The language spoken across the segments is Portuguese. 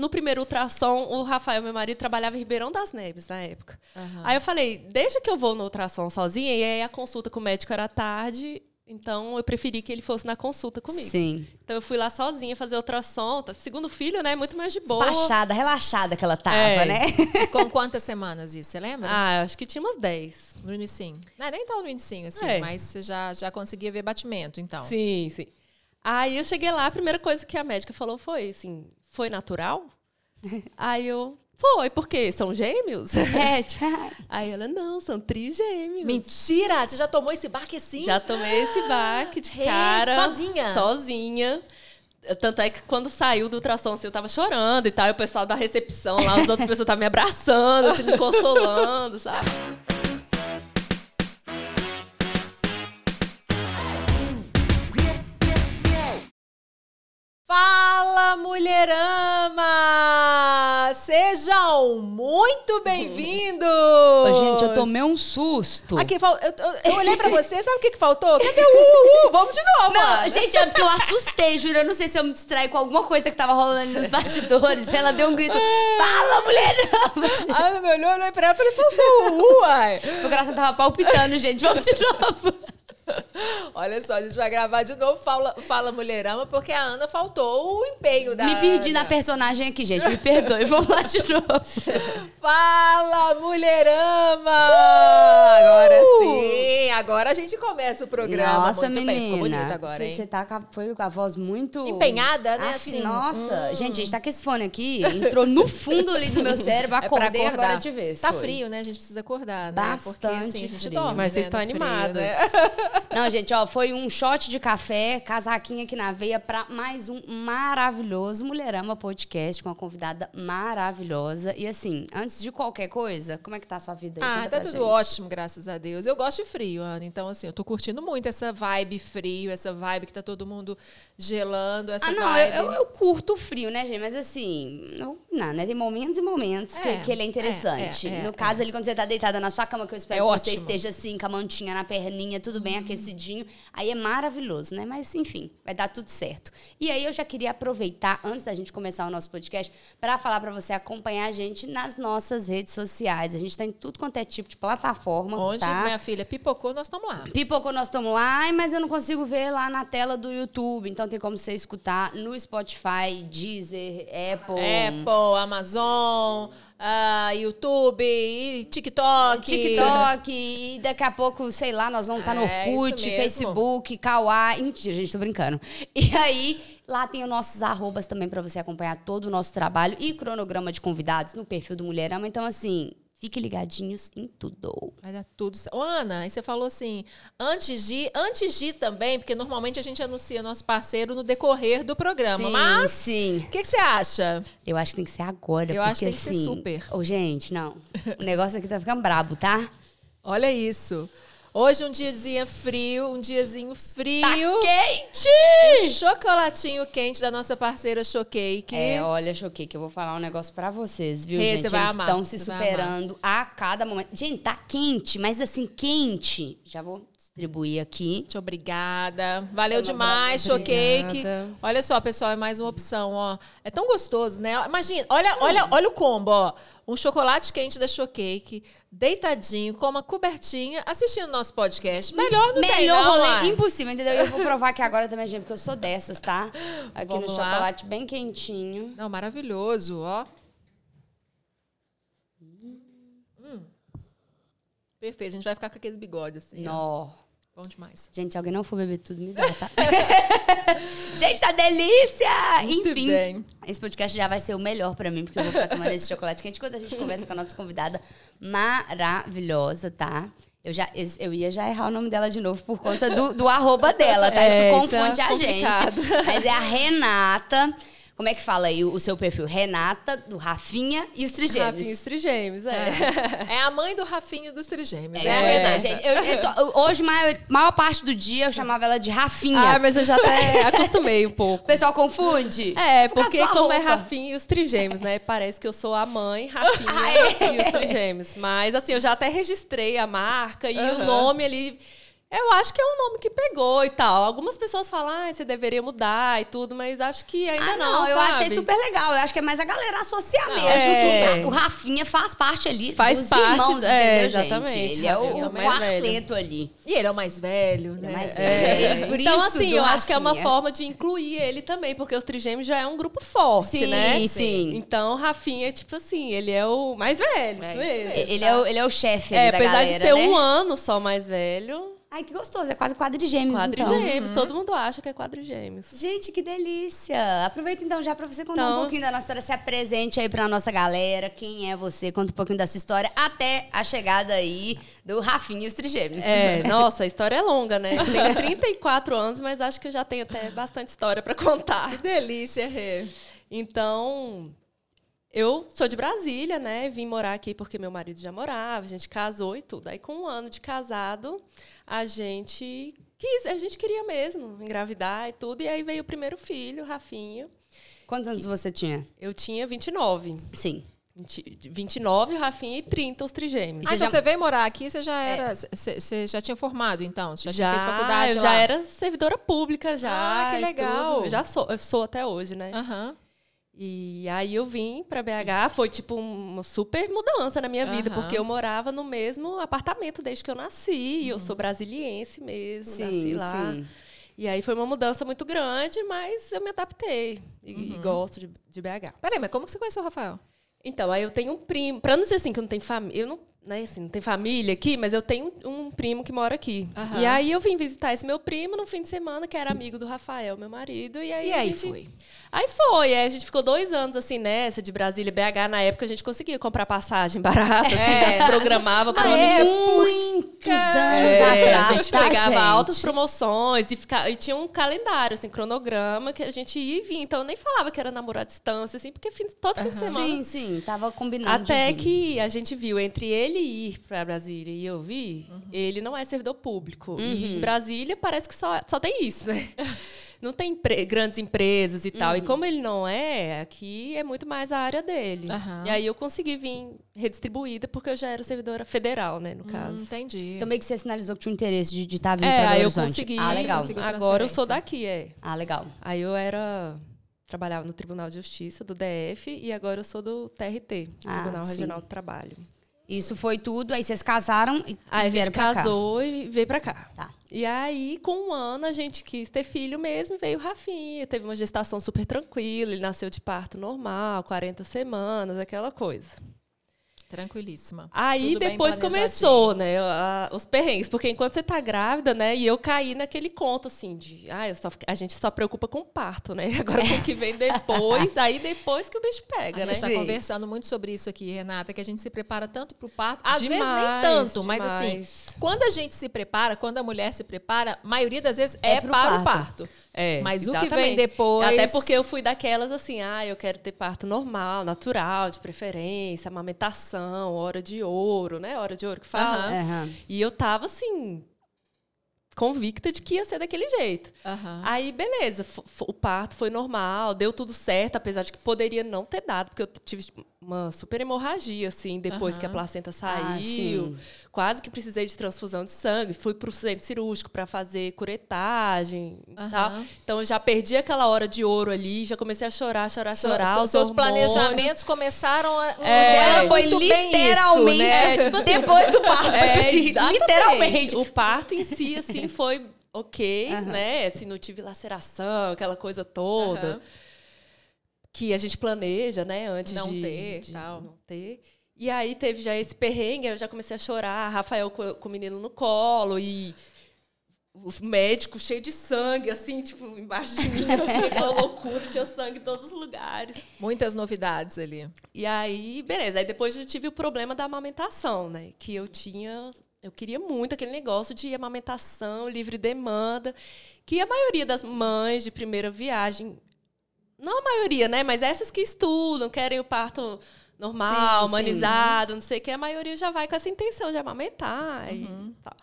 no primeiro ultrassom, o Rafael, meu marido, trabalhava em Ribeirão das Neves na época. Aí eu falei, deixa que eu vou no ultrassom sozinha, e aí a consulta com o médico era tarde, então eu preferi que ele fosse na consulta comigo. Sim. Então eu fui lá sozinha fazer ultrassom. tá- Segundo filho, né? Muito mais de boa. Despachada, relaxada que ela tava, É. né? Com quantas semanas isso? Você lembra? Ah, acho que tinha umas 10. No inicinho. Não, nem tão no inicinho, assim, É. mas você já, já conseguia ver batimento, então. Sim, sim. Aí eu cheguei lá, a primeira coisa que a médica falou foi assim: foi natural? Aí eu, foi, por quê? São gêmeos? É, Aí ela, não, são trigêmeos. Mentira! Você já tomou esse barco assim? Já tomei esse baque de cara. sozinha? Sozinha. Tanto é que quando saiu do ultrassom, assim, eu tava chorando e tal. E o pessoal da recepção lá, as outras pessoas estavam me abraçando, assim, me consolando, sabe? Fala, mulherama! Sejam muito bem-vindos! Gente, eu tomei um susto. Aqui, eu, eu- eu olhei pra você, sabe o que, que faltou? Cadê o uh, uh, Vamos de novo! Não, gente, é porque eu assustei, juro. Eu não sei se eu me distraí com alguma coisa que tava rolando ali nos bastidores. Ela deu um grito: Fala, mulher! A Ana me olhou, olhei pra ela e falei, faltou o uh, uai! Meu coração tava palpitando, gente. Vamos de novo. Olha só, a gente vai gravar de novo Fala, Fala Mulherama, porque a Ana faltou o empenho da Me perdi Ana. na personagem aqui, gente. Me perdoe. Vamos lá de novo. Fala, mulherama! Agora sim, agora a gente começa o programa. Nossa, Muito menina. Bem. Ficou bonito agora, hein? Você tá com a, foi com a voz muito... Empenhada, né, Assim, assim? nossa. Gente, a gente tá com esse fone aqui. Entrou no fundo ali do meu cérebro. É pra Acordei acordar. agora de vez. Tá foi. frio, né? A gente precisa acordar, né? Porque Bastante assim, a gente frio. dorme, Mas né, vocês estão frio, animadas. né? Não, gente, ó, foi um shot de café, casaquinha aqui na veia pra mais um maravilhoso Mulherama Podcast com uma convidada maravilhosa. E assim, antes de qualquer coisa, como é que tá a sua vida aí? Ah, Conta tá tudo gente. ótimo, graças a Deus. Eu gosto de frio, Ana. Então, assim, eu tô curtindo muito essa vibe frio, essa vibe que tá todo mundo gelando, essa Ah, não, vibe. eu, eu, eu curto o frio, né, gente? Mas assim, não, não, né? Tem momentos e momentos que, É, que ele é interessante. é, é, no é. caso, ali, quando você tá deitada na sua cama, que eu espero É que você ótimo. esteja assim, com a mantinha na perninha, tudo bem, aquecidinho. Aí é maravilhoso, né? Mas, enfim, vai dar tudo certo. E aí eu já queria aproveitar, antes da gente começar o nosso podcast, para falar para você acompanhar a gente nas nossas redes sociais. A gente tá em tudo quanto é tipo de plataforma. Onde tá? minha filha pipocou, nós estamos lá. Pipocou, nós estamos lá, mas eu não consigo ver lá na tela do YouTube. Então tem como você escutar no Spotify, Deezer, Apple. Apple, Amazon, ah, YouTube, e TikTok. TikTok, e daqui a pouco, sei lá, nós vamos estar no É, Orkut. Facebook, Kawaii. Mentira, gente, tô brincando. E aí, lá tem os nossos arrobas também para você acompanhar todo o nosso trabalho e cronograma de convidados no perfil do Mulherama. Então, assim, fiquem ligadinhos em tudo. Vai dar tudo certo. Ô, Ana, você falou assim, antes de, antes de também, porque normalmente a gente anuncia nosso parceiro no decorrer do programa. Sim, mas sim. o que, que você acha? Eu acho que tem que ser agora, Eu porque acho que tem que ser assim... super. Ô, gente, não. O negócio aqui tá ficando brabo, tá? Olha isso. Hoje um diazinho frio, um diazinho frio. Tá quente! Um chocolatinho quente da nossa parceira Showcake. É, olha, choquei que eu vou falar um negócio pra vocês, viu, Ê, gente? vai Eles amar, estão se superando a cada momento. Gente, tá quente, mas assim, quente. Já vou distribuir aqui. Gente, obrigada. Valeu Toma, demais. Showcake. Olha só, pessoal, é mais uma opção, ó. É tão gostoso, né? Imagina, olha, olha, olha o combo, ó. Um chocolate quente da Showcake, deitadinho, com uma cobertinha, assistindo nosso podcast. Melhor não tem, Melhor não, rolê uai. impossível, entendeu? E eu vou provar aqui agora também, gente, porque eu sou dessas, tá? Aqui Vamos no lá. chocolate bem quentinho. Não, maravilhoso, ó. Hum. Perfeito, a gente vai ficar com aquele bigode assim. ó. Nó. Bom demais. Gente, se alguém não for beber tudo, me dá, tá? gente, tá delícia! Muito Enfim, bem. esse podcast já vai ser o melhor pra mim, porque eu vou ficar tomando esse chocolate quente enquanto a gente conversa com a nossa convidada maravilhosa, tá? Eu, já, eu ia já errar o nome dela de novo por conta do, do arroba dela, tá? É, isso isso é confunde a gente. Mas é a Renata. Como é que fala aí o, o seu perfil? Renata, do Rafinha e os Rafinha Trigêmeos. os trigêmeos, é. É a mãe do Rafinho dos Trigêmeos. É, É, é, gente. Eu- eu tô- hoje, maior, maior parte do dia, eu chamava ela de Rafinha. Ah, mas eu já até acostumei um O pouco. pessoal confunde? É, Por porque como é roupa. Rafinha e os trigêmeos, né? Parece que eu sou a mãe, Rafinha Ah, é? e os trigêmeos. Mas assim, eu já até registrei a marca e o Aham. nome ali Eu acho que é um nome que pegou e tal. Algumas pessoas falam, ah, você deveria mudar e tudo, mas acho que ainda ah, não. não eu sabe? achei super legal. Eu acho que é mais a galera associar mesmo. é. Que o Rafinha faz parte ali Faz dos parte, irmãos, é, entendeu, exatamente. gente? Ele é o, Rafinha é o quarteto ali. E ele é o mais velho, né? Ele é mais É. velho. Por então, isso assim, eu acho que é uma Rafinha. forma de incluir ele também, porque os trigêmeos já é um grupo forte, Sim, né? sim. Então, Rafinha, tipo assim, ele é o mais velho, É isso isso mesmo. Ele é o, ele é o chefe É, da apesar galera, de ser né? um ano só mais velho, Ai, que gostoso. É quase quadrigêmeos, então. quadrigêmeos. Todo mundo acha que é quadrigêmeos. Gente, que delícia! Aproveita então já para você contar um Então- pouquinho da nossa história, se apresente aí pra nossa galera, quem é você, conta um pouquinho da sua história, até a chegada aí do Rafinha e os Trigêmeos. É, nossa, a história é longa, né? Eu tenho 34 anos, mas acho que eu já tenho até bastante história pra contar. Que delícia, Rê. Então, eu sou de Brasília, né? Vim morar aqui porque meu marido já morava, a gente casou e tudo. Aí, com um ano de casado, a gente quis, a gente queria mesmo engravidar e tudo. E aí veio o primeiro filho, Rafinho. Quantos anos você tinha? Eu tinha 29. Sim. 20 29 o Rafinha e 30 os trigêmeos. Ah, Você então já- você veio morar aqui, você já era. Você você já tinha formado, então? Você já, tinha feito Já, faculdade eu lá? já era servidora pública já. Ah, que legal. já sou, eu sou até hoje, né? Aham. E aí eu vim pra BH, foi tipo uma super mudança na minha vida, Aham. porque eu morava no mesmo apartamento desde que eu nasci, e eu sou brasiliense mesmo, nasci Sim, lá. sim. E aí foi uma mudança muito grande, mas eu me adaptei e, e Uhum. gosto de, de BH. Peraí, mas como que você conheceu o Rafael? Então, aí eu tenho um primo, pra não dizer assim que eu não tenho família, eu não, né, assim, não tenho família aqui, mas eu tenho um, primo que mora aqui. Aham. E aí eu vim visitar esse meu primo no fim de semana, que era amigo do Rafael, meu marido, e aí E aí gente- foi? Aí foi, aí a gente ficou dois anos assim nessa, de Brasília e BH. Na época a gente conseguia comprar passagem barata, assim, já se programava pro Na ano época. Muitos anos é, atrás, a gente tá, pegava gente? altas promoções e, fica, e tinha um calendário, assim, cronograma, que a gente ia e vinha. Então eu nem falava que era namoro à distância, assim, porque fim, todo fim de semana. Sim, sim, tava combinado. Até que a gente viu entre ele ir para Brasília e eu vir, ele não é servidor público. E em Brasília parece que só, só tem isso, né? Não tem empre- grandes empresas e tal. E como ele não é, aqui é muito mais a área dele. Aham. E aí eu consegui vir redistribuída porque eu já era servidora federal, né, no Hum, caso. entendi. Então meio que você sinalizou que tinha um interesse de estar vindo é, pra Belo aí eu Horizonte. consegui. Ah, legal. Agora eu sou daqui, é. Ah, legal. Aí eu era trabalhava no Tribunal de Justiça do DF e agora eu sou do TRT, Ah, Tribunal sim. Regional do Trabalho. Isso foi tudo, aí vocês casaram e Aí a vieram gente pra cá. casou e veio pra cá. Tá. E aí, com um ano, a gente quis ter filho mesmo e veio o Rafinha. Teve uma gestação super tranquila, ele nasceu de parto normal, 40 semanas, aquela coisa. Tranquilíssima. Aí Tudo depois começou, né, a- os perrengues, porque enquanto você tá grávida, né, e eu caí naquele conto assim de, ah, eu só, a gente só preocupa com o parto, né? Agora com o que vem depois, aí depois que o bicho A pega, gente né? está Sim. conversando muito sobre isso aqui, Renata, que a gente se prepara tanto para o parto. Às vezes nem Demais, tanto, mas assim, demais. quando a gente se prepara, quando a mulher se prepara, a maioria das vezes é, É pro para o parto. É, Mas o que exatamente. vem depois- Até porque eu fui daquelas assim, ah, eu quero ter parto normal, natural, de preferência, amamentação, hora de ouro, né? Hora de ouro que fala. Aham. E eu tava assim, convicta de que ia ser daquele jeito. Aham. Aí, beleza, o parto foi normal, deu tudo certo, apesar de que poderia não ter dado, porque eu tive uma super hemorragia, assim, depois Aham. que a placenta Ah, saiu. sim. Quase que precisei de transfusão de sangue. Fui pro centro cirúrgico para fazer curetagem e Aham. tal. Então, eu já perdi aquela hora de ouro ali, já comecei a chorar, chorar, So- chorar. so- os seus hormônios. planejamentos começaram a. o É, dela foi literalmente isso, né? É, tipo assim, depois do parto, É, assim, literalmente. O parto em si, assim, foi ok, Aham. né? Assim, não tive laceração, aquela coisa toda. Aham. Que a gente planeja, né? Antes Não de, ter, de tal. não ter. E aí teve já esse perrengue, eu já comecei a chorar, Rafael com, com o menino no colo e o médico cheio de sangue, assim, tipo, embaixo de mim, assim, aquela loucura, tinha sangue em todos os lugares. Muitas novidades ali. E aí, beleza. Aí depois eu tive o problema da amamentação, né? Que eu tinha. Eu queria muito aquele negócio de amamentação, livre demanda, que a maioria das mães de primeira viagem. Não a maioria, né? Mas essas que estudam, querem o parto normal, Sim, sim. humanizado, não sei o que, a maioria já vai com essa intenção de amamentar e tal.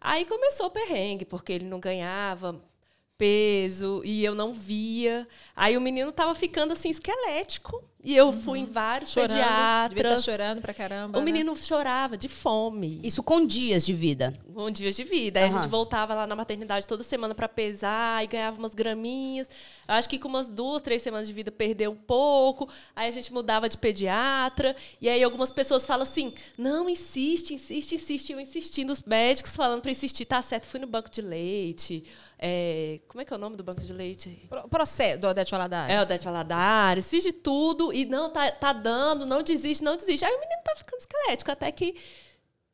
Aí começou o perrengue, porque ele não ganhava peso e eu não via. Aí o menino tava ficando assim esquelético. E eu fui em vários Chorando. Devia estar pediatras. chorando pra caramba. O né? menino chorava de fome. Isso com dias de vida. Com dias de vida. Aí a gente voltava lá na maternidade toda semana para pesar e ganhava umas graminhas. Eu Acho que com umas duas, três semanas de vida perdeu um pouco. Aí a gente mudava de pediatra. E aí algumas pessoas falam assim: não, insiste, insiste, insiste. Eu insistindo, os médicos falando para insistir, tá certo. Fui no banco de leite. É, como é que é o nome do banco de leite? Pro- Processo do Odete Valadares. É, o Dete Valadares, fiz de tudo e não, tá, tá dando, não desiste, não desiste. Aí o menino tá ficando esquelético, até que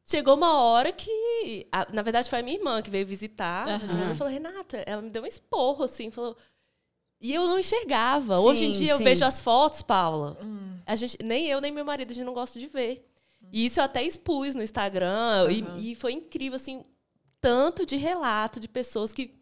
chegou uma hora que. a- na verdade, foi a minha irmã que veio visitar. Aham. Ela falou, Renata, ela me deu um esporro, assim, falou. E eu não enxergava. Hoje em Sim, dia eu sim. vejo as fotos, Paula. Hum. A gente, nem eu, nem meu marido, a gente não gosta de ver. E isso eu até expus no Instagram. e- Aham. E, foi incrível, assim, tanto de relato de pessoas que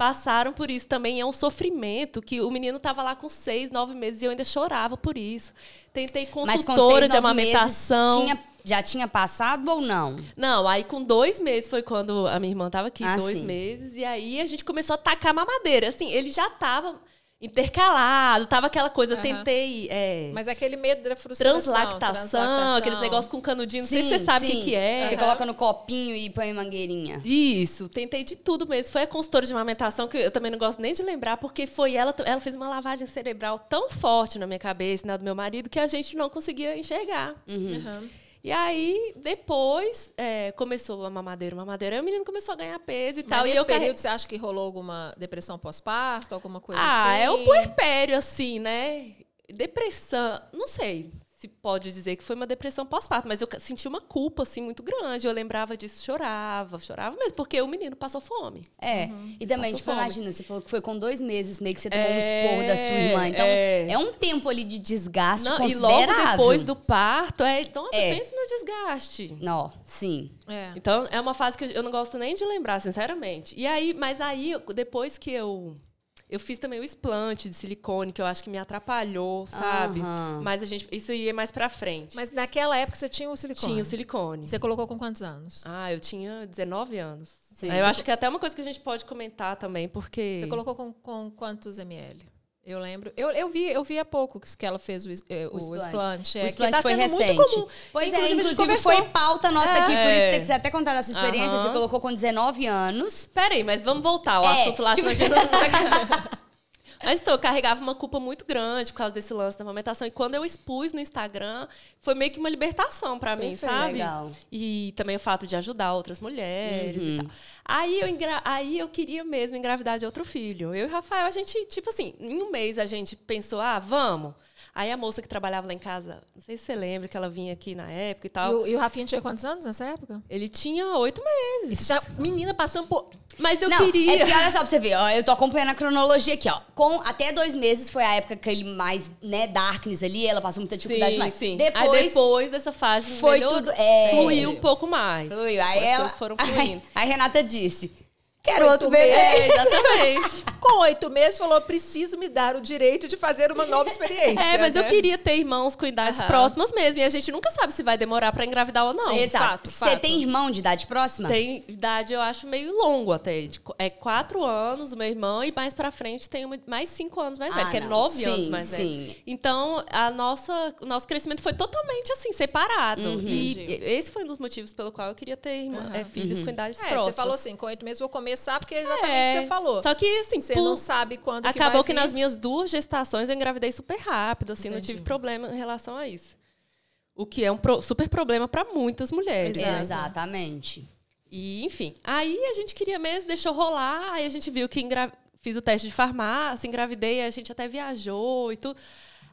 passaram por isso também. É um sofrimento que o menino estava lá com seis, nove meses e eu ainda chorava por isso. Tentei consultora seis, de amamentação. tinha, já tinha passado ou não? Não, aí com dois meses foi quando a minha irmã estava aqui, Ah, dois sim. meses. E aí a gente começou a tacar mamadeira. Assim, ele já estava intercalado, tava aquela coisa, Aham. tentei... é, Mas aquele medo da frustração. translactação, translactação. aqueles negócios com canudinho, não sei se você sabe o que, que é. Você coloca no copinho e põe mangueirinha. Isso, tentei de tudo mesmo. Foi a consultora de amamentação, que eu também não gosto nem de lembrar, porque foi ela, ela fez uma lavagem cerebral tão forte na minha cabeça e na do meu marido que a gente não conseguia enxergar. Aham. E aí, depois, é, começou a mamadeira, mamadeira, aí o menino começou a ganhar peso e Mas tal. nesse E eu período, carre- você acha que rolou alguma depressão pós-parto, alguma coisa Ah, assim? é o puerpério, assim, né? Depressão, não sei se pode dizer que foi uma depressão pós-parto, mas eu senti uma culpa, assim, muito grande. Eu lembrava disso, chorava, chorava mesmo, porque o menino passou fome. É. E também, tipo, fome. imagina, você falou que foi com dois meses meio que você tomou um É, esporro da sua irmã. Então, é, é. um tempo ali de desgaste Não, e considerável. logo depois do parto, é, então você É. pensa no desgaste. Não, sim. É. Então, é uma fase que eu não gosto nem de lembrar, sinceramente. E aí, mas aí, depois que eu. Eu fiz também o explante de silicone, que eu acho que me atrapalhou, sabe? Aham. Mas a gente. Isso ia mais pra frente. Mas naquela época você tinha o silicone? tinha o silicone. Você colocou com quantos anos? Ah, eu tinha 19 anos. Sim. Eu acho que é até uma coisa que a gente pode comentar também, porque. Você colocou com, com quantos ml? Eu lembro. Eu, eu, vi, eu vi há pouco que ela fez o, eh, o, explante. explante. é, o explante tá foi recente. Muito comum. Pois Inclusive, é, inclusive foi pauta nossa aqui, por É. isso se você quiser até contar da sua experiência, Aham. você colocou com 19 anos. Peraí, mas vamos voltar ao É, assunto lá, tipo- senão a gente não... Mas então, eu carregava uma culpa muito grande por causa desse lance da amamentação. E quando eu expus no Instagram, foi meio que uma libertação pra mim, Perfeito. sabe? Legal. E também o fato de ajudar outras mulheres Uhum. e tal. Aí eu, engra... Aí eu queria mesmo engravidar de outro filho. Eu e o Rafael, a gente, tipo assim, em um mês a gente pensou, ah, vamos. Aí a moça que trabalhava lá em casa, não sei se você lembra que ela vinha aqui na época e E tal. o, e o Rafinha tinha quantos anos nessa época? Ele tinha oito meses. Já, menina passando por. Mas eu não, queria. é que olha só pra você ver, ó, eu tô acompanhando a cronologia aqui, ó. Com até dois meses foi a época que ele mais, né, darkness ali, ela passou muita dificuldade Sim, mais. sim. Depois, Aí depois dessa fase foi melhorou, tudo- é. fluiu um pouco mais. Foi, aí As ela, coisas foram aí, fluindo. aí Renata disse, quero Oito outro bebê. É, exatamente. Com oito meses, falou: preciso me dar o direito de fazer uma nova experiência. É, mas eu né? queria ter irmãos com idades Aham. próximas mesmo. E a gente nunca sabe se vai demorar pra engravidar ou não. Exato. fato, Você tem irmão de idade próxima? Tem idade, eu acho, meio longo até. É quatro anos o meu irmão, e mais pra frente tem uma- mais cinco anos mais Ah, velho, que é nove Sim, anos mais sim. velho. Então, a nossa, o nosso crescimento foi totalmente assim, separado. Uhum. E Entendi. esse foi um dos motivos pelo qual eu queria ter irmã- é, filhos Uhum. com idades É, próximas. você falou assim: com oito meses vou começar, porque é exatamente o É. que você falou. Só que, assim, Você não sabe quando acabou que, vai vir. nas minhas duas gestações eu engravidei super rápido, assim, não Entendi. tive problema em relação a isso. O que é um pro- super problema para muitas mulheres. Exato. né? Exatamente. E, enfim, aí a gente queria mesmo, deixou rolar, aí a gente viu que engra... fiz o teste de farmácia, engravidei, a gente até viajou e tudo.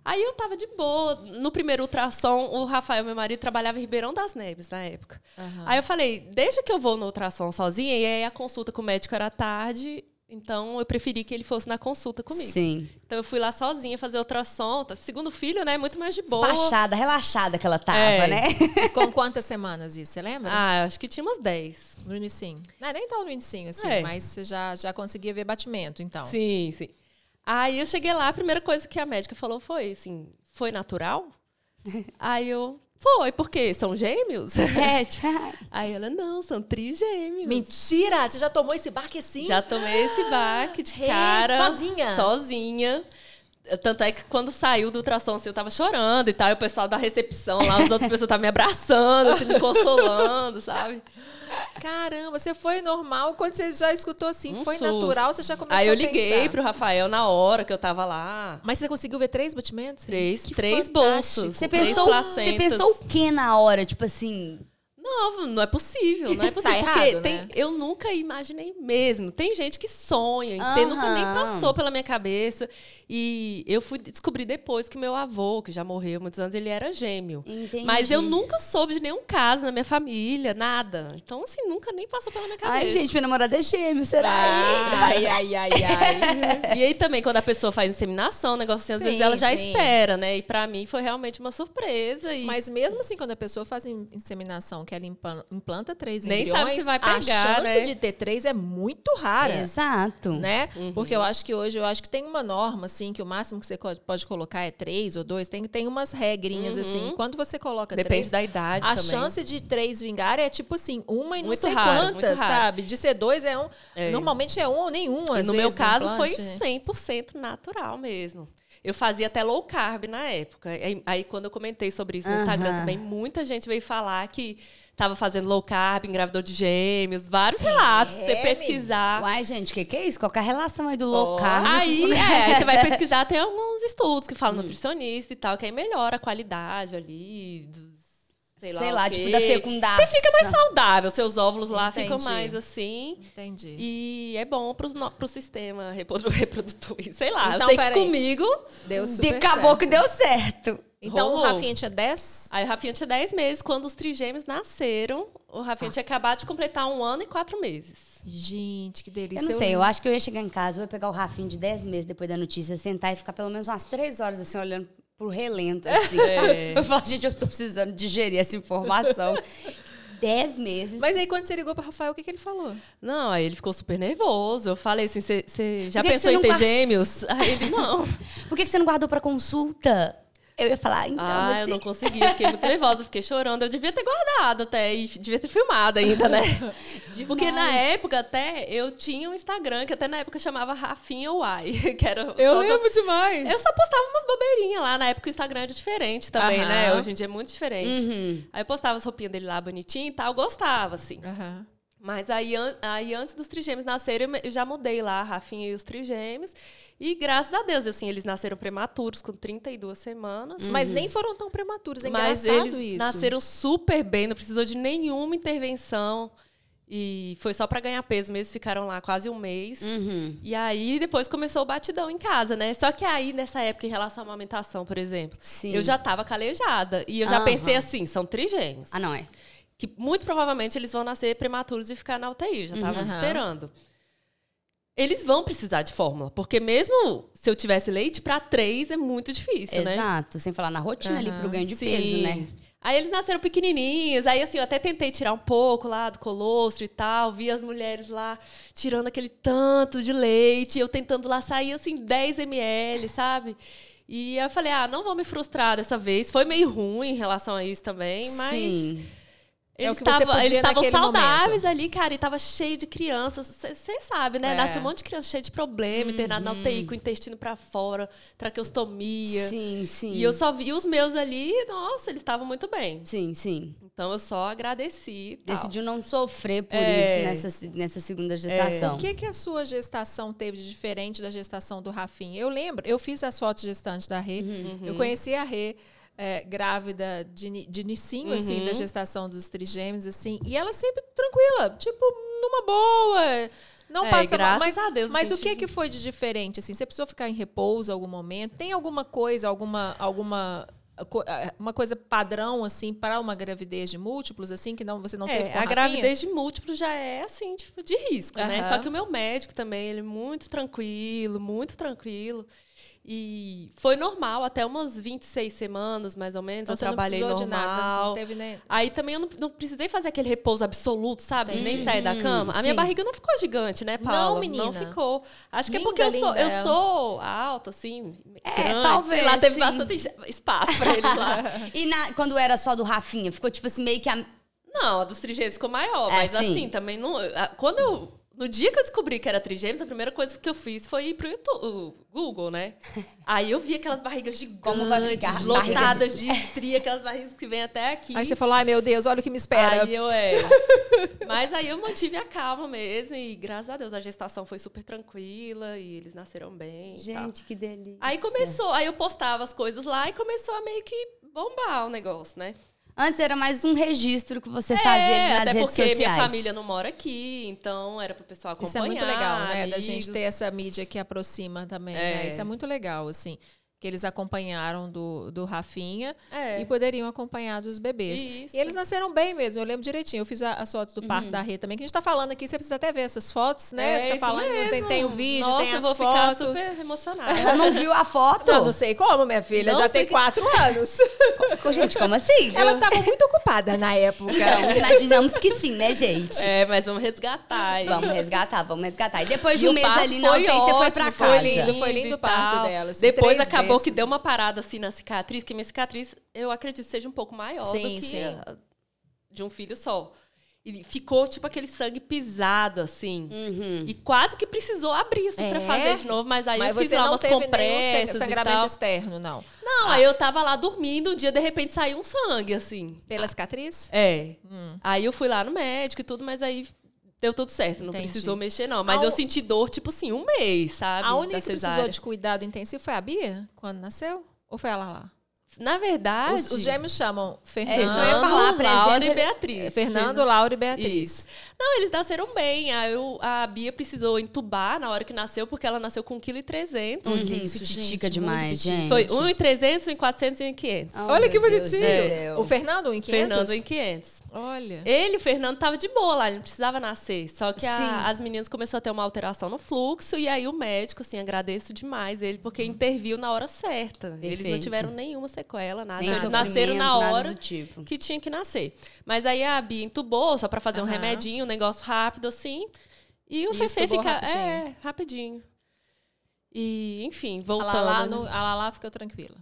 Aí eu tava de boa. No primeiro ultrassom, o Rafael, meu marido, trabalhava em Ribeirão das Neves na época. Aham. Aí eu falei, deixa que eu vou no ultrassom sozinha, e aí a consulta com o médico era tarde, então eu preferi que ele fosse na consulta comigo. Sim. Então eu fui lá sozinha fazer ultrassom. tá- Segundo filho, né? Muito mais de boa. Despachada, relaxada que ela tava, É. né? E com quantas semanas isso? Você lembra? Ah, acho que tinha umas 10. No inicinho. Não, nem tão no inicinho, assim, É. mas você já, já conseguia ver batimento, então. Sim, sim. Aí eu cheguei lá, a primeira coisa que a médica falou foi assim: foi natural? Aí eu. Foi, porque são gêmeos? É, tipo, Aí ela, não, são trigêmeos. Mentira! Você já tomou esse baque assim? Já tomei esse baque de cara. sozinha? Sozinha. Tanto é que quando saiu do ultrassom, assim, eu tava chorando e tal. E o pessoal da recepção lá, as outras pessoas estavam me abraçando, assim, me consolando, sabe? Caramba, você foi normal quando você já escutou assim, Um foi susto. natural, você já começou Aí eu a liguei pensar. pro Rafael na hora que eu tava lá. Mas você conseguiu ver três batimentos? Três, Que três fantástico. bolsos. Você três pensou, você pensou o que na hora? Tipo assim. Não, não é possível, não é possível. Tá porque errado, tem, né? eu nunca imaginei mesmo. Tem gente que sonha, entende? nunca nem passou pela minha cabeça. E eu fui descobrir depois que meu avô, que já morreu há muitos anos, ele era gêmeo. Entendi. Mas eu nunca soube de nenhum caso na minha família, nada. Então, assim, nunca nem passou pela minha cabeça. Ai, gente, meu namorado é gêmeo, será? Ai, ai, ai, ai. E aí também, quando a pessoa faz inseminação, um negócio assim, às Sim, vezes ela já sim. espera, né? E pra mim foi realmente uma surpresa. E Mas mesmo assim, quando a pessoa faz in- inseminação, que ela implanta três Nem embriões, sabe se vai a pegar, chance né? de ter três é muito rara. Exato. Né? Uhum. Porque eu acho que hoje eu acho que tem uma norma, assim, que o máximo que você pode colocar é três ou dois. Tem, tem umas regrinhas, assim. E quando você coloca Uhum. depende três, da idade a também. chance de três vingar é tipo assim, uma e não Muito sei raro, quantas, sabe? De ser dois é um. É. Normalmente é um ou nenhum. E às no meu vezes, caso foi implante, né? 100% natural mesmo. Eu fazia até low carb na época. Aí, aí quando eu comentei sobre isso no Instagram Aham. também, muita gente veio falar que estava fazendo low carb, engravidou de gêmeos, vários relatos. Se você É, pesquisar. Uai, gente, o que, que é isso? Qual que é a relação aí do low carb? Aí, é, aí você vai pesquisar, tem alguns estudos que falam nutricionista e tal, que aí melhora a qualidade ali, dos, sei lá, Sei lá, tipo, da fecundação. Você fica mais saudável, seus óvulos lá ficam Entendi. mais assim. Entendi. E é bom pro, pro sistema reprodu- reprodutor. Sei lá, Então, eu sei que peraí. comigo. Deu De super acabou certo. que deu certo. Então o Rolou. Rafinha tinha 10? Aí o Rafinha tinha 10 meses. Quando os trigêmeos nasceram, o Rafinha tinha acabado de completar um ano e quatro meses. Gente, que delícia. Eu não sei, eu acho que eu ia chegar em casa, eu ia pegar o Rafinho de 10 meses depois da notícia, sentar e ficar pelo menos umas 3 horas assim, olhando pro relento, assim, É. Eu falo, gente, eu tô precisando digerir essa informação. 10 meses. Mas aí quando você ligou pro Rafael, o que, que ele falou? Não, aí ele ficou super nervoso. Eu falei assim: você já que pensou em não ter guarda- gêmeos? Aí ele, não. Por que, que você não guardou pra consulta? Eu ia falar, então, ah, eu você... não consegui, eu fiquei muito nervosa, eu fiquei chorando. Eu devia ter guardado até e devia ter filmado ainda, né? Porque na época até eu tinha um Instagram que até na época chamava Rafinha Uai, que era só do- demais. Eu só postava umas bobeirinhas lá. Na época o Instagram era diferente também, né? Hoje em dia é muito diferente. Uhum. Aí eu postava as roupinhas dele lá bonitinho e tal, eu gostava, assim. Mas aí, aí antes dos trigêmeos nascerem, eu eu já mudei lá a Rafinha e os trigêmeos. E graças a Deus, assim, eles nasceram prematuros, com 32 semanas. Mas nem foram tão prematuros, é Mas eles isso. nasceram super bem, não precisou de nenhuma intervenção. E foi só para ganhar peso mesmo, ficaram lá quase um mês. Uhum. E aí depois começou o batidão em casa, né? Só que aí, nessa época, em relação à amamentação, por exemplo, Sim. eu já tava calejada. E eu já Aham. pensei assim, são trigêmeos. Ah, não é? Que muito provavelmente eles vão nascer prematuros e ficar na UTI. Já tava Uhum. esperando. Eles vão precisar de fórmula, porque mesmo se eu tivesse leite, para três é muito difícil, né? Exato. Sem falar na rotina ali Aham. pro ganho de Sim. peso, né? Aí eles nasceram pequenininhos, aí assim, eu até tentei tirar um pouco lá do colostro e tal, vi as mulheres lá tirando aquele tanto de leite, eu tentando lá sair assim 10 ml, sabe? E eu falei, ah, não vou me frustrar dessa vez. Foi meio ruim em relação a isso também, mas Sim. É o eles estavam podia eles estavam saudáveis ali, cara, e tava cheio de crianças. Você sabe, né? É. Nasce um monte de criança cheia de problema, internado na UTI, com o intestino pra fora, traqueostomia. Sim, sim. E eu só vi os meus ali, nossa, eles estavam muito bem. Sim, sim. Então eu só agradeci. e. Decidiu não sofrer por É. isso nessa, nessa segunda gestação. O que, que a sua gestação teve de diferente da gestação do Rafinha? Eu lembro, eu fiz as fotos gestantes da Rê. Uhum. Eu conheci a Rê é, grávida de, de inicinho, assim, Uhum. da gestação dos trigêmeos, assim. E ela sempre tranquila, tipo, numa boa. Não É, passa graças Mas, a Deus, mas o que, que foi de diferente, assim? Você precisou ficar em repouso em algum momento? Tem alguma coisa, alguma... alguma eh, uma coisa padrão assim para uma gravidez de múltiplos assim que não você não teve É, com a Rafinha? gravidez de múltiplos já é assim, tipo, de risco, né? Aham. Só que o meu médico também, ele é muito tranquilo, muito tranquilo. E foi normal, até umas 26 semanas, mais ou menos, Então, eu não trabalhei precisou normal. de nada, não teve nem Aí também eu não, não precisei fazer aquele repouso absoluto, sabe? De nem Entendi. sair da cama. A minha Sim. barriga não ficou gigante, né, Paula? menina. Não ficou. Acho que Linda, é porque eu sou, linda eu sou alta, assim, É, grande. talvez, Sei lá, teve sim. bastante es- espaço pra eles lá. E na- quando era só do Rafinha, ficou tipo assim, meio que a. Não, a dos trigêmeos ficou maior, É, mas sim. assim, também não. Quando eu no dia que eu descobri que era trigêmeos, a primeira coisa que eu fiz foi ir pro YouTube, Google, né? Aí eu vi aquelas barrigas gigantes, Como vai ficar? lotadas de estria, aquelas barrigas que vêm até aqui. Aí você falou, ai meu Deus, olha o que me espera. Aí eu é. Mas aí eu mantive a calma mesmo e graças a Deus a gestação foi super tranquila e eles nasceram bem. Gente, que delícia. Aí começou, aí eu postava as coisas lá e começou a meio que bombar o negócio, né? Antes era mais um registro que você fazia ali É, nas até redes porque sociais. minha família não mora aqui, então era pro pessoal acompanhar. Isso é muito legal, né? Da gente amigos. ter essa mídia que aproxima também, né? É. Isso é muito legal, assim. Que eles acompanharam do, do Rafinha É. e poderiam acompanhar dos bebês. Isso. E eles nasceram bem mesmo, eu lembro direitinho. Eu fiz a- as fotos do Uhum. parto da Rê também, que a gente tá falando aqui, você precisa até ver essas fotos, né? É, tá isso falando, tem, mesmo. tem o vídeo, Nossa, tem eu as vou ficar fotos. super emocionada. Ela não viu a foto? Não, não sei como, minha filha, Não já tem que- quatro anos. Co- Gente, como assim? Ela estava muito ocupada na época. Então, imaginamos que sim, né, gente? É, mas vamos resgatar. aí. Vamos resgatar, vamos resgatar. E depois de E um mês ali na UTI, você foi ótimo, pra foi casa. lindo, foi lindo o parto dela, assim, Depois três acabou que deu uma parada assim na cicatriz, que minha cicatriz, eu acredito, seja um pouco maior Sim, do que sim. a de um filho só. E ficou tipo aquele sangue pisado, assim. Uhum. E quase que precisou abrir assim, pra É? fazer de novo, mas aí Mas eu fiz lá umas compressas sang- e sangramento tal. externo, não. Não, aí eu tava lá dormindo, um dia de repente saiu um sangue, assim. Pela cicatriz? É. Hum. Aí eu fui lá no médico e tudo, mas aí deu tudo certo. Não Entendi. precisou mexer, não. Mas A eu senti dor, tipo assim, um mês, sabe? A única que precisou de cuidado intensivo foi a Bia, quando nasceu? Ou foi ela lá? Na verdade. Os, os gêmeos chamam Fernando, É isso eu ia falar, Fernando, Laura e Beatriz. Fernando, Laura e Beatriz. Isso. Não, eles nasceram bem. Aí eu- a Bia precisou entubar na hora que nasceu, porque ela nasceu com 1,3 kg. Uhum, isso, titica demais, gente. Foi 1,300, 1,400 e 1,500. Oh, Olha que bonitinho. O Fernando, em 500? Fernando em 500. Olha. Ele, o Fernando, tava de boa lá, ele não precisava nascer. Só que a- as meninas começaram a ter uma alteração no fluxo, e aí o médico, assim, agradeço demais ele, porque interviu na hora certa. Eles não Perfeito. tiveram nenhuma sequela, nada. Nem Eles nasceram na nada hora tipo. que tinha que nascer. Mas aí a Bia entubou, só pra fazer um Aham. remedinho, um negócio rápido, assim. E o Fefe fica. rapidinho. É, rapidinho. E, enfim, A voltando. Lala, né? no- a Lala ficou tranquila.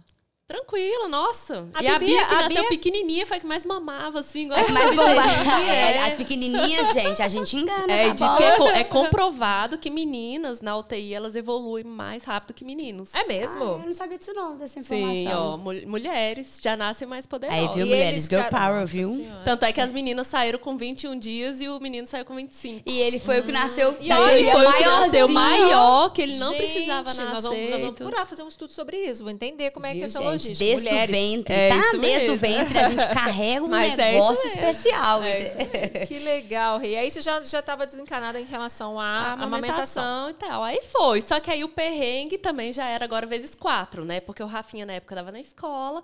Tranquila, nossa. A e a Bia, que a nasceu Bia- pequenininha, foi a que mais mamava, assim. igual É mais a bomba. Bia. É, as pequenininhas, gente, a gente engana. É, tá diz que é, é comprovado que meninas na UTI elas evoluem mais rápido que meninos. É mesmo? Ah, eu não sabia disso não, dessa informação. Sim, ó, mul- mulheres já nascem mais poderosas. Aí, viu, E mulheres? eles Girl ficaram- power, Nossa viu? Senhora. Tanto é que as meninas saíram com 21 dias e o menino saiu com 25. E ele foi o que nasceu E ele foi o que nasceu maior, que ele não Gente, precisava nascer. Nós vamos, nós vamos procurar fazer um estudo sobre isso. Vou entender como é que é Viu, essa gente? logística. Desde Mulheres. o ventre, É tá? Desde o ventre a gente carrega um Mas é negócio mesmo. especial. É? Que legal, Rei. Aí você já já estava desencanada em relação à amamentação. amamentação e tal. Aí foi. Só que aí o perrengue também já era agora vezes quatro, né? Porque o Rafinha na época dava na escola.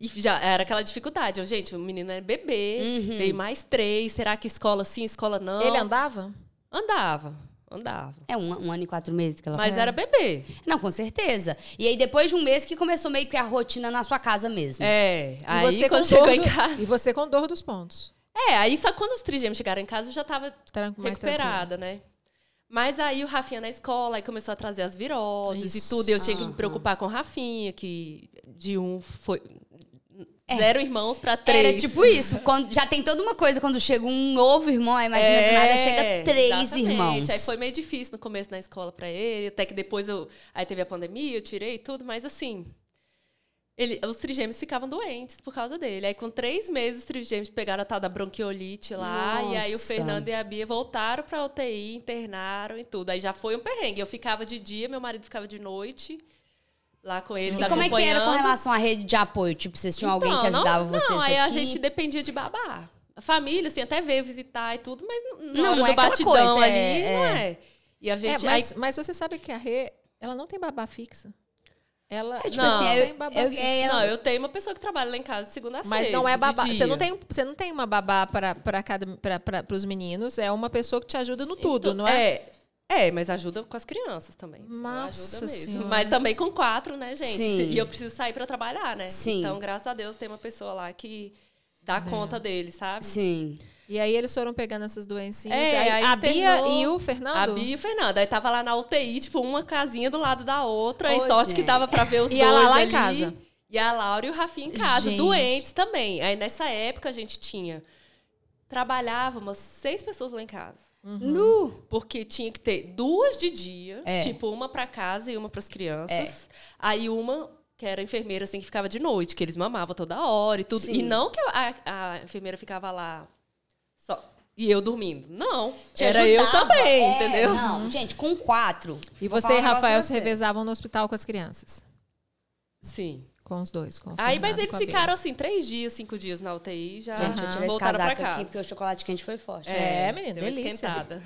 E já era aquela dificuldade. Eu, gente, o menino é bebê, Uhum. veio mais três. Será que escola sim, escola não? Ele andava? Andava, andava. É um, um ano e quatro meses que ela Mas era bebê. Não, com certeza. E aí, depois de um mês que começou meio que a rotina na sua casa mesmo. É. E Aí você quando com chegou dor em do- casa. E você com dor dos pontos. É, aí só quando os trigêmeos chegaram em casa eu já tava Tran- mais recuperada, né? Mas aí o Rafinha na escola, aí começou a trazer as viroses Isso. e tudo. E eu tinha que me preocupar com o Rafinha, que de um foi. É. Zero irmãos pra três. Era tipo isso. Quando, já tem toda uma coisa quando chega um novo irmão, imagina do nada chega três É, exatamente. irmãos. Aí foi meio difícil no começo na escola pra ele, até que depois eu. Aí teve a pandemia, eu tirei tudo, mas assim. Ele, os trigêmeos ficavam doentes por causa dele. Aí, com três meses, os trigêmeos pegaram a tal da bronquiolite lá. E aí, o Nossa. Fernando e a Bia voltaram pra UTI, internaram e tudo. Aí já foi um perrengue. Eu ficava de dia, meu marido ficava de noite lá com eles, E como é que era com relação à rede de apoio? Tipo, vocês tinham alguém que Então, ajudava não, vocês Não, aí a aqui? gente dependia de babá. A família, assim, até veio visitar e tudo, mas Não, não é batidão coisa, ali, é- não é. é. E a É, gente... mas, aí- mas você sabe que a Rê, ela não tem babá fixa. Ela É, tipo Não. assim, eu- tem babá eu- fixa. é, Não, eu tenho uma pessoa que trabalha lá em casa segunda a Mas sexta, não é babá. Você não tem, você não tem uma babá para para cada para os meninos, é uma pessoa que te ajuda no tudo, Então, não é? É, é, mas ajuda com as crianças também. Nossa ajuda mesmo. Senhora. Mas também com quatro, né, gente? Sim. E eu preciso sair pra trabalhar, né? Sim. Então, graças a Deus, tem uma pessoa lá que dá conta dele, sabe? Sim. E aí eles foram pegando essas doencinhas. É, aí, aí a Bia e o Fernando. A Bia e o Fernando. Aí tava lá na UTI, tipo, uma casinha do lado da outra. Ô, e sorte que gente. dava pra ver os E dois a Lala em ali. casa. E a Laura e o Rafinha em casa, Gente. doentes também. Aí nessa época a gente tinha... Trabalhava umas seis pessoas lá em casa. Nu! Porque tinha que ter duas de dia, É. tipo, uma pra casa e uma pras crianças. Aí uma que era enfermeira, assim, que ficava de noite, que eles mamavam toda hora e tudo. Sim. E não que a, a enfermeira ficava lá só. E eu dormindo. Não. Te era eu ajudava. também, É, entendeu? Não, gente, com quatro. E você e Rafael pra se você. revezavam no hospital com as crianças? Sim. Com os dois. Com Aí, mas eles ficaram assim, três dias, cinco dias na UTI, já Gente, eu tirei esse casaco casa. aqui porque o chocolate quente foi forte. É, menina, deu uma delícia. esquentada.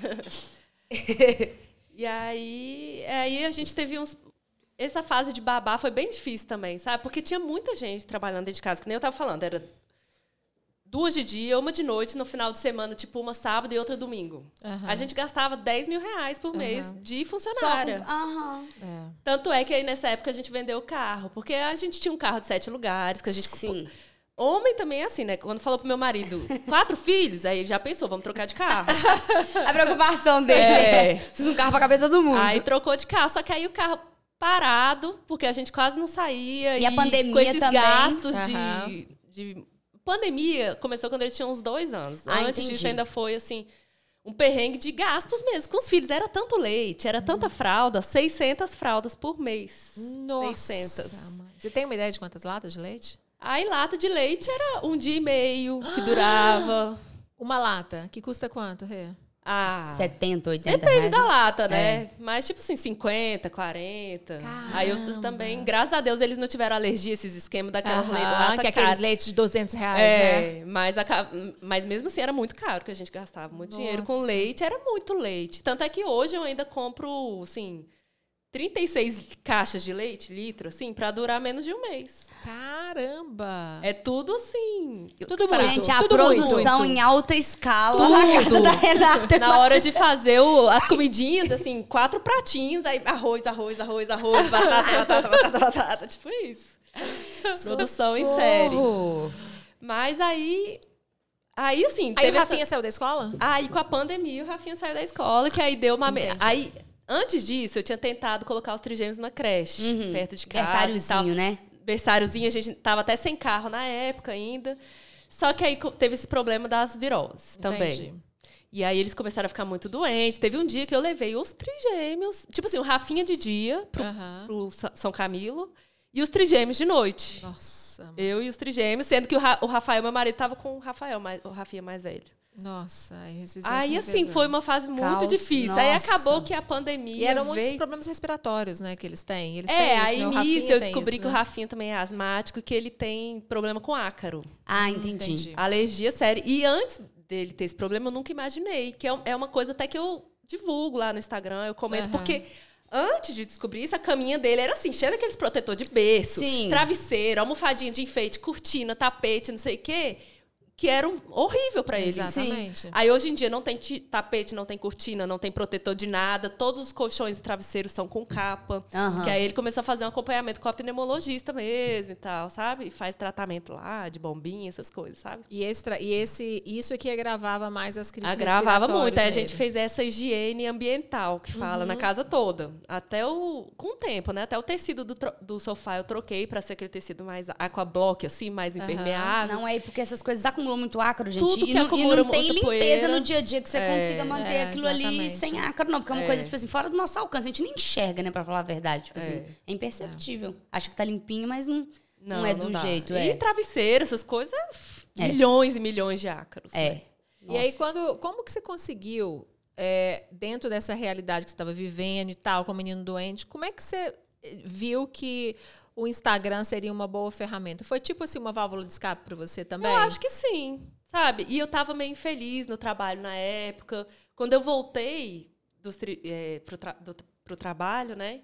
e aí, aí a gente teve uns. Essa fase de babá foi bem difícil também, sabe? Porque tinha muita gente trabalhando dentro de casa, que nem eu tava falando. Era duas de dia, uma de noite, no final de semana, tipo uma sábado e outra domingo. Aham. A gente gastava 10 mil reais por mês de Só com... funcionária. Aham. É. Tanto é que aí nessa época a gente vendeu o carro, porque a gente tinha um carro de sete lugares, que a gente Sim. Homem também é assim, né? Quando falou pro meu marido, quatro filhos, aí ele já pensou, vamos trocar de carro. A preocupação dele. É. Fiz um carro pra cabeça de todo mundo. aí trocou de carro, só que aí o carro parado, porque a gente quase não saía. E a pandemia com esses também. gastos de, de. Pandemia começou quando ele tinha uns dois anos. Ah, Antes entendi. disso ainda foi assim. Um perrengue de gastos mesmo com os filhos. Era tanto leite, era tanta fralda, 600 fraldas por mês. Nossa. 600. mãe. Você tem uma ideia de quantas latas de leite? Aí lata de leite era um dia e meio que durava. Uma lata, que custa quanto, Rê? Ah, 70, 80 Depende reais. da lata, né? É. Mas, tipo assim, 50, 40. Aí eu Caramba. também, graças a Deus, eles não tiveram alergia a esses esquemas daquelas Aham, leite lata que é aqueles leites de 200 reais, né? É, mas, aca- mas mesmo assim era muito caro que a gente gastava. Muito dinheiro com Nossa. leite, era muito leite. Tanto é que hoje eu ainda compro, assim, 36 caixas de leite, litro, assim, pra durar menos de um mês. Caramba! É tudo assim. Tudo muito. Gente, a Tudo produção muito. em alta escala na casa Tudo. da Renata. Na hora de fazer o- as comidinhas, assim, quatro pratinhos, aí arroz, arroz, arroz, arroz, batata, batata, batata, batata. Tipo isso. Produção em série. Mas aí. Aí, assim. Aí o teve essa- Rafinha saiu da escola? Aí, com a pandemia, o Rafinha saiu da escola, que aí deu uma. Entendi. Aí, antes disso, eu tinha tentado colocar os trigêmeos na creche, Uhum. perto de casa. tal. Versáriozinho, né? Berçáriozinho, a gente tava até sem carro na época ainda. Só que aí teve esse problema das viroses também. Entendi. E aí eles começaram a ficar muito doentes. Teve um dia que eu levei os trigêmeos, tipo assim, o Rafinha de dia pro, Aham. pro São Camilo e os trigêmeos de noite. Nossa, mãe. Eu e os trigêmeos, sendo que o, Ra- o Rafael, meu marido, tava com o Rafael, mais- o Rafinha mais velho. nossa. Aí, Aí, assim, revezando. foi uma fase muito Caos, difícil. Aí nossa. acabou que a pandemia E eram muitos veio... problemas respiratórios, né, que eles têm. Eles têm É, isso, aí né? O nisso eu descobri isso, que o né? Rafinha também é asmático e que ele tem problema com ácaro. Ah, entendi. Entendi. Alergia séria. E antes dele ter esse problema, eu nunca imaginei. Que é é uma coisa até que eu divulgo lá no Instagram, eu comento, Aham. porque antes de descobrir isso, a caminha dele era assim, cheia daqueles protetor de berço, Sim. travesseiro, almofadinha de enfeite, cortina, tapete, não sei o quê, que era um- horrível pra ele. Exatamente. Aí hoje em dia não tem tapete, não tem cortina, não tem protetor de nada. Todos os colchões e travesseiros são com capa. Aham. Que aí ele começou a fazer um acompanhamento com a pneumologista mesmo e tal, sabe? E faz tratamento lá de bombinha, essas coisas, sabe? E, esse, e esse, isso é que agravava mais as crises Agravava muito. Aí a gente fez essa higiene ambiental que fala Uhum. na casa toda. Até o. Com o tempo, né? Até o tecido do, do sofá eu troquei pra ser aquele tecido mais aquablock, assim, mais impermeável. Não, é porque essas coisas acumulam muito ácaro, gente. Tudo e, que não, e acumula não tem muita limpeza poeira. no dia a dia que você É. consiga manter É, aquilo ali exatamente. sem ácaro, não. Porque é uma É. coisa, tipo assim, fora do nosso alcance. A gente nem enxerga, né, pra falar a verdade. Tipo assim, É. é imperceptível. Acha que tá limpinho, mas não, não, Não, é do dá. jeito. E É. travesseiro, essas coisas, É. milhões e milhões de ácaros. É. né? E aí, quando, como que você conseguiu, é, dentro dessa realidade que você estava vivendo e tal, com o menino doente, como é que você eh, viu que o Instagram seria uma boa ferramenta? Foi tipo assim uma válvula de escape para você também? Eu acho que sim, sabe? E eu tava meio infeliz no trabalho na época. Quando eu voltei tri- eh, pro, tra- do- pro trabalho, né?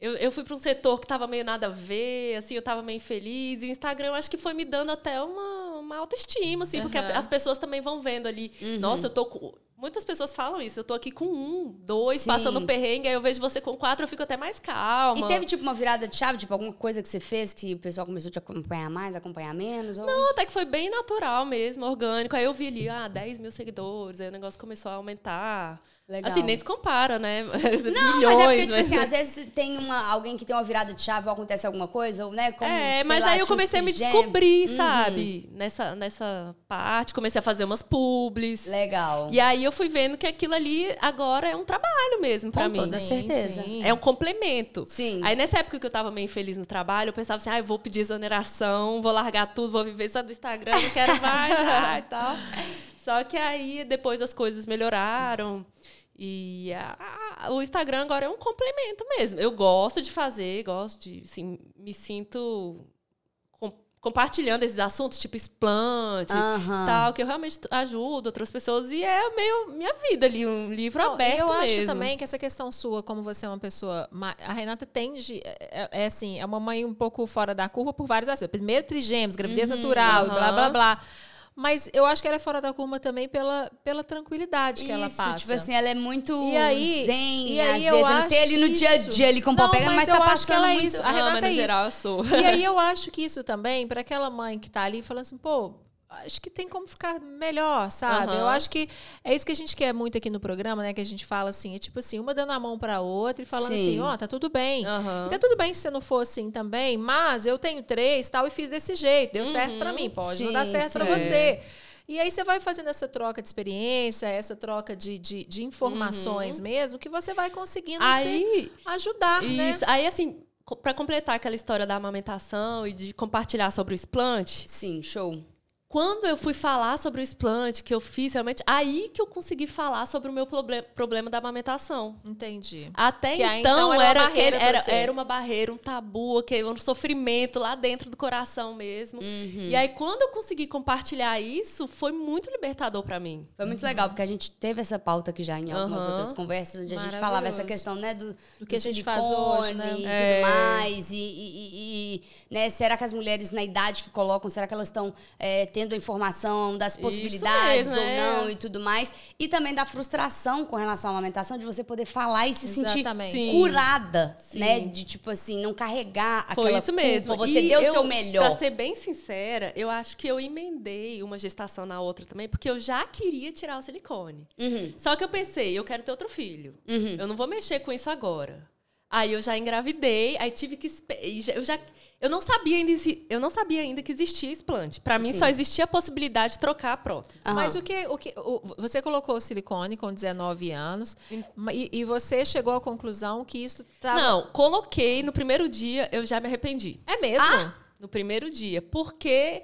Eu, eu fui para um setor que tava meio nada a ver, assim, eu tava meio infeliz. E o Instagram, eu acho que foi me dando até uma, uma autoestima, assim, porque a- Aham. as pessoas também vão vendo ali. Nossa, eu tô com. Muitas pessoas falam isso. Eu tô aqui com um, dois, Sim. passando perrengue, aí eu vejo você com quatro, eu fico até mais calma. E teve, tipo, uma virada de chave, tipo, alguma coisa que você fez que o pessoal começou a te acompanhar mais, acompanhar menos? Ou... Não, até que foi bem natural mesmo, orgânico. Aí eu vi ali, ah, 10 mil seguidores, aí o negócio começou a aumentar. Legal. Assim, nem se compara, né? Não, Milhões, mas é porque, tipo assim, às vezes tem uma, alguém que tem uma virada de chave ou acontece alguma coisa, ou, né? Como, é, mas lá, aí eu comecei a me Steve descobrir, Jam. sabe? Nessa, nessa parte, comecei a fazer umas publis. Legal. E aí eu fui vendo que aquilo ali agora é um trabalho mesmo pra Com mim. toda certeza. sim. É um complemento. Sim. Aí nessa época que eu tava meio infeliz no trabalho, eu pensava assim, ah, eu vou pedir exoneração, vou largar tudo, vou viver só do Instagram, não quero mais e tal. Só que aí depois as coisas melhoraram. E a- a- o Instagram agora é um complemento mesmo. Eu gosto de fazer, gosto de, assim, me sinto com- compartilhando esses assuntos, tipo explante, Aham. tal, que eu realmente ajudo outras pessoas. E é meio minha vida ali, um livro Não, aberto eu acho mesmo. também que essa questão sua, como você é uma pessoa. A Renata tende. É, é assim, é uma mãe um pouco fora da curva por vários aspectos. Primeiro, trigêmeos, gravidez natural, e blá, blá, blá. Mas eu acho que ela é fora da curva também pela, pela tranquilidade que ela Isso, passa. tipo assim, ela é muito E aí- zen, e às aí vezes, eu eu não acho sei ali no dia a isso. dia, ali com o pau Não, pegando, mas mas, eu tá acho que passando ela é muito... isso. A Ah, Renata mas é no isso. geral eu sou. E aí eu acho que isso também, para aquela mãe que tá ali falando assim, pô, acho que tem como ficar melhor, sabe? Aham. Eu acho que é isso que a gente quer muito aqui no programa, né? Que a gente fala assim, é tipo assim, uma dando a mão pra outra e falando Sim. assim, ó, tá tudo bem. E Tá tudo bem se você não for assim também, mas eu tenho três tal e fiz desse jeito, deu certo pra mim, pode não dar Sim, certo pra sim. você. E aí você vai fazendo essa troca de experiência, essa troca de, de, de informações mesmo, que você vai conseguindo se Aí, ajudar, né? isso, aí assim, pra completar aquela história da amamentação e de compartilhar sobre o explante, Sim, show. Quando eu fui falar sobre o explante que eu fiz, realmente, aí que eu consegui falar sobre o meu proble- problema da amamentação. Entendi. Até Que então, então, era uma era, barreira aquele, era, era uma barreira, um tabu, aquele, um sofrimento lá dentro do coração mesmo. Uhum. E aí, quando eu consegui compartilhar isso, foi muito libertador pra mim. Foi muito legal, porque a gente teve essa pauta aqui já em algumas Aham. outras conversas, onde a gente falava essa questão, né, do, Do que do a gente faz hoje, né? e tudo É. mais. E, e- e- e, né, será que as mulheres na idade que colocam, será que elas estão é, tendo a informação das possibilidades mesmo, ou é. não e tudo mais? E também da frustração com relação à amamentação, de você poder falar e se Exatamente. sentir Sim. curada, Sim. né? De, tipo assim, não carregar Foi aquela isso mesmo. culpa. Você E deu o eu, seu melhor. Pra ser bem sincera, eu acho que eu emendei uma gestação na outra também, porque eu já queria tirar o silicone. Uhum. Só que eu pensei, eu quero ter outro filho. Uhum. Eu não vou mexer com isso agora. Aí eu já engravidei, aí tive que eu já eu não sabia ainda eu não sabia ainda que existia explante. Pra mim Sim. só existia a possibilidade de trocar a prótese. Aham. Mas o que, o que o- você colocou o silicone com 19 anos e, e você chegou à conclusão que isso estava. Não, coloquei no primeiro dia, eu já me arrependi. É mesmo? Ah! No primeiro dia, porque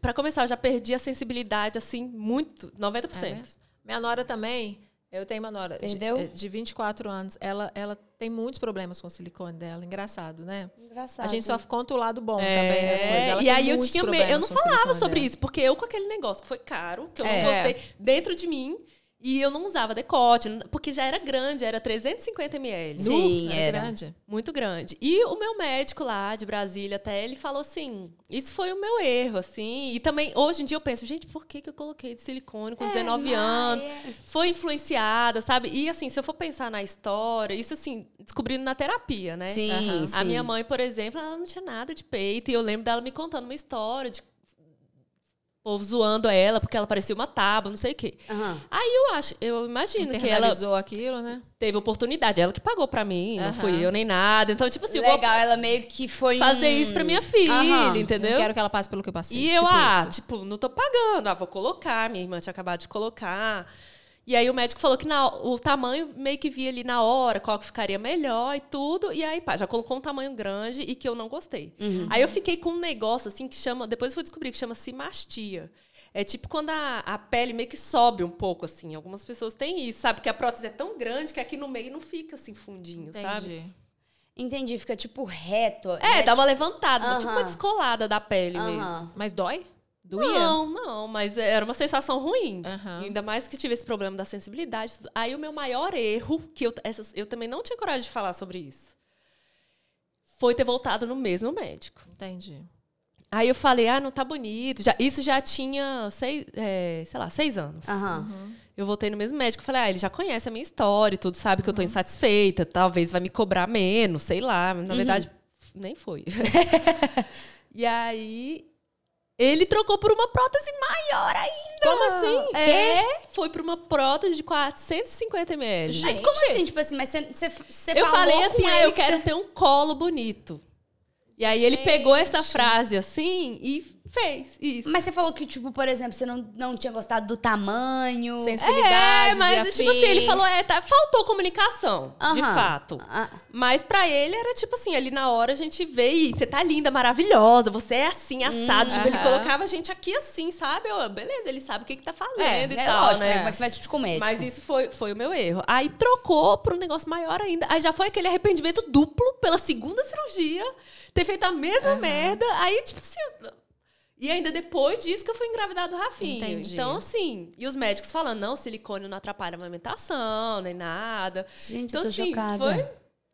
Pra começar, eu já perdi a sensibilidade assim muito, 90%. É mesmo? Minha nora também. Eu tenho uma nora de, Perdeu? eh, de 24 anos. Ela, ela tem muitos problemas com o silicone dela. Engraçado, né? Engraçado. A gente só conta o lado bom É, também das coisas. Ela e tem aí eu tinha medo. Eu não falava sobre dela. isso, porque eu com aquele negócio que foi caro, que eu É. não gostei, dentro de mim, e eu não usava decote, porque já era grande, era 350 ml. Sim, Nu, era. grande. Muito grande. E o meu médico lá de Brasília, até ele falou assim: isso foi o meu erro, assim. E também, hoje em dia, eu penso, gente, por que, que eu coloquei de silicone com 19 anos? Foi influenciada, sabe? E assim, se eu for pensar na história, isso assim, descobrindo na terapia, né? Sim, Aham. sim. A minha mãe, por exemplo, ela não tinha nada de peito. E eu lembro dela me contando uma história de povo zoando ela porque ela parecia uma tábua, não sei o quê. Aham. Aí eu acho, eu imagino que ela aquilo, né? teve oportunidade, ela que pagou pra mim, não Aham. fui eu nem nada. Então, tipo assim, eu vou Legal, ela meio que foi fazer isso pra minha filha. Não entendeu? quero que ela passe pelo que eu passei. E eu, tipo ah, isso. tipo, não tô pagando, ah, vou colocar. Minha irmã tinha acabado de colocar. E aí o médico falou que na- o tamanho meio que via ali na hora, qual que ficaria melhor e tudo. E aí, pá, já colocou um tamanho grande e que eu não gostei. Uhum. Aí eu fiquei com um negócio assim que chama. Depois eu fui descobrir que chama simastia. É tipo quando a, a pele meio que sobe um pouco, assim. Algumas pessoas têm isso, sabe? Que a prótese é tão grande que aqui no meio não fica assim fundinho, sabe? Entendi. Entendi, fica tipo reto. É, né? dá uma levantada, tipo Aham. uma descolada da pele mesmo. Mas dói? Doía? Não, não, mas era uma sensação ruim. Aham. Ainda mais que tive esse problema da sensibilidade. Aí o meu maior erro, que eu, essas, eu também não tinha coragem de falar sobre isso, foi ter voltado no mesmo médico. Entendi. Aí eu falei, ah, não tá bonito. Já, isso já tinha seis, é, sei lá, seis anos. Aham. Eu voltei no mesmo médico. Falei, ah, ele já conhece a minha história e tudo, sabe Uhum. que eu tô insatisfeita. Talvez vai me cobrar menos, sei lá. Uhum. Na verdade, nem foi. e aí, Ele trocou por uma prótese maior ainda. Como assim? É, foi por uma prótese de 450 ml. Mas como assim? Tipo assim, mas você, você, você Eu falou falei assim, ah, eu que quero ter um colo bonito. E aí ele pegou essa frase assim e fez isso. Mas você falou que, tipo, por exemplo, você não, não tinha gostado do tamanho. É, Sensibilidades mas e tipo assim, ele falou, é, tá, faltou comunicação, de Aham. fato. Ah, Mas pra ele era tipo assim, ali na hora a gente vê e você tá linda, maravilhosa, você é assim, assado. tipo, ele colocava a gente aqui assim, sabe? Eu, beleza, ele sabe o que, que tá fazendo é, e é tal, lógico, né? né? Como é que você vai te comer? Mas tipo? isso foi, foi o meu erro. Aí trocou pra um negócio maior ainda. Aí já foi aquele arrependimento duplo pela segunda cirurgia, ter feito a mesma merda. Aí, tipo assim. E ainda depois disso que eu fui engravidar do Rafinha. Entendi. Então, assim, e os médicos falando, não, silicone não atrapalha a amamentação, nem nada. Gente, então, eu tô assim, chocada. foi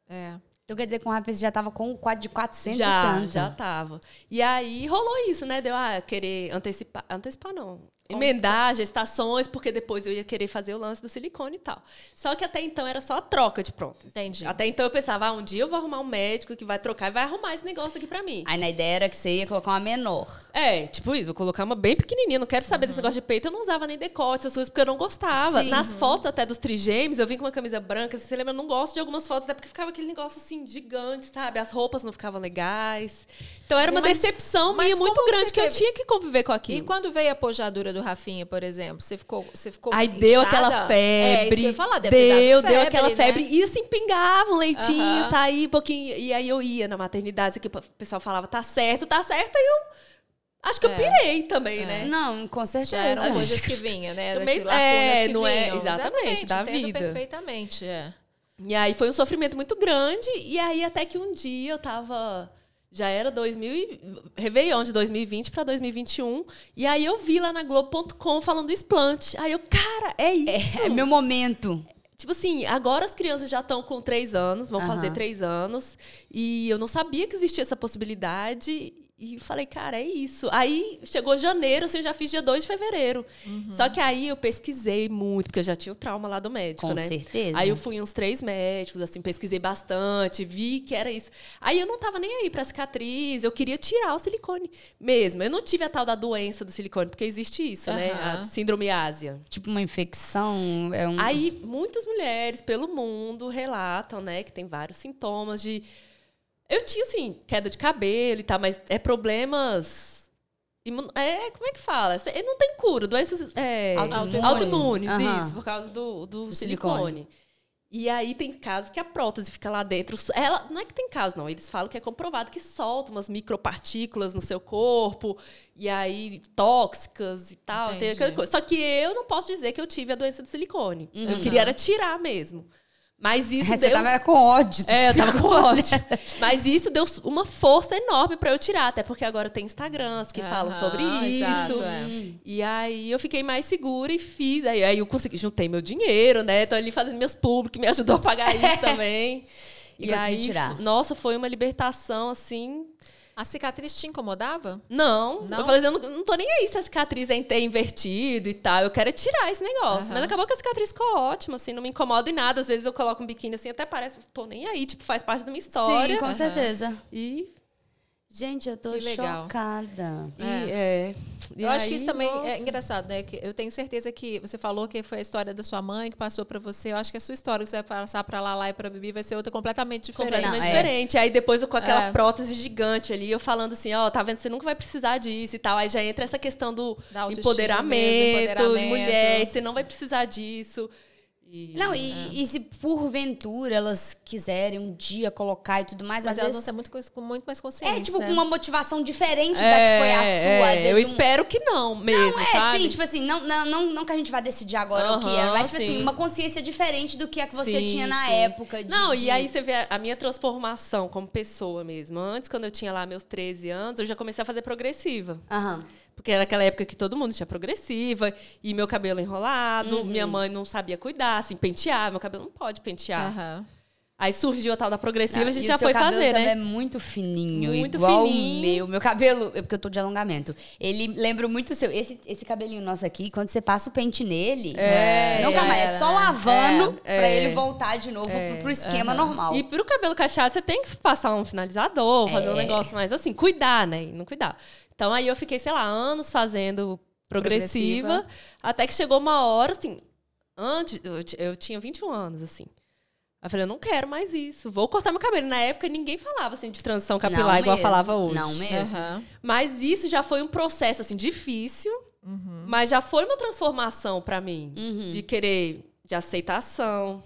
É. Então quer dizer que o Rafa já tava com o quadro de 400 e já, tanto. já tava. E aí rolou isso, né? Deu a querer antecipar. Antecipar não. Emendar gestações, porque depois eu ia querer fazer o lance do silicone e tal. Só que até então era só a troca de prótese. Entendi. Até então eu pensava, ah, um dia eu vou arrumar um médico que vai trocar e vai arrumar esse negócio aqui pra mim. Aí na ideia era que você ia colocar uma menor. É, tipo isso, vou colocar uma bem pequenininha, não quero saber desse negócio de peito, eu não usava nem decote, essas coisas, porque eu não gostava. Sim. Nas fotos até dos trigêmeos, eu vim com uma camisa branca, se você lembra, eu não gosto de algumas fotos, até porque ficava aquele negócio assim, gigante, sabe? As roupas não ficavam legais. Então era uma Mas- decepção mas minha muito que grande que eu teve? tinha que conviver com E aquilo. quando veio a pojadura do Rafinha, por exemplo, você ficou, você ficou Aí deu inchada? aquela É, isso que febre. eu ia falar, deve ter deu, dado deu aquela né? febre. E assim, pingava um leitinho, Aham. saía um pouquinho. E aí eu ia na maternidade, que o pessoal falava, tá certo, tá certo. Aí eu acho que eu É. pirei também, né? Não, com certeza. Já eram coisas que vinham, né? Também- Daquilo, lacunas é, que não é- vinham. exatamente, da entendo vida. perfeitamente, é. E aí foi um sofrimento muito grande. E aí até que um dia eu tava. Já era 2000 e, Réveillon de 2020 para 2021. E aí eu vi lá na Globo.com falando do explante. Aí eu, cara, é isso. É, é meu momento. Tipo assim, agora as crianças já estão com três anos, vão Aham. fazer três anos. E eu não sabia que existia essa possibilidade. E falei, cara, é isso. Aí chegou janeiro, assim, eu já fiz dia 2 de fevereiro. Uhum. Só que aí eu pesquisei muito, porque eu já tinha o trauma lá do médico, Com né? certeza. Aí eu fui em uns três médicos, assim, pesquisei bastante, vi que era isso. Aí eu não tava nem aí pra cicatriz, eu queria tirar o silicone mesmo. Eu não tive a tal da doença do silicone, porque existe isso, né? Aham. A síndrome ásia. Tipo uma infecção. É um... Aí, muitas mulheres pelo mundo relatam, né, que tem vários sintomas de. Eu tinha, assim, queda de cabelo e tal, mas é problemas. É, como é que fala? Não tem cura, doenças é, Autoimunes. Aham. isso, por causa do, do, Do silicone. silicone. E aí tem casos que a prótese fica lá dentro. Ela, não é que tem caso, não. Eles falam que é comprovado que solta umas micropartículas no seu corpo, e aí tóxicas e tal. Só que eu não posso dizer que eu tive a doença do silicone. Uhum. Eu queria era tirar mesmo. Mas isso Você deu. tava com ódio. É, eu tava com ódio. Mas isso deu uma força enorme pra eu tirar, até porque agora tem Instagrams que falam sobre isso. exato, é. E aí eu fiquei mais segura e fiz. Aí, aí eu consegui, juntei meu dinheiro, né? Tô ali fazendo meus públicos, que me ajudou a pagar isso também. E consegui aí, tirar. nossa, foi uma libertação assim. A cicatriz te incomodava? Não, Não? eu falei, assim, eu não, não tô nem aí se a cicatriz é ter invertido e tal. Eu quero é tirar esse negócio. Aham. Mas acabou que a cicatriz ficou ótima, assim, não me incomoda em nada. Às vezes eu coloco um biquíni assim, até parece, tô nem aí, tipo, faz parte da minha história. Sim, com certeza. E, Gente, eu tô Que legal. chocada. e, é. E eu acho que aí, isso também nossa. é engraçado, né? Que eu tenho certeza que você falou que foi a história da sua mãe que passou pra você. Eu acho que a sua história que você vai passar pra Lala e pra Bibi vai ser outra completamente diferente. Completamente Não, é. diferente. Aí depois eu com aquela É. prótese gigante ali, eu falando assim, ó, tá vendo, você nunca vai precisar disso e tal. Aí já entra essa questão do empoderamento, mesmo, empoderamento. mulher, você não vai precisar disso. E- Não, e, e se porventura elas quiserem um dia colocar e tudo mais, Mas às elas vezes. ter muito, com muito mais consciência. É, tipo, né? com uma motivação diferente da que foi a sua. É, às vezes eu um- espero que não mesmo, Não, é, sabe? sim, tipo assim, não, não, não, não que a gente vá decidir agora o que é, mas, tipo assim, sim. uma consciência diferente do que a que você Sim, tinha na sim. época. De, Não, de- e aí você vê a, a minha transformação como pessoa mesmo. Antes, quando eu tinha lá meus 13 anos, eu já comecei a fazer progressiva. Aham. Porque era aquela época que todo mundo tinha progressiva e meu cabelo enrolado, Uhum. minha mãe não sabia cuidar, assim, pentear. Meu cabelo não pode pentear. Aham. Aí surgiu a tal da progressiva, Não, a gente já foi cabelo fazer, né? é muito fininho, Muito igual fininho. o meu. Meu cabelo, é porque eu tô de alongamento. Ele lembra muito o seu. Esse, esse cabelinho nosso aqui, quando você passa o pente nele, É, não calma, é só lavando É, pra é. ele voltar de novo pro, pro esquema normal. E pro cabelo cacheado, você tem que passar um finalizador, fazer um É. negócio mais assim, cuidar, né? E Não cuidar. Então aí eu fiquei, sei lá, anos fazendo progressiva, Progressiva. até que chegou uma hora, assim, antes, eu, eu tinha 21 anos, assim. Aí eu falei, eu não quero mais isso, vou cortar meu cabelo. Na época ninguém falava assim de transição capilar Não igual mesmo, falava hoje. Não mesmo. Aham. Mas isso já foi um processo assim difícil, Uhum. mas já foi uma transformação pra mim, Uhum. de querer de aceitação.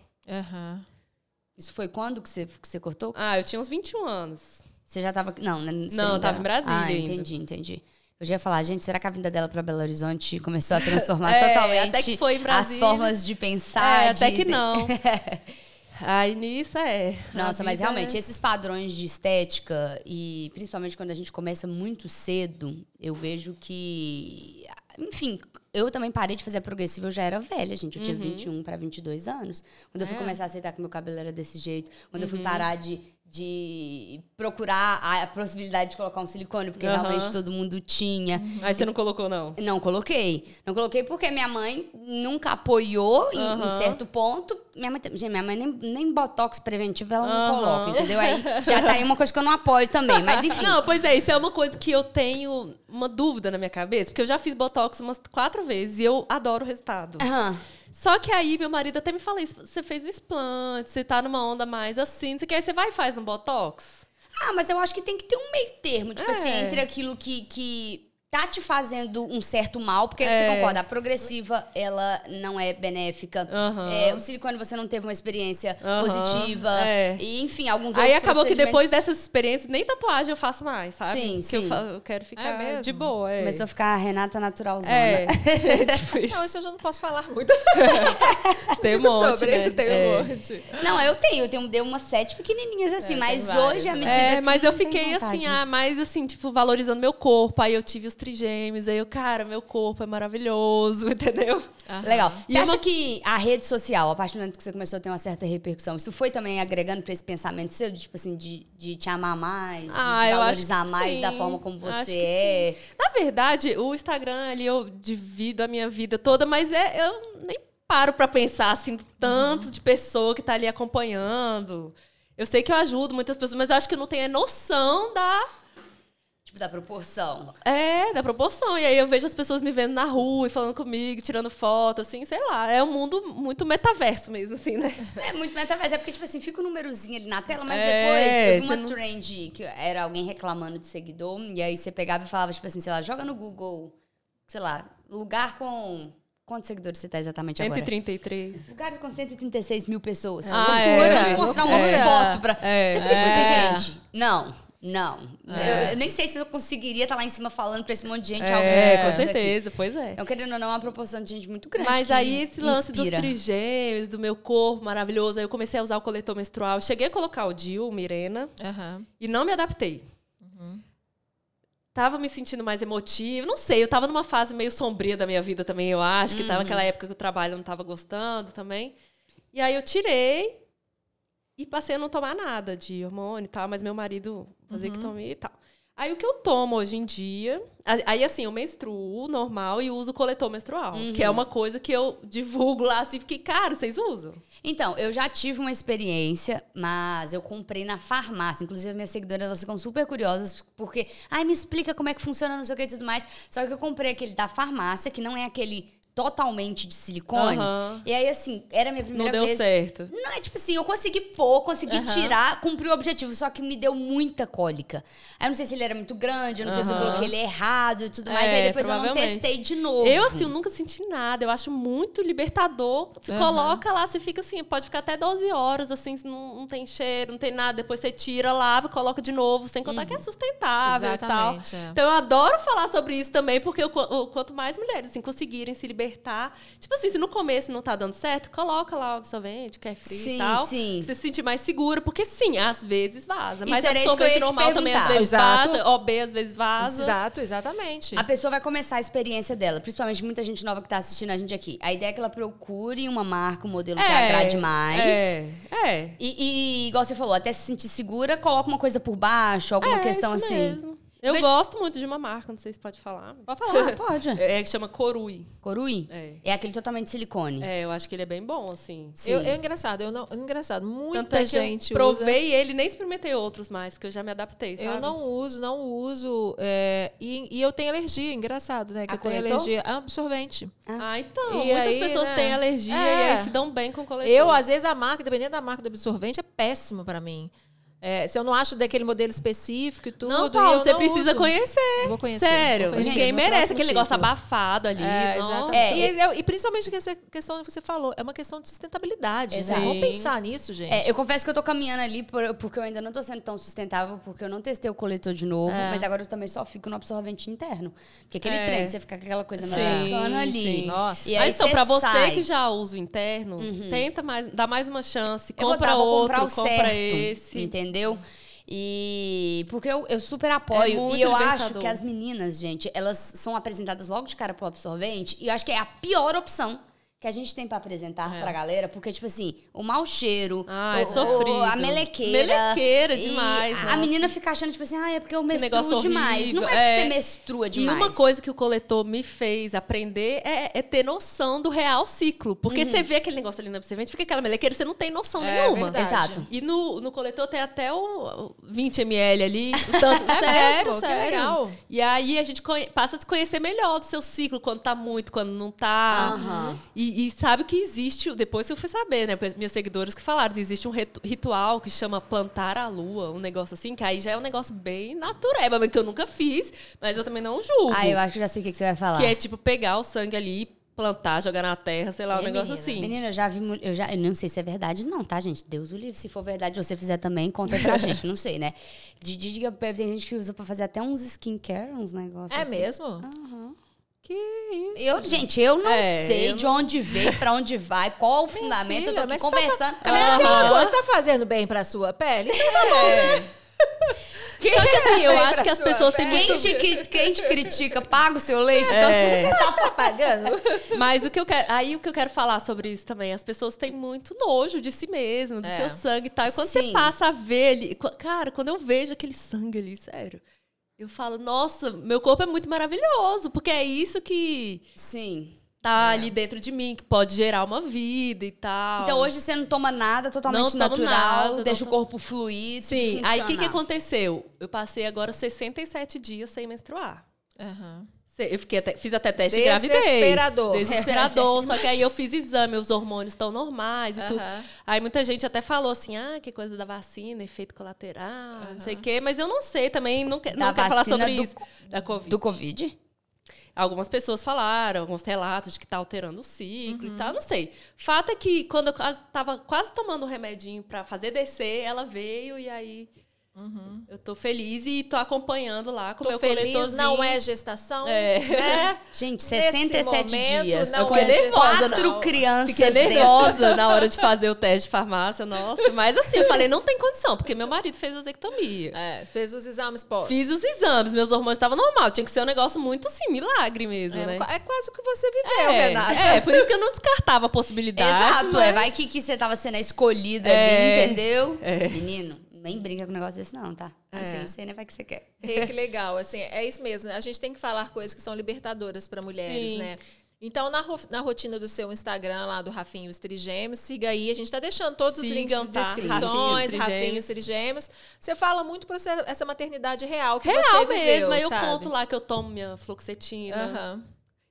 Isso foi quando que você, que você cortou? Ah, eu tinha uns 21 anos. Você já tava. Não, né, Não, ainda- tava em Brasília Ah, ainda. entendi, entendi. Eu já ia falar, gente, será que a vinda dela pra Belo Horizonte começou a transformar É, totalmente até que foi em as Brasília. formas de pensar? É, até de- que não. Aí nisso é. Nossa, mas realmente, é- esses padrões de estética, e principalmente quando a gente começa muito cedo, eu vejo que. Enfim, eu também parei de fazer a progressiva, eu já era velha, gente. Eu tinha 21 para 22 anos. Quando eu fui É. começar a aceitar que meu cabelo era desse jeito. Quando Uhum. eu fui parar de, de procurar a, possibilidade de colocar um silicone, porque Aham. realmente todo mundo tinha. Aí você não colocou, não. Não coloquei. Não coloquei porque minha mãe nunca apoiou em, em Aham. certo ponto. Minha mãe, gente, minha mãe nem, nem botox preventivo ela não Aham. coloca, entendeu? Aí já tá aí uma coisa que eu não apoio também. Mas enfim. Não, pois é, isso é uma coisa que eu tenho uma dúvida na minha cabeça, porque eu já fiz botox umas quatro vezes e eu adoro o resultado. Aham. Só que aí meu marido até me fala isso, você fez o explante, você tá numa onda mais assim, não sei o que, aí você vai e faz um botox? Ah, mas eu acho que tem que ter um meio termo, tipo É. assim, entre aquilo que, que tá te fazendo um certo mal, porque você É. concorda, a progressiva, ela não é benéfica. Aham. É, o silicone você não teve uma experiência Aham, positiva. é. E, enfim, alguns Aí outros acabou que depois procedimentos- dessas experiências, nem tatuagem eu faço mais, sabe? Sim, que sim. Eu, eu quero ficar mesmo? de boa, é. Começou a ficar a Renata naturalzona. É, tipo isso. Não, isso eu já não posso falar muito. Tem um monte, sobre, né? tem um É. monte. Não, eu tenho, eu tenho dei umas sete pequenininhas assim, É, mas hoje, à né? medida É, que mas eu fiquei assim, ah, mais assim, tipo, valorizando meu corpo. Aí eu tive os trigêmeos, aí eu, cara, meu corpo é maravilhoso, entendeu? Legal. E Você acha uma- que a rede social, a partir do momento que você começou a ter uma certa repercussão, isso foi também agregando pra esse pensamento seu, tipo assim, de, de te amar mais, de, Ah, de eu acho valorizar mais da sim. forma como você é? Na verdade, o Instagram ali eu divido a minha vida toda, mas é, eu nem paro pra pensar assim, tanto de pessoa que tá ali acompanhando. Eu sei que eu ajudo muitas pessoas, mas eu acho que eu não tenho a noção da Tipo, da proporção. É, da proporção. E aí eu vejo as pessoas me vendo na rua e falando comigo, tirando foto, assim, sei lá. É um mundo muito metaverso mesmo, assim, né? É muito metaverso. É porque, tipo assim, fica o númerozinho ali na tela, mas É, depois eu vi você uma não- trend que era alguém reclamando de seguidor, e aí você pegava e falava, tipo assim, sei lá, joga no Google, sei lá, lugar com. Quantos seguidores você tá exatamente agora? 133. Lugares com 136 mil pessoas. Ah, você é, é, mostrar uma é. foto pra. É, você fica tipo é. assim, gente, não, não. Eu, eu nem sei se eu conseguiria estar lá em cima falando pra esse monte de gente. algo É, com isso aqui. certeza, pois é. Então, querendo ou não, é uma proporção de gente muito grande. Mas aí esse lance inspira. dos trigêmeos, do meu corpo maravilhoso, aí eu comecei a usar o coletor menstrual. Cheguei a colocar o DIU, Mirena, Aham. e não me adaptei. Tava me sentindo mais emotiva, não sei, eu tava numa fase meio sombria da minha vida também, eu acho, que tava naquela época que o trabalho eu não tava gostando também. E aí eu tirei e passei a não tomar nada de hormônio e tal, mas meu marido fazia que tomia e tal. Aí o que eu tomo hoje em dia, aí assim, eu menstruo normal e uso coletor menstrual, que é uma coisa que eu divulgo lá assim, porque, cara, vocês usam? Então, eu já tive uma experiência, mas eu comprei na farmácia. Inclusive, minhas seguidoras elas ficam super curiosas, porque, ai, me explica como é que funciona, não sei o que e tudo mais. Só que eu comprei aquele da farmácia, que não é aquele totalmente de silicone. Aham. E aí, assim, era a minha primeira Não deu vez. certo. Não, é tipo assim, eu consegui pôr, consegui Aham. tirar, cumpri o objetivo, só que me deu muita cólica. Aí eu não sei se ele era muito grande, eu não sei se eu coloquei ele errado e tudo mais. É, aí depois eu não testei de novo. Eu, assim, eu nunca senti nada. Eu acho muito libertador. Você coloca lá, você fica assim, pode ficar até 12 horas, assim, não, não tem cheiro, não tem nada. Depois você tira, lava, coloca de novo, sem contar que é sustentável e tal. Exatamente, é. Então eu adoro falar sobre isso também, porque qu- o quanto mais mulheres assim, conseguirem se libertar libertar. Tipo assim, se no começo não tá dando certo, coloca lá o absorvente, que é frio Sim, e tal. sim. Pra você se sentir mais segura, porque sim, às vezes vaza. Mas Isso era isso que eu absorvente normal também às vezes Exato. vaza, OB às vezes vaza. Exato, exatamente. A pessoa vai começar a experiência dela, principalmente muita gente nova que tá assistindo a gente aqui. A ideia é que ela procure uma marca, um modelo que agrade mais. É, é. E, e, igual você falou, até se sentir segura, coloca uma coisa por baixo, alguma é, questão isso assim. mesmo. Eu Veja- gosto muito de uma marca, não sei se pode falar. Pode falar, pode. É que chama Corui. Corui? É. É aquele totalmente de silicone. É, eu acho que ele é bem bom, assim. Sim. Eu, é engraçado, eu não, engraçado. Tanto Muita é que gente eu provei ele, nem experimentei outros mais, porque eu já me adaptei, usa. sabe? Eu não uso, não uso. é, e, e eu tenho alergia, engraçado, né? Que A eu tenho alergia a absorvente. Ah, então. E muitas aí, pessoas né? têm alergia É. e aí se dão bem com coletor. Eu, às vezes, a marca, dependendo da marca do absorvente, é péssimo pra mim. É, se eu não acho daquele modelo específico e tudo. Não, Paulo, eu você não precisa uso. conhecer. Vou conhecer. Sério, vou conhecer. ninguém merece aquele negócio abafado ali. É. É, e, e- e principalmente que essa questão que você falou, é uma questão de sustentabilidade. né? Vamos pensar nisso, gente. É, eu confesso que eu tô caminhando ali por- porque eu ainda não tô sendo tão sustentável, porque eu não testei o coletor de novo, É. mas agora eu também só fico no absorvente interno. Porque aquele É. trem, você fica com aquela coisa Sim, americana ali. sim. Nossa. E Ah, aí então, você pra você sai. que já usa o interno, tenta mais, dá mais uma chance, Eu vou compra dar, vou outro, comprar o compra certo, esse. entendeu? E porque eu, eu super apoio. É e eu acho que as meninas, gente, elas são apresentadas logo de cara pro absorvente. E eu acho que é a pior opção que a gente tem pra apresentar É. pra galera. Porque, tipo assim, o mau cheiro, Ah, o, é o- a melequeira. Melequeira e demais, A, nossa. menina fica achando, tipo assim, ah, é porque eu menstruo negócio demais. horrível, Não é, é. que você menstrua E demais. uma coisa que o coletor me fez aprender é, é ter noção do real ciclo. Porque Uhum. você vê aquele negócio ali no absorvente, fica aquela melequeira, você não tem noção É nenhuma. verdade. Exato. E no, no coletor tem até o, o 20 ml ali. O tanto, É sério, mesmo? Que sério. legal. E aí a gente passa a se conhecer melhor do seu ciclo, quando tá muito, quando não tá. Aham. E, e sabe que existe, depois eu fui saber, né? Meus seguidores que falaram, existe um ritu- ritual que chama plantar a lua, um negócio assim, que aí já é um negócio bem natureba, mas que eu nunca fiz, mas eu também não julgo. Ah, eu acho que já sei o que, você vai falar. Que é tipo pegar o sangue ali, plantar, jogar na terra, sei lá, um É, negócio menina. assim. Menina, eu já vi. Eu, já, eu não sei se é verdade, não, tá, gente? Deus o livre. Se for verdade, você fizer também, conta pra gente. Não sei, né? De, de, de- tem gente que usa pra fazer até uns skincare, uns negócios. É assim. mesmo? Aham. Que isso. Eu, gente, eu não É, sei eu de onde veio, pra onde vai, qual o fundamento. eu tô filha, aqui você tá conversando com a Mas minha tem uma amiga. coisa, tá fazendo bem pra sua pele? Então tá bom, né? Só que assim, eu acho que as pessoas têm muito. Quem te, que- quem te critica, paga o seu leite, É. então você tá pagando? Mas o que eu quero. Aí o que eu quero falar sobre isso também, as pessoas têm muito nojo de si mesmo, do É. seu sangue e tal. E quando Sim. você passa a ver ali. Cara, quando eu vejo aquele sangue ali, sério. Eu falo, nossa, meu corpo é muito maravilhoso, porque é isso que Sim. tá ali dentro de mim, que pode gerar uma vida e tal. Então hoje você não toma nada totalmente Não natural, nada, não deixa o tomo- corpo fluir. Sim, aí o que, que aconteceu? Eu passei agora 67 dias sem menstruar. Aham. Se- Eu fiquei até- fiz até teste de gravidez. Desesperador. Desesperador. só que aí eu fiz exame, os hormônios estão normais e tudo. Aí muita gente até falou assim: ah, que coisa da vacina, efeito colateral, não sei o quê. Mas eu não sei também, não, que, não quero falar sobre do- isso. Da Covid. Do Covid? Algumas pessoas falaram, alguns relatos de que tá alterando o ciclo Uhum. e tal, não sei. Fato é que quando eu quase- tava quase tomando um remedinho pra fazer descer, ela veio e aí eu tô feliz e tô acompanhando lá com o Tô meu feliz, coletorzinho. não é gestação. É. Né? Gente, Nesse 67 momento, dias. não com é nervosa, quatro não. crianças Fiquei dentro. nervosa na hora de fazer o teste de farmácia, nossa. Mas assim, eu falei, não tem condição, porque meu marido fez vasectomia. É, fez os exames pós. Fiz os exames, meus hormônios estavam normal. Tinha que ser um negócio muito assim, milagre mesmo, É, né? é quase o que você viveu, É, Renata. é, por isso que eu não descartava a possibilidade. Exato, mas- é. Vai que, que você tava sendo a escolhida É. ali, entendeu? É. Menino, nem brinca com um negócio desse não, tá? Assim, É. não sei nem vai que você quer. Que legal, assim, é isso mesmo. A gente tem que falar coisas que são libertadoras para mulheres, Sim. né? Então, na, ro- na rotina do seu Instagram, lá do Rafinho os Trigêmeos, siga aí. A gente tá deixando todos os links tá? descrições, Rafinho os Rafinho os Trigêmeos. Você fala muito para essa maternidade real que Real você viveu, mesmo. Aí eu sabe? conto lá que eu tomo minha fluoxetina. Aham.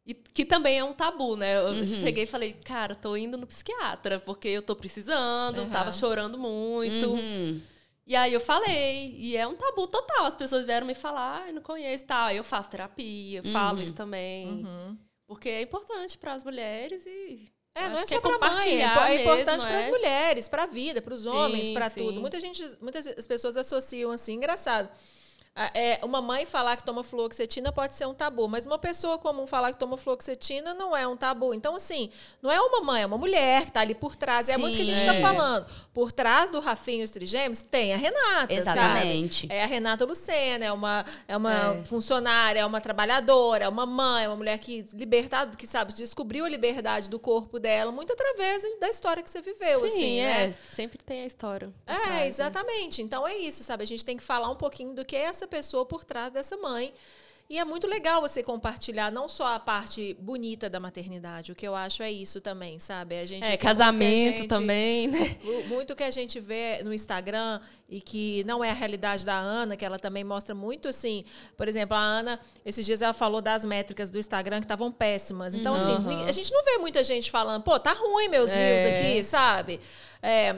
E que também é um tabu, né? Eu Uhum. cheguei e falei, cara, tô indo no psiquiatra, porque eu tô precisando, Uhum. tava chorando muito. Uhum. E aí eu falei, e é um tabu total. As pessoas vieram me falar, ai, não conheço tal. Eu faço terapia, eu falo isso também. Uhum. Porque é importante para as mulheres e. É, acho não é só para mãe, é, é importante para as é. mulheres, para a vida, para os homens, para tudo. Muita gente, muitas as pessoas associam assim, engraçado. É, uma mãe falar que toma fluoxetina pode ser um tabu, mas uma pessoa comum falar que toma fluoxetina não é um tabu. Então, assim, não é uma mãe, é uma mulher que está ali por trás. Sim, é muito que a gente está é. falando. Por trás do Rafinho e os Trigêmeos tem a Renata. Exatamente. Sabe? É a Renata Lucena, é uma, é uma é. funcionária, é uma trabalhadora, é uma mãe, é uma mulher que libertada, que sabe, descobriu a liberdade do corpo dela, muito através da história que você viveu. Sim, assim, é. Né? Sempre tem a história. É, trás, né? exatamente. Né? Então é isso, sabe? A gente tem que falar um pouquinho do que é essa pessoa por trás dessa mãe. E é muito legal você compartilhar não só a parte bonita da maternidade, o que eu acho é isso também, sabe? A gente é, casamento gente, também, né? Muito que a gente vê no Instagram e que não é a realidade da Ana, que ela também mostra muito assim. Por exemplo, a Ana, esses dias ela falou das métricas do Instagram que estavam péssimas. Então, uhum. assim, a gente não vê muita gente falando, pô, tá ruim meus é. views aqui, sabe? É,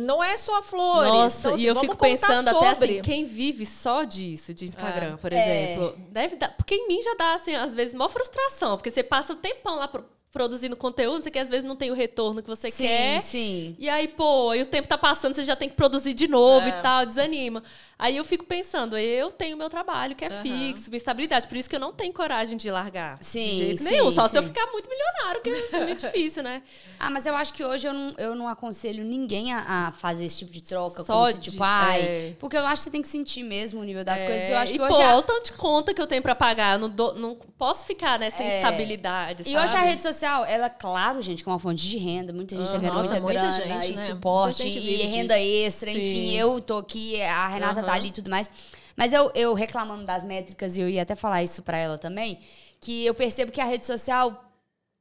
não é só flores. Nossa, então, assim, e eu fico pensando sobre. até assim, quem vive só disso, de Instagram, é. por exemplo, é. deve dar. Porque em mim já dá, assim, às vezes, maior frustração, porque você passa o tempão lá produzindo conteúdo, você que às vezes não tem o retorno que você sim, quer. Sim. E aí, pô, aí o tempo tá passando, você já tem que produzir de novo é. e tal, desanima. Aí eu fico pensando, eu tenho meu trabalho que é uhum. fixo, minha estabilidade, por isso que eu não tenho coragem de largar. Sim, de jeito sim, nenhum. Só sim. se eu ficar muito milionário, que é muito difícil, né? Ah, mas eu acho que hoje eu não, eu não aconselho ninguém a, a fazer esse tipo de troca, Só como se, tipo, ai. É. Porque eu acho que você tem que sentir mesmo o nível das é. coisas. Eu acho que e, hoje. Pô, a... olha o tanto de conta que eu tenho pra pagar. Eu não, do, não posso ficar nessa é. instabilidade. E hoje a rede social, ela, claro, gente, que é uma fonte de renda. Muita gente uhum, tá ganhando muita, muita grana gente, e né? suporte e renda extra. Sim. Enfim, eu tô aqui, a Renata uhum. tá ali e tudo mais. Mas eu, eu reclamando das métricas, e eu ia até falar isso para ela também, que eu percebo que a rede social,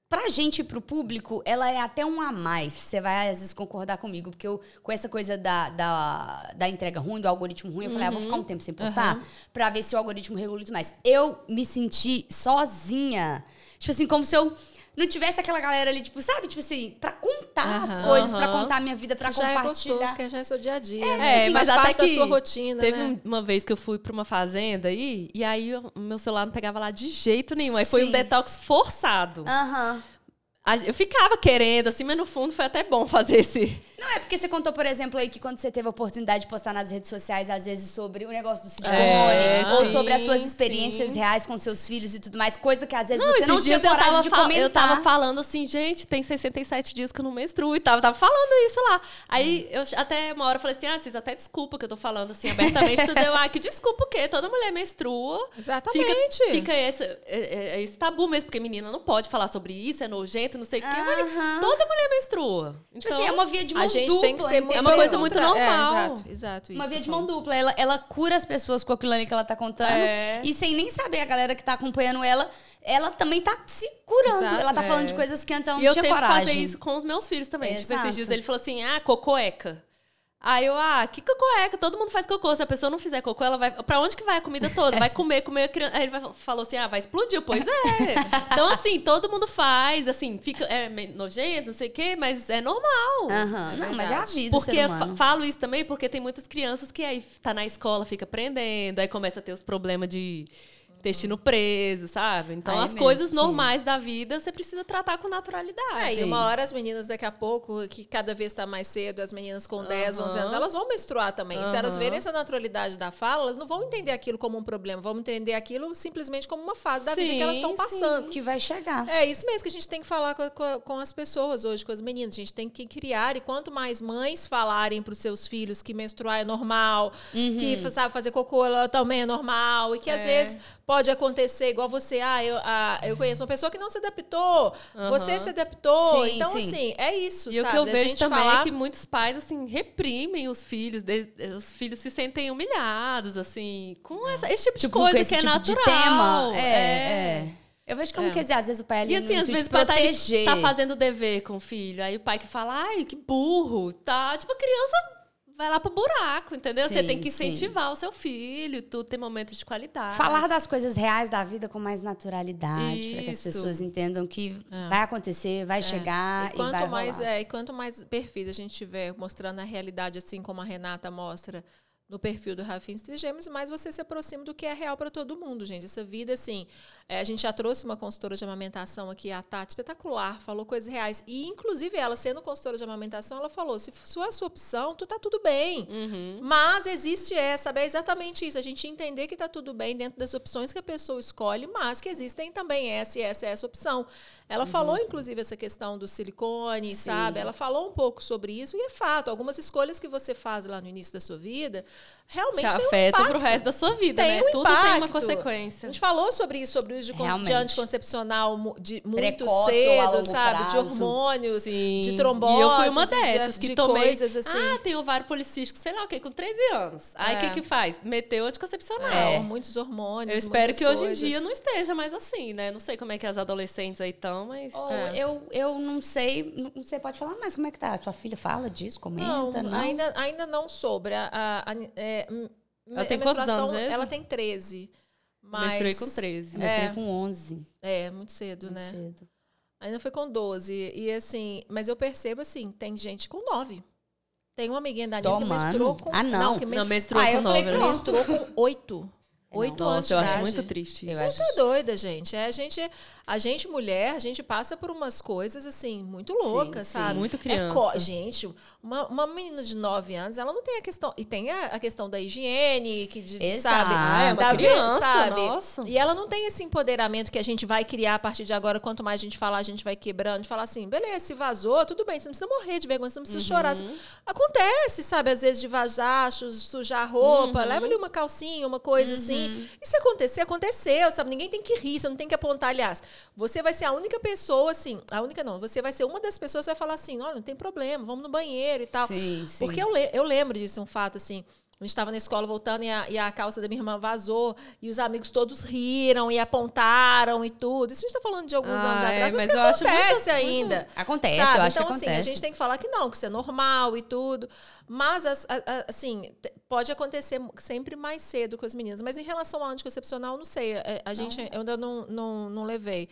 pra gente e pro público, ela é até um a mais. Você vai, às vezes, concordar comigo, porque eu, com essa coisa da, da, da entrega ruim, do algoritmo ruim, eu falei, uhum. ah, vou ficar um tempo sem postar, uhum. pra ver se o algoritmo regula tudo mais. Eu me senti sozinha. Tipo assim, como se eu não tivesse aquela galera ali, tipo, sabe? Tipo assim, pra contar as coisas, pra contar a minha vida, pra já compartilhar. É gostoso, que já é seu dia a dia. É, né? é mas até que sua rotina, teve né? uma vez que eu fui pra uma fazenda aí, e aí o meu celular não pegava lá de jeito nenhum. Aí Sim. foi um detox forçado. Aham. Uhum. Eu ficava querendo, assim, mas no fundo foi até bom fazer esse. Não, é porque você contou, por exemplo, aí que quando você teve a oportunidade de postar nas redes sociais, às vezes, sobre o negócio do silicone, é, ou sim, sobre as suas experiências sim. reais com seus filhos e tudo mais, coisa que às vezes não, você não tinha coragem de comentar. Eu tava falando assim, gente, tem 67 dias que eu não menstruo e tava, tava falando isso lá. Aí eu até uma hora falei assim, ah, vocês até desculpa que eu tô falando assim abertamente, tudo eu, ah, que desculpa o quê? Toda mulher menstrua. Exatamente. Fica, fica esse, é, é, esse tabu mesmo, porque menina não pode falar sobre isso, é nojento não sei o quê. Mas toda mulher menstrua. Então, tipo assim, é uma via de mão a gente dupla. Tem que ser é uma coisa muito normal. É, exato, exato. Uma via de mão dupla. Ela, ela cura as pessoas com aquilo ali que ela tá contando. É. E sem nem saber a galera que tá acompanhando ela, ela também tá se curando. Exato, ela tá falando de é. coisas que antes ela não e tinha coragem. eu tenho que fazer isso com os meus filhos também. Tipo, esses dias ele falou assim, ah, cocoeca. Aí eu, ah, que cocô é? Que todo mundo faz cocô. Se a pessoa não fizer cocô, ela vai. Pra onde que vai a comida toda? Vai comer, comer. Criança. Aí ele vai, falou assim: ah, vai explodir. Pois é. então, assim, todo mundo faz, assim, fica é, nojento, não sei o quê, mas é normal. Uhum. Não, mas é a vida. Porque falo isso também porque tem muitas crianças que aí tá na escola, fica aprendendo, aí começa a ter os problemas de intestino preso, sabe? Então, Aí as mesmo, coisas normais sim. da vida você precisa tratar com naturalidade. É, e uma hora as meninas, daqui a pouco, que cada vez está mais cedo, as meninas com 10, uhum. 11 anos, elas vão menstruar também. Uhum. Se elas verem essa naturalidade da fala, elas não vão entender aquilo como um problema, vão entender aquilo simplesmente como uma fase da sim, vida que elas estão passando. Que vai chegar. É isso mesmo que a gente tem que falar com, com, com, as pessoas hoje, com as meninas. A gente tem que criar, e quanto mais mães falarem para os seus filhos que menstruar é normal, uhum. que sabe, fazer cocô também é normal, e que é. às vezes pode acontecer igual você. Ah, eu, ah, eu conheço uma pessoa que não se adaptou. Uhum. Você se adaptou. Sim, então, sim. assim, é isso. E sabe? o que eu vejo também falar... é que muitos pais, assim, reprimem os filhos. De, os filhos se sentem humilhados, assim, com essa, esse tipo de tipo, coisa que é tipo natural. tema. É, é. é. Eu vejo como, é. quer dizer, às vezes o pai ali E assim, às vezes o pai tá, tá, fazendo dever com o filho. Aí o pai que fala, ai, que burro, tá? Tipo, a criança vai lá pro buraco, entendeu? Sim, você tem que incentivar sim. o seu filho, tudo tem momentos de qualidade. Falar das coisas reais da vida com mais naturalidade, para que as pessoas entendam que é. vai acontecer, vai é. chegar e, quanto e vai mais é, e quanto mais perfis a gente tiver mostrando a realidade assim como a Renata mostra, no perfil do Rafinha Gêmeos, mais você se aproxima do que é real para todo mundo, gente. Essa vida, assim, é, a gente já trouxe uma consultora de amamentação aqui, a Tati, espetacular, falou coisas reais. E, inclusive, ela, sendo consultora de amamentação, ela falou: se for a sua opção, tu tá tudo bem. Uhum. Mas existe essa, é exatamente isso. A gente entender que tá tudo bem dentro das opções que a pessoa escolhe, mas que existem também essa e essa, essa opção. Ela uhum. falou, inclusive, essa questão do silicone, Sim. sabe? Ela falou um pouco sobre isso, e é fato. Algumas escolhas que você faz lá no início da sua vida realmente Te tem afeta um pro resto da sua vida, tem né? Um Tudo impacto. tem uma consequência. A gente falou sobre isso, sobre o uso de, de anticoncepcional de muito Precoce cedo, sabe? Prazo. De hormônios, Sim. de trombose. E eu fui uma dessas de, que de tomei. coisas assim. Ah, tem ovário policístico, sei lá o quê, com 13 anos. Aí o É. que que faz? Meteu anticoncepcional. É, muitos hormônios. Eu espero que hoje em coisas. dia não esteja mais assim, né? Não sei como é que as adolescentes aí estão, mas. Ou É. eu, eu não sei, não sei, pode falar mais como é que tá? Sua filha fala disso, comenta, Não, não? Ainda, ainda não sobre. A, a- a- é, m- Ela tem a quantos anos mesmo? Ela tem 13. Mas, Menstruei com 13. Mestrei É. com 11. É, muito cedo, muito né? cedo. Ainda foi com 12. E assim, mas eu percebo assim, tem gente com 9. Tem uma amiguinha da Nina que menstruou com. Ah, não. que Não, men- menstruou Ah, com eu falei, 9, né? pronto. menstruou com 8. 8 anos. Nossa, eu acho muito triste isso. Você tá doida, gente. É, a gente. A gente, mulher, a gente passa por umas coisas, assim, muito loucas, sim. sabe? Muito É criança. co- gente, uma, uma menina de 9 anos, ela não tem a questão. E tem a, a questão da higiene, que de, Exato. sabe? Ah, é uma da criança, sabe? nossa. E ela não tem esse empoderamento que a gente vai criar a partir de agora. Quanto mais a gente falar, a gente vai quebrando. Falar assim, beleza, se vazou, tudo bem. Você não precisa morrer de vergonha, você não precisa chorar. Uhum. Acontece, sabe? Às vezes de vazar, su- sujar a roupa. Uhum. Leva ali uma calcinha, uma coisa assim. E se acontecer, aconteceu, sabe? Ninguém tem que rir, você não tem que apontar. Aliás, você vai ser a única pessoa, assim, a única não, você vai ser uma das pessoas que vai falar assim: olha, não tem problema, vamos no banheiro e tal. Sim, sim. Porque eu, eu lembro disso, um fato assim. A gente estava na escola voltando e a, e a calça da minha irmã vazou e os amigos todos riram e apontaram e tudo. Isso a gente está falando de alguns Ah, anos é, atrás, mas, mas que eu acho muito- acontece muito- ainda. Acontece, sabe? eu acho então, que assim, acontece. a gente tem que falar que não, que isso é normal e tudo. Mas, assim, pode acontecer sempre mais cedo com as meninas. Mas em relação ao anticoncepcional, não sei. A, a gente, eu ainda não, não, não levei.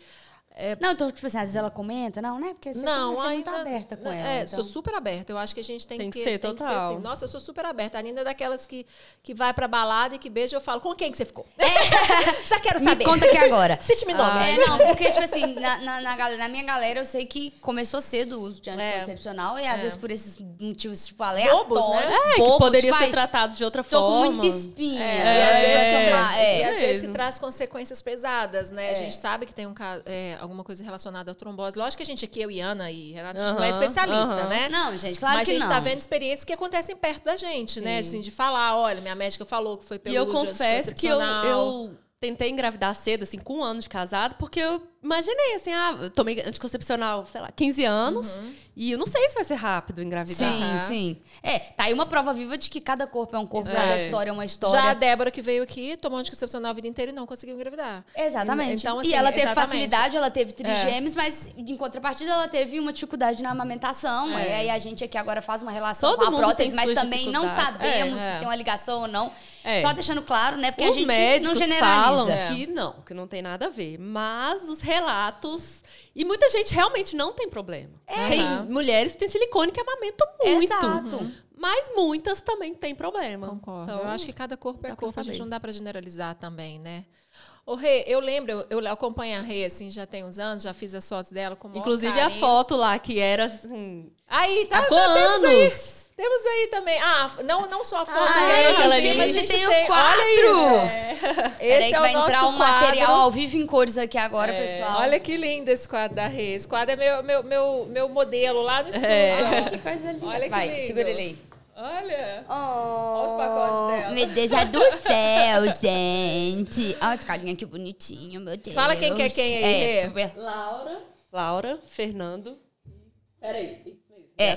Não, então, tipo assim, às vezes ela comenta, não, né? Porque você Não, você é ainda. muito aberta com não, ela. É, então. sou super aberta. Eu acho que a gente tem, Tem que que ser, tem total. assim. Nossa, eu sou super aberta. A Nina é daquelas que, que vai pra balada e que beija, eu falo, com quem que você ficou? Já quero Me saber. conta aqui agora. Cite-me nomes. É, não, porque, tipo assim, na, na, na na minha galera, eu sei que começou cedo o uso de anticoncepcional e às É. vezes por esses motivos, tipo, aleatórios. Bobos, né? É, que bobos, poderia tipo, ser tratado de outra Tô forma. com muita espinha. É, e e às vezes que que é. às vezes que traz consequências pesadas, né? A É. gente sabe que tem um, ca- é, alguma coisa relacionada à trombose. Lógico que a gente aqui, eu e Ana e Renata, a gente não é especialista, né? Não, gente, claro Mas que a gente não. tá vendo experiências que acontecem perto da gente, né? Assim, de falar, olha, minha médica falou que foi pelo E eu confesso que eu, eu tentei engravidar cedo, assim, com um ano de casado, porque eu imaginei, assim, ah, tomei anticoncepcional, sei lá, 15 anos, e eu não sei se vai ser rápido engravidar. Sim, sim. É, tá aí uma prova viva de que cada corpo é um corpo, É. cada história é uma Já a história. Débora que veio aqui, tomou anticoncepcional a vida inteira e não conseguiu engravidar. Exatamente. Então, assim, e ela teve exatamente. facilidade, ela teve trigêmeos, mas em contrapartida ela teve uma dificuldade na amamentação. É. E aí a gente aqui agora faz uma relação Todo com a prótese, mas também não sabemos É, se é. tem uma ligação ou não. É. Só deixando claro, né? Porque Os a gente médicos não generaliza. falam É. que não, que não tem nada a ver. Mas os relatos. E muita gente realmente não tem problema. Tem Aham. mulheres que têm silicone que amamentam muito. Exato. Mas muitas também têm problema. Concordo. Então, eu acho que cada corpo é corpo, a gente não dá pra generalizar também, né? Ô, Rê, eu lembro, eu, eu acompanho a Rê, assim, já tem uns anos, já fiz as fotos dela com o Inclusive a carinho. foto lá, que era assim. Aí, tá, há tá, anos. Temos aí também. Ah, não, não só a foto, Ah, né, é, aquela gente, ali, mas a gente tem o Olha quadro. isso. é. Peraí Esse que é o vai nosso entrar um quadro. material ao vivo em cores aqui agora, É, pessoal. Olha que lindo esse quadro da Rê. Esse quadro é meu, meu, meu, meu modelo lá no estúdio. É. Que coisa linda. Olha que vai, lindo. segura ele aí. Olha. Oh, Olha os pacotes dela. Meu Deus é do céu, gente. Olha esse carinha que bonitinho, meu Deus. Fala quem que é quem aí, É. Laura. Laura, Fernando. Peraí. É.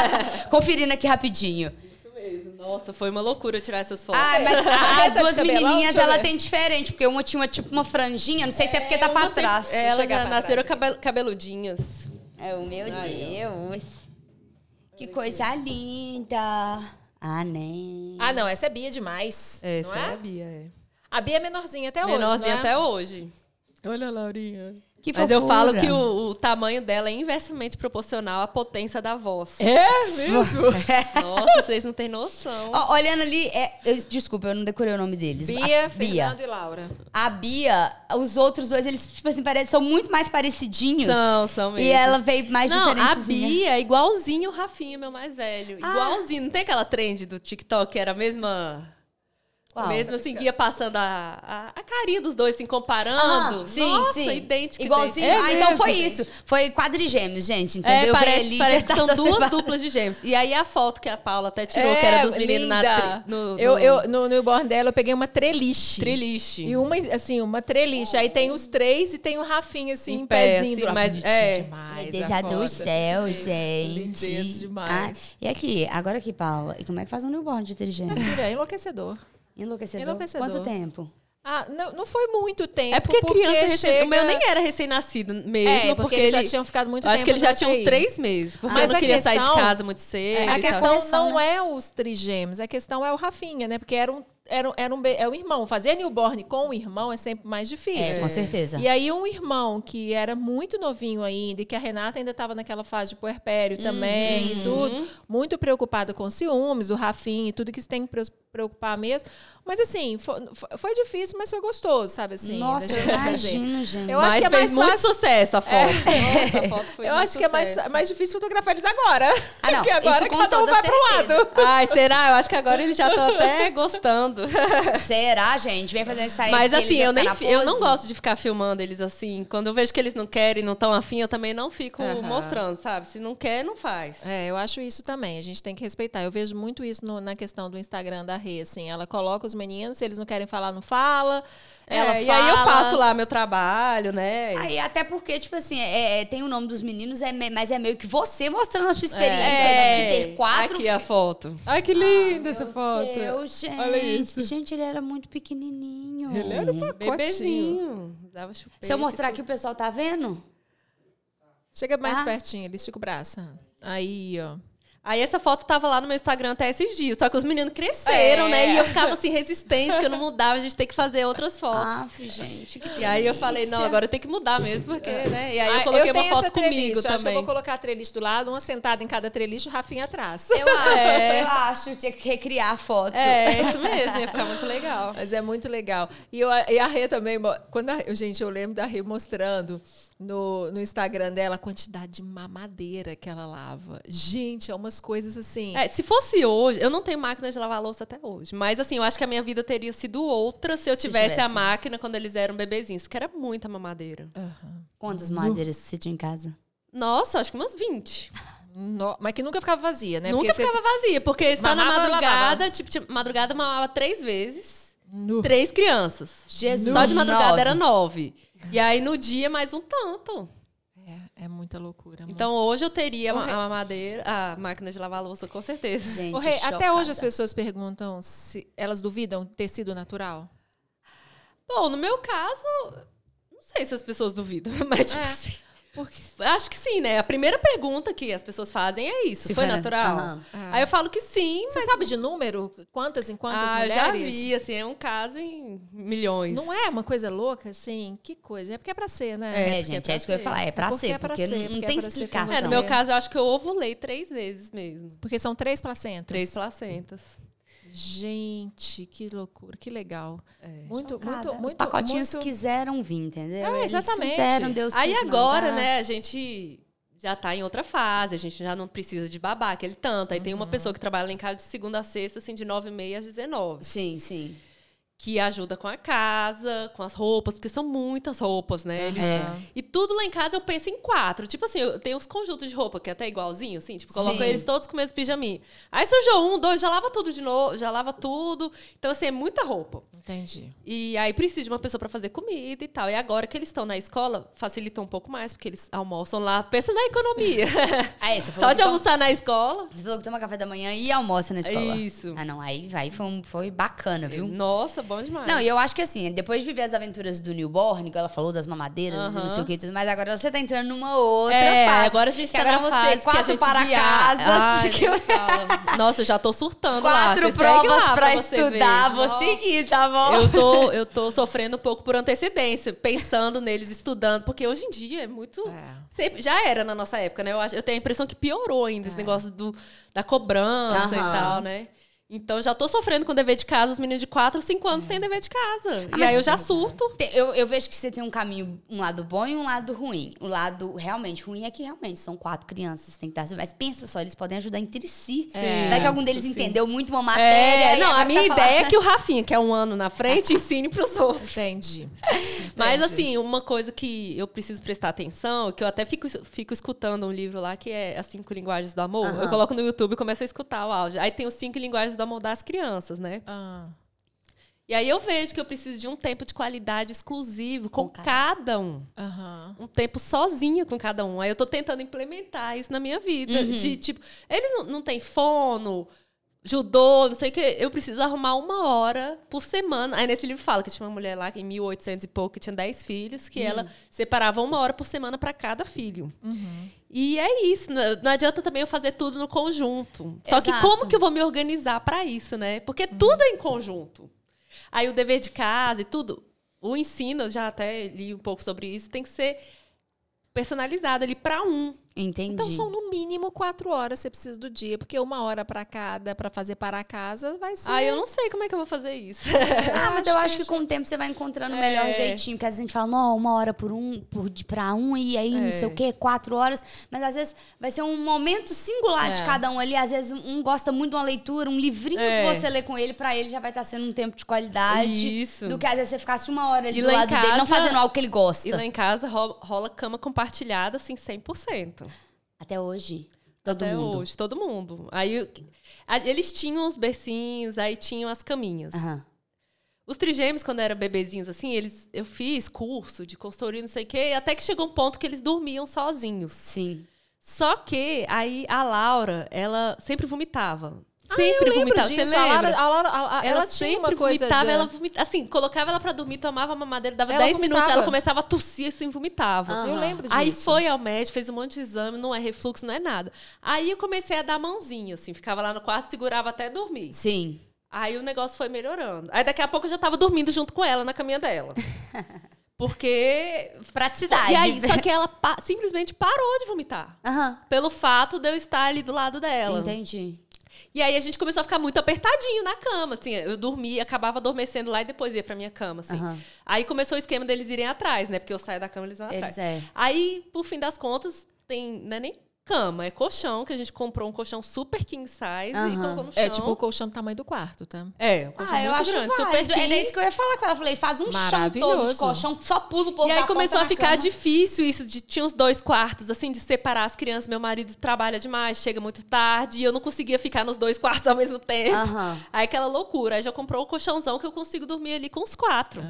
Conferindo aqui rapidinho. Isso mesmo. Nossa, foi uma loucura tirar essas fotos. Ah, mas as duas menininhas, eu ela tem diferente, porque uma tinha uma, tipo uma franjinha, não sei se é porque tá pra Uma trás. sempre- Elas pra nasceram trás cabel- cabeludinhas. É o meu Aí, Deus. Que coisa linda. Ah, né? Ah, não, essa é Bia demais. Essa não é é? a Bia, é. A Bia é menorzinha até hoje. Menorzinha é? até hoje. Olha a Laurinha. Que Mas eu falo que o, o tamanho dela é inversamente proporcional à potência da voz. É mesmo? Nossa, vocês não têm noção. Ó, olhando ali, é, eu- desculpa, eu não decorei o nome deles. Bia, A Fernando e Laura. A Bia, os outros dois, eles, tipo assim, parecem, são muito mais parecidinhos. São, são mesmo. E ela veio mais não, a. Bia é igualzinho o Rafinha, meu mais velho. Igualzinho. Não tem aquela trend do TikTok que era a mesma. Qual? Mesmo assim, ia passando a, a, a carinha dos dois, se comparando. Ah, sim, Nossa, sim. idêntico. Igualzinho. idêntico. ah, então foi gente. isso. Foi quadrigêmeos, gente, É, entendeu? Veio parece, ali, parece que são duas separada. duplas de gêmeos. E aí a foto que a Paula até tirou, que era dos meninos na linda. tri, no, eu, no eu, no newborn dela, eu peguei uma treliche. triliche. E uma, assim, uma treliche. Aí tem os três e tem o Rafinha, assim, em, Em pé, pezinho. assim, mas- é. demais. Meu Deus a do foto. céu, gente. Lindeza demais. Ah, e aqui, agora aqui, Paula, e como é que faz um newborn de trigêmeos? Filha, é enlouquecedor. Enlouquecedor? Enlouquecedor. Quanto tempo? Ah, não, não foi muito tempo. É porque, criança recém... chega... O meu nem era recém-nascido mesmo, É, porque, porque, eles ele... já tinham ficado muito eu tempo acho que ele já tinha uns três meses. Porque Mas eu não a queria sair de questão- casa muito cedo. A questão correção, não é os trigêmeos, a questão é o Rafinha, né? Porque era um, era, um- era um, é o irmão. Fazer newborn com o irmão é sempre mais difícil. É, com certeza. E aí um irmão que era muito novinho ainda, e que a Renata ainda estava naquela fase de puerpério também e tudo, muito preocupada com ciúmes do Rafinha e tudo que se tem que pre- preocupar mesmo. Mas assim, foi, foi difícil, mas foi gostoso, sabe assim? Nossa, eu imagino, gente. Eu acho Mas que é fez mais muito fácil- sucesso a foto. Nossa, a foto foi Eu muito acho que é mais, sucesso. mais difícil fotografar eles agora. Ah, não, Porque agora isso com cada um vai pro certeza. lado. Ai, será? Eu acho que agora eles já estão até gostando. Será, gente? Vem fazer isso aí. Mas assim, eu, vão nem, eu não gosto de ficar filmando eles assim. Quando eu vejo que eles não querem, não estão afim, eu também não fico Aham. mostrando, sabe? Se não quer, não faz. É, eu acho isso também. A gente tem que respeitar. Eu vejo muito isso no- na questão do Instagram da Rê, assim. Ela coloca os meninos, se eles não querem falar, não fala. Ela É, fala. E aí eu faço lá meu trabalho, né? Aí, até porque, tipo assim, é, é, tem o nome dos meninos, é, mas é meio que você mostrando a sua experiência É, de ter quatro Aqui a foto. Ai, que linda essa foto. Deus, gente. Olha isso. Gente, ele era muito pequenininho. Ele era um pacotinho. Bebezinho. Usava chupeta Se eu mostrar aqui, o pessoal tá vendo? Chega mais Ah. pertinho, ele estica o braço. Aí, ó. Aí essa foto tava lá no meu Instagram até esses dias. Só que os meninos cresceram, É. né? E eu ficava assim, resistente, que eu não mudava, a gente tem que fazer outras fotos. Aff, gente, que e aí eu falei, não, agora tem que mudar mesmo, porque, né? E aí Ah, eu coloquei tenho uma foto essa comigo. Eu Acho que eu também. vou colocar a treliche do lado, uma sentada em cada treliche, o Rafinha atrás. Eu acho, É. eu acho. Tinha que recriar a foto. É, isso mesmo, ia ficar muito legal. Mas é muito legal. E, eu, e a Rê também, quando a, eu- gente, eu lembro da Rê mostrando no, no Instagram dela a quantidade de mamadeira que ela lava. Gente, é umas coisas assim. É, se fosse hoje, eu não tenho máquina de lavar louça até hoje. Mas assim, eu acho que a minha vida teria sido outra se eu tivesse, a tivesse. máquina quando eles eram bebezinhos, porque era muita mamadeira. Aham. Quantas madeiras você tinha em casa? Nossa, acho que umas 20. No- mas que nunca ficava vazia, né? Nunca Porque você- ficava vazia, porque só na Mamava, madrugada, tipo, tinha- madrugada mamava três vezes, Nu. três crianças. Jesus. Só de madrugada nove. era nove. E aí no dia mais um tanto. É, é muita loucura. Então hoje eu teria a, Rê- a máquina de lavar louça, com certeza. Gente, até hoje as pessoas perguntam se elas duvidam de ter sido natural. Bom, no meu caso, não sei se as pessoas duvidam, mas tipo É. assim. Porque Acho que sim, né? A primeira pergunta que as pessoas fazem é isso. Se foi foi na- natural? Aham. Aí eu falo que sim, você mas sabe de número? Quantas em quantas ah, mulheres? já vi, assim, é um caso em milhões. Não é uma coisa louca, assim? Que coisa. É porque é pra ser, né? É, porque gente, é é isso que eu ia falar. É pra Porque ser, é pra porque ser, não, não porque é tem explicação. É, no meu caso, eu acho que eu ovulei três vezes mesmo. Porque são três placentas. Três placentas. Gente, que loucura, que legal. É. Muito, Chocada. muito, muito. Os pacotinhos muito... quiseram vir, entendeu? É, Eles exatamente. Fizeram, Deus Aí agora, mandar. né, a gente já tá em outra fase, a gente já não precisa de babá aquele tanto. Aí tem uma pessoa que trabalha lá em casa de segunda a sexta, assim, de nove e meia às 19. Sim, sim. Que ajuda com a casa, com as roupas, porque são muitas roupas, né? Eles- É. E tudo lá em casa eu penso em quatro. Tipo assim, eu tenho os conjuntos de roupa que é até igualzinho, assim, tipo, coloco Sim. eles todos com o mesmo pijaminha. Aí sujou um, dois, já lava tudo de novo, já lava tudo. Então, assim, é muita roupa. Entendi. E aí precisa de uma pessoa para fazer comida e tal. E agora que eles estão na escola, facilita um pouco mais, porque eles almoçam lá. Pensa na economia. Você falou, Só de toma, almoçar na escola. você falou que toma café da manhã e almoça na escola. Isso. Ah, não. Aí vai, foi, um- foi bacana, viu? Nossa, bom demais. Não, e eu acho que assim, depois de viver as aventuras do newborn, que ela falou das mamadeiras e não sei o que e tudo mais, agora você tá entrando numa outra É, fase. agora a gente que tá agora você, quatro para via- casas, Ai, que. Nossa, eu já tô surtando lá. quatro Você segue provas lá pra você estudar, vou seguir, tá bom? Eu tô, eu tô sofrendo um pouco por antecedência, pensando neles, estudando, porque hoje em dia é muito. É. Sempre- já era na nossa época, né? Eu, acho, eu tenho a impressão que piorou ainda esse negócio do, da cobrança e tal, né? Então já tô sofrendo com dever de casa, os meninos de 4, 5 anos têm dever de casa. e mas- aí eu já surto. Te- Eu, eu vejo que você tem um caminho, um lado bom e um lado ruim. O lado realmente ruim é que realmente são quatro crianças, tem que dar. Mas pensa só, eles podem ajudar entre si. Sim. Daqui algum deles Sim. entendeu muito uma matéria. É, e não, a minha ideia falando- é que o Rafinha, que é um ano na frente, ensine pros outros. Entendi. Mas, Entendi. assim, uma coisa que eu preciso prestar atenção, que eu até fico, fico escutando um livro lá, que é As Cinco Linguagens do Amor. Aham. Eu coloco no YouTube e começo a escutar o áudio. Aí tem os Cinco Linguagens do Amor das crianças, né? Ah, E aí eu vejo que eu preciso de um tempo de qualidade exclusivo com, Com cada- um. aham. Um tempo sozinho com cada um. Aí eu tô tentando implementar isso na minha vida. Uhum. De, tipo, eles não, não têm fono, judô, não sei o que. Eu preciso arrumar uma hora por semana. Aí nesse livro fala que tinha uma mulher lá em 1800 e pouco que tinha 10 filhos, que ela separava uma hora por semana para cada filho. E é isso. Não, adianta também eu fazer tudo no conjunto. Só que Exato. como que eu vou me organizar para isso, né? Porque tudo é em conjunto. Aí o dever de casa e tudo, o ensino, eu já até li um pouco sobre isso, tem que ser personalizado ali para um. Entendi. Então são no mínimo quatro horas você precisa do dia, porque uma hora pra cada pra fazer para a casa vai ser. Ah, eu não sei como é que eu vou fazer isso. Ah, mas eu acho acho que que com o tempo você vai encontrando o melhor É. jeitinho. Porque às vezes a gente fala, não, uma hora por um, por, de- pra um, e aí não É. sei o quê, quatro horas. Mas às vezes vai ser um momento singular de É. cada um ali. Às vezes um gosta muito de uma leitura, um livrinho É. que você lê com ele, pra ele já vai estar sendo um tempo de qualidade. Isso. Do que às vezes você ficasse uma hora ali E do lado dele, não casa- fazendo algo que ele gosta. E lá em casa ro- rola cama compartilhada, assim, 100%. Até hoje. Todo Até mundo. hoje, todo mundo. Aí eles tinham os bercinhos, aí tinham as caminhas. Aham. Os trigêmeos, quando eram bebezinhos, assim, eles, eu fiz curso de consultoria, não sei o quê, até que chegou um ponto que eles dormiam sozinhos. Sim. Só que aí a Laura, ela sempre vomitava. Ah, Sempre eu lembro vomitava. disso. Você A lembra? Laura, a Laura- a- a- ela, ela tinha sempre uma coisa vomitava, da- ela vomita, assim, colocava ela pra dormir, tomava mamadeira, dava Ela 10 minutos, vomitava. ela começava a tossir assim, vomitava. Ah. Eu lembro disso. Aí foi ao médico, fez um monte de exame, não é refluxo, não é nada. Aí eu comecei a dar mãozinha, assim, ficava lá no quarto, segurava até dormir. Sim. Aí o negócio foi melhorando. Aí daqui a pouco eu já tava dormindo junto com ela na caminha dela. Porque. Praticidade. E aí, só que ela pa- simplesmente parou de vomitar. Aham. Pelo fato de eu estar ali do lado dela. Entendi. E aí a gente começou a ficar muito apertadinho na cama, assim, eu dormia, acabava adormecendo lá e depois ia pra minha cama, assim. Aham. Aí começou o esquema deles irem atrás, né? Porque eu saio da cama, eles vão atrás. Eles é. Aí, por fim das contas, tem, não é nem cama, é colchão, que a gente comprou um colchão super king size e Aham. colocou no chão. É tipo o colchão do tamanho do quarto, tá? É, um colchão Ah, eu muito acho grande, super válido. king. Era isso que eu ia falar com ela. Eu falei, faz um chão todo de colchão, só pula o povo E aí começou a ficar cama. difícil isso, de tinha uns dois quartos, assim, de separar as crianças. Meu marido trabalha demais, chega muito tarde, e eu não conseguia ficar nos dois quartos ao mesmo tempo. Aham. Aí aquela loucura. Aí já comprou o colchãozão que eu consigo dormir ali com os quatro.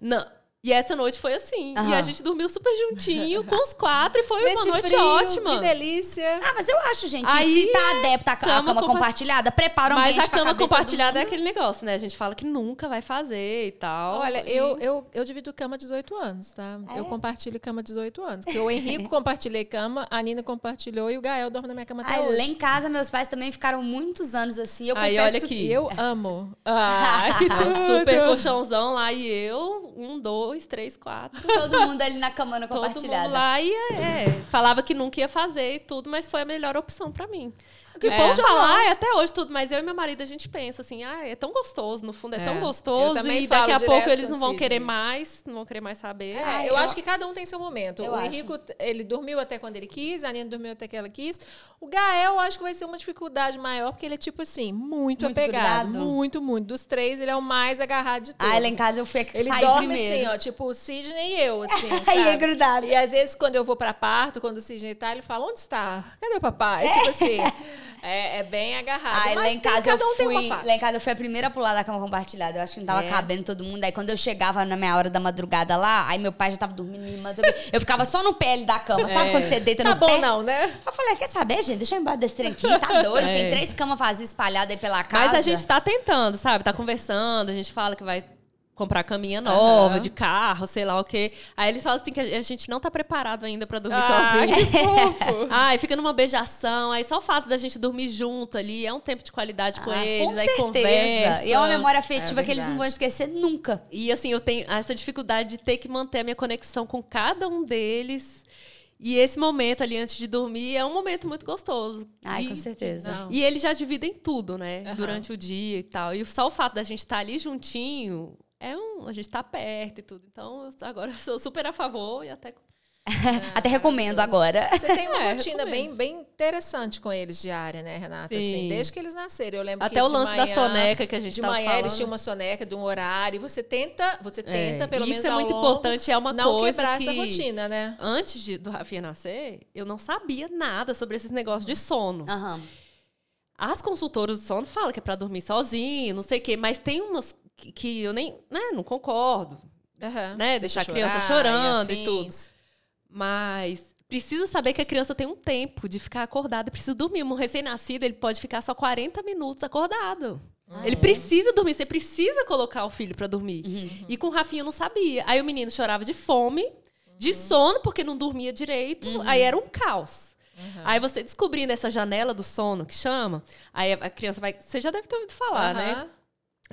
Não. E essa noite foi assim. E a gente dormiu super juntinho com os quatro e foi uma Nesse noite frio, ótima. Que delícia. Ah, mas eu acho, gente, Aí, se tá adepta à cama cama, compa- compartilhada, prepara o Mas a cama compartilhada é aquele negócio, né? A gente fala que nunca vai fazer e tal. Olha, E- eu, eu, eu divido cama 18 anos, tá? Eu É? compartilho cama 18 anos. Porque o Henrico compartilhei cama, a Nina compartilhou e o Gael dorme na minha cama até Ai, hoje. lá em casa, meus pais também ficaram muitos anos assim. Eu Aí, olha aqui. E eu amo. Ah, que tudo. super colchãozão lá e eu, um, dois, três, quatro. todo mundo ali na Todo compartilhada. mundo lá e é, falava que nunca ia fazer e tudo, mas foi a melhor opção pra mim. O que É. for falar é até hoje tudo, mas eu e meu marido a gente pensa assim, ah, é tão gostoso, no fundo é, É, tão gostoso e daqui a pouco eles não vão Sidney. querer mais, não vão querer mais saber. É, Ah, eu, eu- acho que cada um tem seu momento. Eu o acho. Henrico, ele dormiu até quando ele quis, a Nina dormiu até que ela quis. O Gael, eu acho que vai ser uma dificuldade maior, porque ele é, tipo assim, muito, Muito apegado. grudado? Muito, muito. Dos três, ele é o mais agarrado de todos. Ah, lá em casa eu fui a que Ele dorme primeiro. assim, ó, tipo o Sidney e eu, assim, E é grudado. E às vezes, quando eu vou pra parto, quando o Sidney tá, ele fala, onde está? Cadê o papai? Tipo assim, é, é bem agarrado. Mas lá em casa eu cada um tem uma fui. Lá em casa eu fui a primeira a pular da cama compartilhada. Eu acho que não tava É. cabendo todo mundo. Aí quando eu chegava na minha hora da madrugada lá, aí meu pai já tava dormindo, o quê. eu ficava só no pé da cama. Sabe É. quando você deita Tá no bom pé? não, né? Eu falei, quer saber, gente? Deixa eu ir embora desse trem aqui. Tá doido? É. Tem três camas vazias espalhadas aí pela casa. Mas a gente tá tentando, sabe? Tá conversando, a gente fala que vai comprar caminha nova, de carro, sei lá o quê. Aí eles falam assim que a gente não tá preparado ainda para dormir ah, sozinho. Que fofo. Ai, fica numa beijação. Aí só o fato da gente dormir junto ali é um tempo de qualidade com ah, eles, com aí certeza. conversa. E é uma memória afetiva é que eles não vão esquecer nunca. E assim, eu tenho essa dificuldade de ter que manter a minha conexão com cada um deles. E esse momento ali antes de dormir é um momento muito gostoso. Ai, e, com certeza. Não. E eles já dividem tudo, né? Uhum. Durante o dia e tal. E só o fato da gente estar tá ali juntinho é um. A gente tá perto e tudo. Então, agora eu sou super a favor e até. É, até recomendo agora. Você tem uma é, rotina bem, bem interessante com eles diária, né, Renata? Assim, Sim. Assim, desde que eles nasceram. Eu lembro até o lance manhã, da soneca que a gente De manhã falando. eles tinham uma soneca de um horário. Você tenta, você é, tenta, é, pelo isso menos. Isso é muito longo, importante, é uma não coisa. quebrar que, essa rotina, né? Antes de, do Rafinha nascer, eu não sabia nada sobre esses negócios de sono. Uhum. As consultoras do sono falam que é para dormir sozinho, não sei o quê, mas tem umas que, que eu nem né, não concordo. Uhum. Né, deixar a criança chorando e, e tudo. Mas precisa saber que a criança tem um tempo de ficar acordada, precisa dormir. Um recém-nascido, ele pode ficar só 40 minutos acordado. Uhum. Ele precisa dormir, você precisa colocar o filho para dormir. Uhum. E com o Rafinha eu não sabia. Aí o menino chorava de fome, de uhum. sono, porque não dormia direito. Uhum. Aí era um caos. Uhum. Aí você descobrindo essa janela do sono, que chama, aí a criança vai. Você já deve ter ouvido falar, né?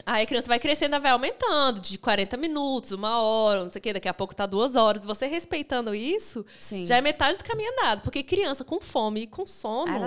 Aí a criança vai crescendo, vai aumentando de 40 minutos, uma hora, não sei o quê, daqui a pouco tá duas horas. Você respeitando isso, Sim. já é metade do caminho andado. Porque criança com fome e com sono. Ah,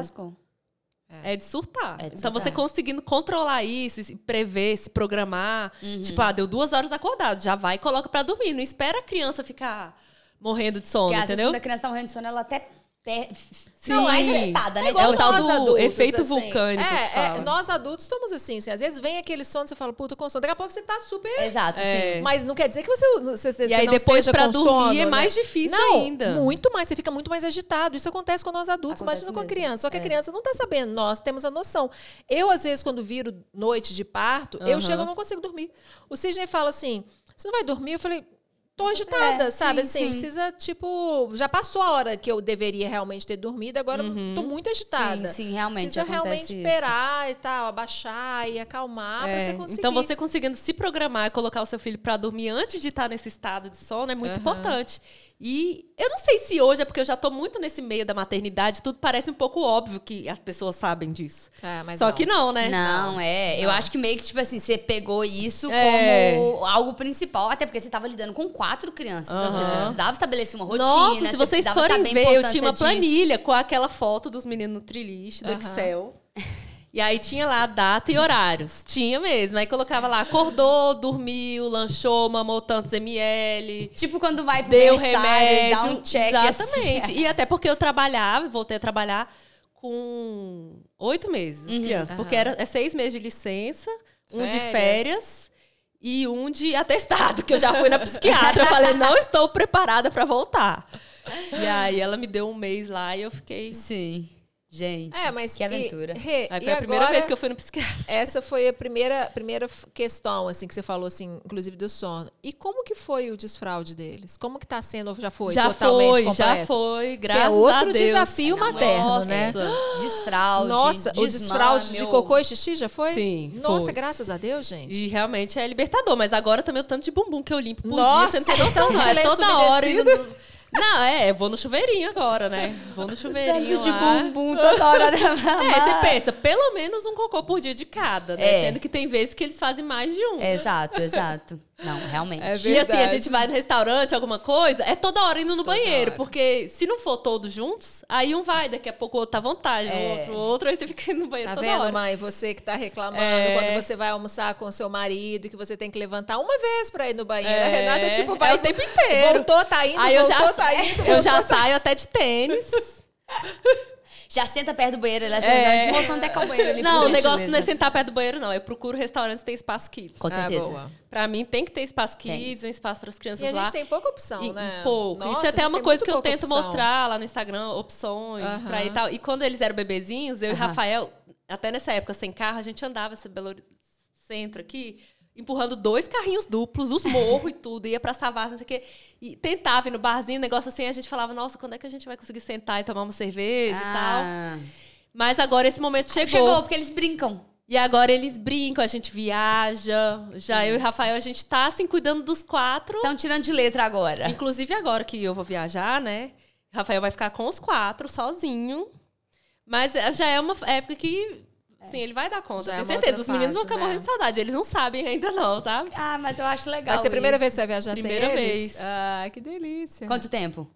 É de surtar. É de então, você conseguindo controlar isso, se prever, se programar. Uhum. Tipo, ah, deu duas horas acordado, já vai e coloca para dormir. Não espera a criança ficar morrendo de sono, Porque, entendeu? Porque a criança tá morrendo de sono, ela até Sim. Não, é acertada, né? É, é o tal do adultos, efeito assim. vulcânico. É, é, nós adultos estamos assim, assim, às vezes vem aquele sono, você fala, puta, com sono. Daqui a pouco você tá super. Exato, é. sim. Mas não quer dizer que você. você, você e aí depois pra dormir sono, é né? mais né? difícil não, ainda. Muito mais, você fica muito mais agitado. Isso acontece com nós adultos, acontece imagina com a criança. Só que a é. criança não tá sabendo, nós temos a noção. Eu, às vezes, quando viro noite de parto, uhum. eu chego e não consigo dormir. O Sidney fala assim: você não vai dormir? Eu falei tô agitada, é, sabe? Sim, assim, sim. precisa, tipo, já passou a hora que eu deveria realmente ter dormido, agora uhum. tô muito agitada. Sim, sim, realmente. Precisa realmente isso. esperar e tal, abaixar e acalmar é. pra você conseguir. Então, você conseguindo se programar e colocar o seu filho para dormir antes de estar nesse estado de sono é muito uhum. importante. E eu não sei se hoje é porque eu já tô muito nesse meio da maternidade, tudo parece um pouco óbvio que as pessoas sabem disso. É, Só não. que não, né? Não, é. Não. Eu acho que meio que, tipo assim, você pegou isso é. como algo principal, até porque você tava lidando com quatro crianças. Uhum. Então, você precisava estabelecer uma rotina. Nossa, se vocês forem ver, eu tinha uma planilha disso. com aquela foto dos meninos no trilist do uhum. Excel. E aí tinha lá data e horários. Tinha mesmo. Aí colocava lá, acordou, dormiu, lanchou, mamou tantos ml. Tipo quando vai pro deu remédio, dá um check. Exatamente. Assim. E até porque eu trabalhava, voltei a trabalhar com oito meses, uhum, criança. Uhum. Porque era, é seis meses de licença, um férias. de férias e um de atestado, que eu já fui na psiquiatra. eu falei, não estou preparada para voltar. E aí ela me deu um mês lá e eu fiquei. Sim. Gente, é, mas que aventura. E, Aí foi a primeira vez que eu fui no psiquiatra. Essa foi a primeira, primeira questão, assim, que você falou, assim, inclusive do sono. E como que foi o desfraude deles? Como que tá sendo, já foi já totalmente foi, completo? Já foi, graças que é outro a Deus. desafio materno, Nossa. né? Desfraude, Nossa, o desfraude de cocô e xixi já foi? Sim, Nossa, foi. graças a Deus, gente. E realmente é libertador, mas agora também o tanto de bumbum que eu limpo por Nossa, dia, você não tem noção, não. É toda hora indo... Não, é, vou no chuveirinho agora, né? Vou no chuveirinho Tanto de bumbum toda hora da É, você pensa, pelo menos um cocô por dia de cada, né? É. Sendo que tem vezes que eles fazem mais de um. Exato, exato. Não, realmente. É e assim, a gente vai no restaurante, alguma coisa, é toda hora indo no toda banheiro. Hora. Porque se não for todos juntos, aí um vai, daqui a pouco o outro tá à vontade, é. o outro, o outro, aí você fica indo no banheiro tá toda vendo, hora. mãe? Você que tá reclamando é. quando você vai almoçar com seu marido, que você tem que levantar uma vez pra ir no banheiro. É. A Renata, tipo, vai... É o tempo inteiro. Voltou, tá indo, aí voltou, eu já, tá indo. Eu já saio até de tênis. já senta perto do banheiro, ela já é. de moção até com o banheiro ali. Não, o negócio não é sentar perto do banheiro, não. Eu procuro restaurantes que tem espaço kids. Com certeza. Ah, pra mim tem que ter espaço kids, tem. um espaço para as crianças lá. E a gente tem pouca opção, e, né? Pouco. Nossa, Isso é até uma coisa que eu tento opção. mostrar lá no Instagram, opções uh -huh. pra ir e tal. E quando eles eram bebezinhos, eu uh -huh. e Rafael, até nessa época sem carro, a gente andava esse Belo Centro aqui empurrando dois carrinhos duplos, os morros e tudo, ia pra Savassi, não sei o quê. E tentava ir no barzinho, negócio assim, a gente falava, nossa, quando é que a gente vai conseguir sentar e tomar uma cerveja ah. e tal. Mas agora esse momento chegou. Chegou, porque eles brincam. E agora eles brincam, a gente viaja. Já eu e Rafael, a gente tá assim, cuidando dos quatro. Estão tirando de letra agora. Inclusive agora que eu vou viajar, né? Rafael vai ficar com os quatro, sozinho. Mas eh, já é uma época que. Sim, ele vai dar conta, Já é tenho uma certeza. Os meninos vão fase, ficar né? morrendo de saudade. Eles não sabem ainda, não, sabe? Ah, mas eu acho legal. Vai ser a primeira isso. vez que você vai viajar Primeira sem eles? vez. Ah, que delícia. Quanto tempo?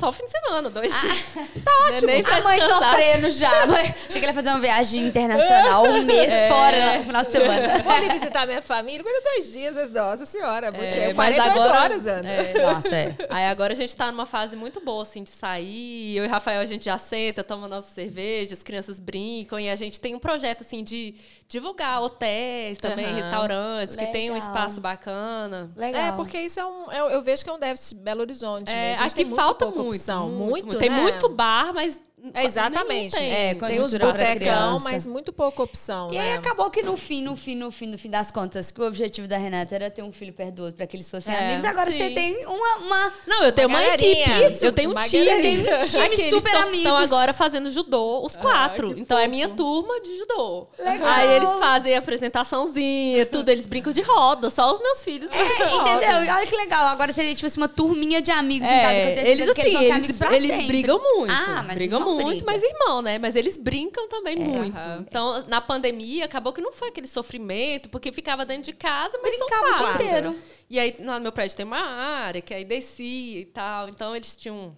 Só o fim de semana, dois dias. Tá ótimo. Nem A mãe descansar. sofrendo já. Mãe, Achei que ele ia fazer uma viagem internacional um mês É. fora no final de semana. Vou ali visitar minha família. Coisa dois dias, nossa senhora. Muito É, tempo. mas 48 agora- horas, Ana. É. Nossa, é. Aí agora a gente tá numa fase muito boa, assim, de sair. Eu e Rafael, a gente já senta, toma nossa cerveja, as crianças brincam. E a gente tem um projeto, assim, de divulgar hotéis também, Aham. restaurantes, que tem um Legal. espaço bacana. Legal. É, porque isso é um. Eu, eu vejo que é um déficit Belo Horizonte. É, mesmo. A gente aqui tem muito falta pouca muito, opção. muito, Muito, Tem né? muito bar, mas... É, exatamente. nenhum É, tem. com Tem os botecão, mas muito pouca opção, E né? aí acabou que no fim, no fim, no fim, no fim das contas, que o objetivo da Renata era ter um filho perto do outro pra que eles fossem É, amigos. Agora sim. você tem uma. uma... Não, eu tenho uma, galerinha. equipe. Isso, eu tenho um uma time. galerinha. Aqui eles super tão- amigos. Estão agora fazendo judô, os quatro. que então é fofo. minha turma de judô. Legal. Aí eles fazem apresentaçãozinha, tudo. Eles brincam de roda. Só os meus filhos É, roda. entendeu? E Olha que legal. Agora seria tipo assim, uma turminha de amigos em casa. que eu É, tenho eles assim, eles eles, amigos pra eles sempre. brigam muito. Ah, mas brigam eles não muito, mas irmão, né? Mas eles brincam É, também muito. Aham. Então, na pandemia, acabou que não foi aquele sofrimento, porque ficava dentro de casa, mas Brincava o dia inteiro. E aí, no meu prédio tem uma área, que aí descia e tal. Então, eles tinham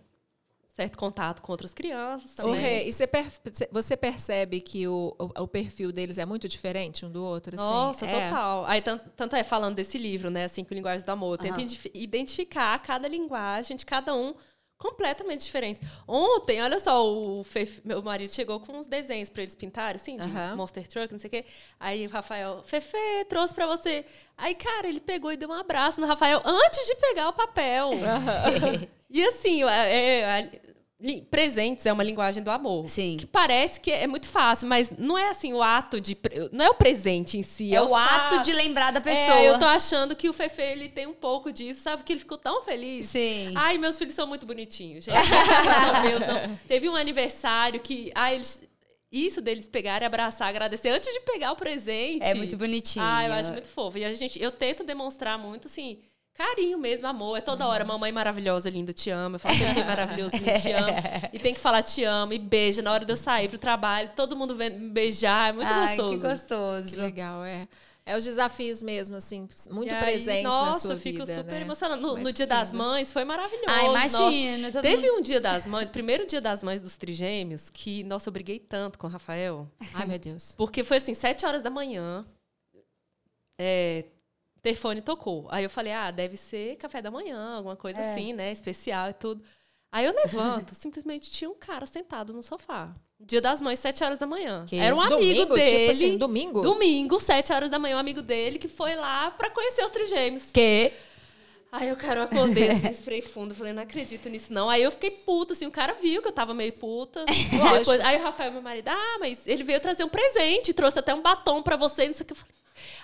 certo contato com outras crianças também. E você, per- você percebe que o, o, o perfil deles é muito diferente um do outro? Assim? Nossa, É. total. Aí, tanto, tanto é falando desse livro, né? Cinco Linguagens do Amor. Aham. identi- identificar cada linguagem de cada um completamente diferente. Ontem, olha só, o Fefe- meu marido chegou com uns desenhos pra eles pintarem, assim, de Aham. Monster Truck, não sei o quê. Aí o Rafael, Fefe, trouxe pra você. Aí, cara, ele pegou e deu um abraço no Rafael antes de pegar o papel. e assim, é- é- presentes é uma linguagem do amor. Sim. Que parece que é muito fácil, mas não é assim o ato de. Não é o presente em si. É o ato de lembrar da pessoa. É, eu tô achando que o Fefe ele tem um pouco disso, sabe? Que ele ficou tão feliz. Sim. Ai, meus filhos são muito bonitinhos, gente. Não são meus, não. Teve um aniversário que. Ai, eles. Isso deles pegarem, abraçar, agradecer antes de pegar o presente. É muito bonitinho. Ah, eu acho muito fofo. E a gente, eu tento demonstrar muito assim. Carinho mesmo, amor. É toda hora, mamãe maravilhosa, linda, te amo. Eu falo, que maravilhoso, lindo, te amo. E tem que falar te amo e beija na hora de eu sair pro trabalho. Todo mundo vem me beijar. É muito Ai, gostoso. que gostoso. Que legal, é. É os desafios mesmo, assim, muito E aí, presentes nossa, na sua eu fico vida, super né? emocionada. No, no Dia das. Mães foi maravilhoso. Ah, nossa. imagino. todo Teve mundo- um Dia das Mães, primeiro Dia das Mães dos Trigêmeos, que, nossa, eu briguei tanto com o Rafael. Ai, meu Deus. Porque foi assim, sete horas da manhã. É, o telefone tocou. Aí eu falei, ah, deve ser café da manhã, alguma coisa É. assim, né? Especial e tudo. Aí eu levanto, simplesmente tinha um cara sentado no sofá. Dia das Mães, sete horas da manhã. Que? Era um amigo domingo, dele. Tipo assim, domingo? Domingo, sete horas da manhã, um amigo dele que foi lá pra conhecer os trigêmeos. Que? Aí o cara eu acordei, assim, fundo, falei, não acredito nisso, não. Aí eu fiquei puta, assim, o cara viu que eu tava meio puta. Depois, aí o Rafael, meu marido, ah, mas ele veio trazer um presente, trouxe até um batom pra você, não sei o que. Eu falei.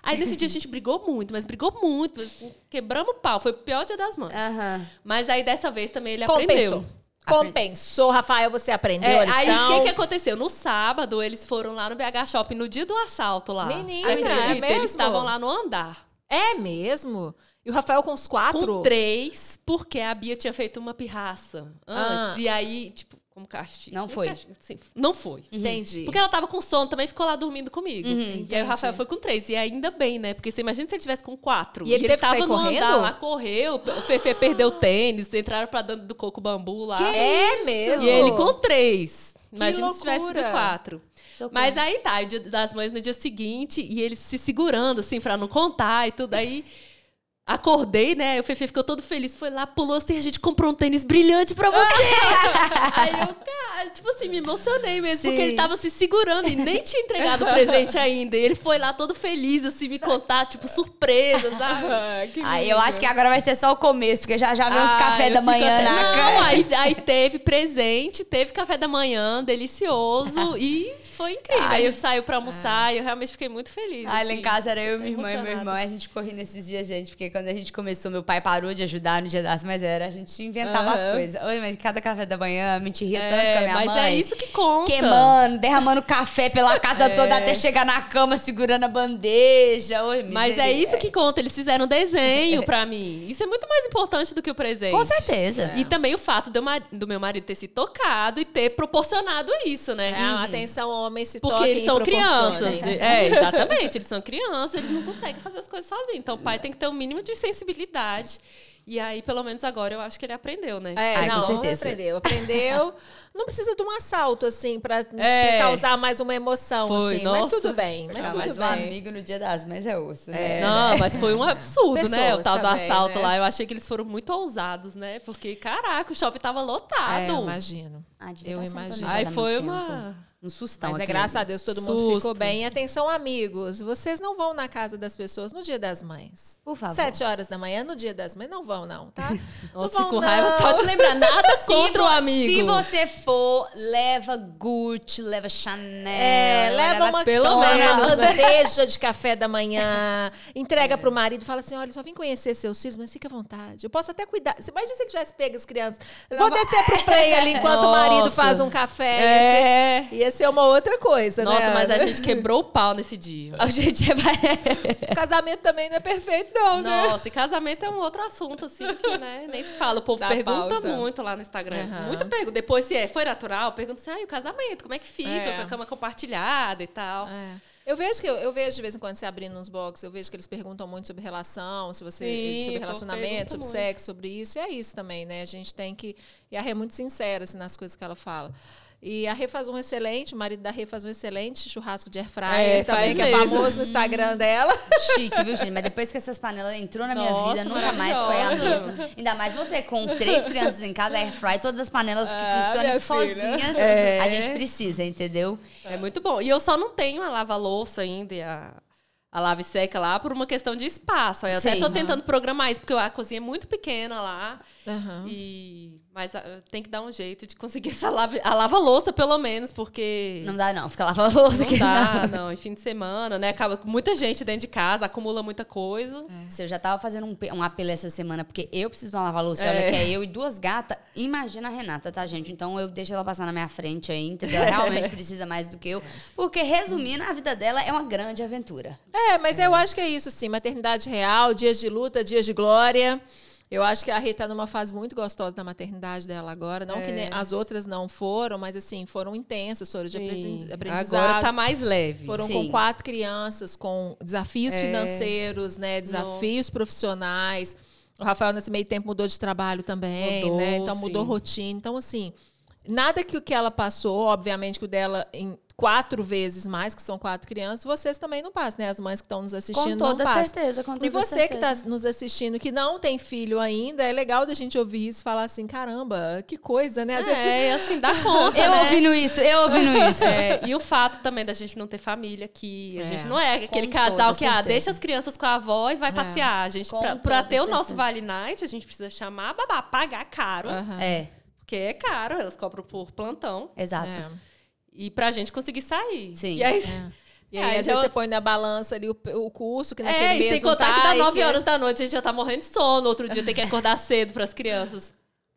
Aí nesse dia a gente brigou muito, mas brigou muito, assim, quebramos o pau. Foi o pior dia das mães. Aham. Mas aí dessa vez também ele Compensou. aprendeu. Compensou, Rafael, você aprendeu É, a aí lição. o que, que aconteceu? No sábado, eles foram lá no BH Shopping, no dia do assalto lá. Menina, acredita? é mesmo? Eles estavam lá no andar. É mesmo? E o Rafael com os quatro? Com três, porque a Bia tinha feito uma pirraça antes. Ah. E aí, tipo, como castigo. Não foi. Castigo, assim, não foi. Entendi. Porque ela tava com sono, também ficou lá dormindo comigo. Uhum, e aí o Rafael foi com três. E ainda bem, né? Porque você imagina se ele tivesse com quatro. E ele teve que tava no correndo? andar lá, correu. O Fefe perdeu o tênis, entraram pra dentro do coco bambu lá. Que É isso? mesmo? E ele com três. Que Imagina se tivesse loucura. quatro. Socorro. Mas aí tá, dia das mães no dia seguinte, e ele se segurando, assim, pra não contar e tudo. Aí acordei, né? O Fefe ficou todo feliz, foi lá, pulou assim, a gente comprou um tênis brilhante pra você. aí eu, cara, tipo assim, me emocionei mesmo, porque Sim. ele tava se segurando e nem tinha entregado o presente ainda. E ele foi lá todo feliz, assim, me contar, tipo, surpresa, sabe? Ah, Aí eu acho que agora vai ser só o começo, porque já, já vem os Ah, café da manhã até- na Não, aí, aí teve presente, teve café da manhã delicioso e foi incrível. Aí gente saiu pra almoçar e eu realmente fiquei muito feliz. Ah, lá em assim. casa era eu, minha irmã e meu irmão. E a gente corria nesses dias, gente, porque quando a gente começou, meu pai parou de ajudar no dia das mães, era a gente inventava as Aham. coisas. Oi, mas cada café da manhã me ria tanto com a É, minha mas mãe. é isso que conta. Queimando, derramando café pela casa É. toda até chegar na cama segurando a bandeja. Oi, Mas é isso que conta, eles fizeram um desenho pra mim. Isso é muito mais importante do que o presente. Com certeza. E também o fato do, meu marido ter se tocado e ter proporcionado isso, né? É, uma atenção homem se Porque toquem eles são crianças. né? É, exatamente. Eles são crianças, eles não conseguem fazer as coisas sozinhos. Então o pai tem que ter um mínimo de sensibilidade. E aí, pelo menos agora, eu acho que ele aprendeu, né? É, Ai, com não, certeza. aprendeu. Aprendeu. Não precisa de um assalto, assim, pra É. causar mais uma emoção, Foi, assim. Mas nossa. tudo bem, mas Ah, tudo mas o bem. amigo no dia das mães é osso, né? Não, mas foi um absurdo, né? O Pessoas tal do também, assalto né? lá. Eu achei que eles foram muito ousados, né? Porque, caraca, o shopping tava É, lotado. eu imagino. Ah, devia Eu imagino. aí foi tempo. Um sustão Mas é aqui. graças a Deus todo mundo Susto. ficou bem. E atenção, amigos, vocês não vão na casa das pessoas no dia das mães. Por favor. Sete horas da manhã no dia das mães. Não vão, não, tá? Nossa, não vão, com raiva não. só de lembrar. Nada contra o amigo. Se você for, leva Gucci, leva Chanel. É, leva uma, pelo uma menos, bandeja de café da manhã, entrega pro marido, fala assim: olha, só vim conhecer seus filhos, mas fica à vontade. Eu posso até cuidar. Imagina se ele tivesse pego as crianças. Vou descer pro play ali enquanto o marido Nossa. faz um café. Ia, É. ser, ser uma outra coisa, Nossa, né? mas a gente quebrou o pau nesse dia. A gente. O casamento também não é perfeito, não, né? Nossa, e casamento é um outro assunto, assim, que né, nem se fala. O povo Da pergunta pauta. muito lá no Instagram. Aham. Muito pergunta. Depois, se é, foi natural, pergunta assim, ah, e o casamento, como é que fica? É. Com a cama compartilhada e tal. É. Eu vejo que eu, eu vejo de vez em quando você abrindo uns box, eu vejo que eles perguntam muito sobre relação, se você Sim, sobre relacionamento, sobre muito. sexo, sobre isso. E é isso também, né? A gente tem que. E a Rê é muito sincera assim, nas coisas que ela fala. E a Rê faz um excelente, o marido da Rê faz um excelente churrasco de air fryer É, também, que é mesmo. famoso no Instagram dela. Chique, viu, gente? Mas depois que essas panelas entrou na minha Nossa, vida, nunca mais foi a mesma. Ainda mais você com três crianças em casa, air fry, todas as panelas que Ah, funcionam sozinhas, É. a gente precisa, entendeu? É muito bom. E eu só não tenho a lava-louça ainda, e a, a lave seca lá, por uma questão de espaço. Aí eu até Sim. tô tentando programar isso, porque a cozinha é muito pequena lá. Aham. E... Mas ah, tem que dar um jeito de conseguir essa lava, a lava-louça, pelo menos, porque... Não dá, não. Fica lavando louça Não aqui. dá, não. Em fim de semana, né? Acaba com muita gente dentro de casa, acumula muita coisa. Se eu já tava fazendo um, um apelo essa semana, porque eu preciso de uma lava-louça, É. olha que é eu e duas gatas, imagina a Renata, tá, gente? Então eu deixo ela passar na minha frente aí, entendeu? Ela realmente precisa mais do que eu. Porque, resumindo, a vida dela é uma grande aventura. É, mas eu acho que é isso, sim. Maternidade real, dias de luta, dias de glória. Eu acho que a Rita está numa fase muito gostosa da maternidade dela agora. Não que É. nem- as outras não foram, mas assim, foram intensas, foram de Sim. aprendizado. Agora tá mais leve. Foram Sim. com quatro crianças, com desafios É. financeiros, né? Desafios profissionais. O Rafael, nesse meio tempo, mudou de trabalho também, Mudou, né? Então, mudou sim. rotina. Então, assim, nada que o que ela passou, obviamente que o dela em quatro vezes mais, que são quatro crianças, vocês também não passam, né? As mães que estão nos assistindo Com toda não passam. certeza, com toda E você que certeza. está nos assistindo, que não tem filho ainda, é legal da gente ouvir isso e falar assim, caramba, que coisa, né? Às vezes É, e assim, dá conta, Eu né? ouvindo isso, eu ouvindo isso. É, e o fato também da gente não ter família aqui. A É. gente não é aquele casal que, ah, certeza. deixa as crianças com a avó e vai passear. A gente, Com pra, pra ter o nosso certeza. Vale Night, a gente precisa chamar a babá, pagar caro. Aham. É, Porque é caro, elas cobram por plantão. exato. É. E pra gente conseguir sair. Sim. E aí, E aí, É, às vezes, você põe na balança ali o, o curso, que naquele É, e mês sem contar tá, que dá e 9 que- horas da noite, a gente já tá morrendo de sono. Outro dia tem que acordar cedo para as crianças.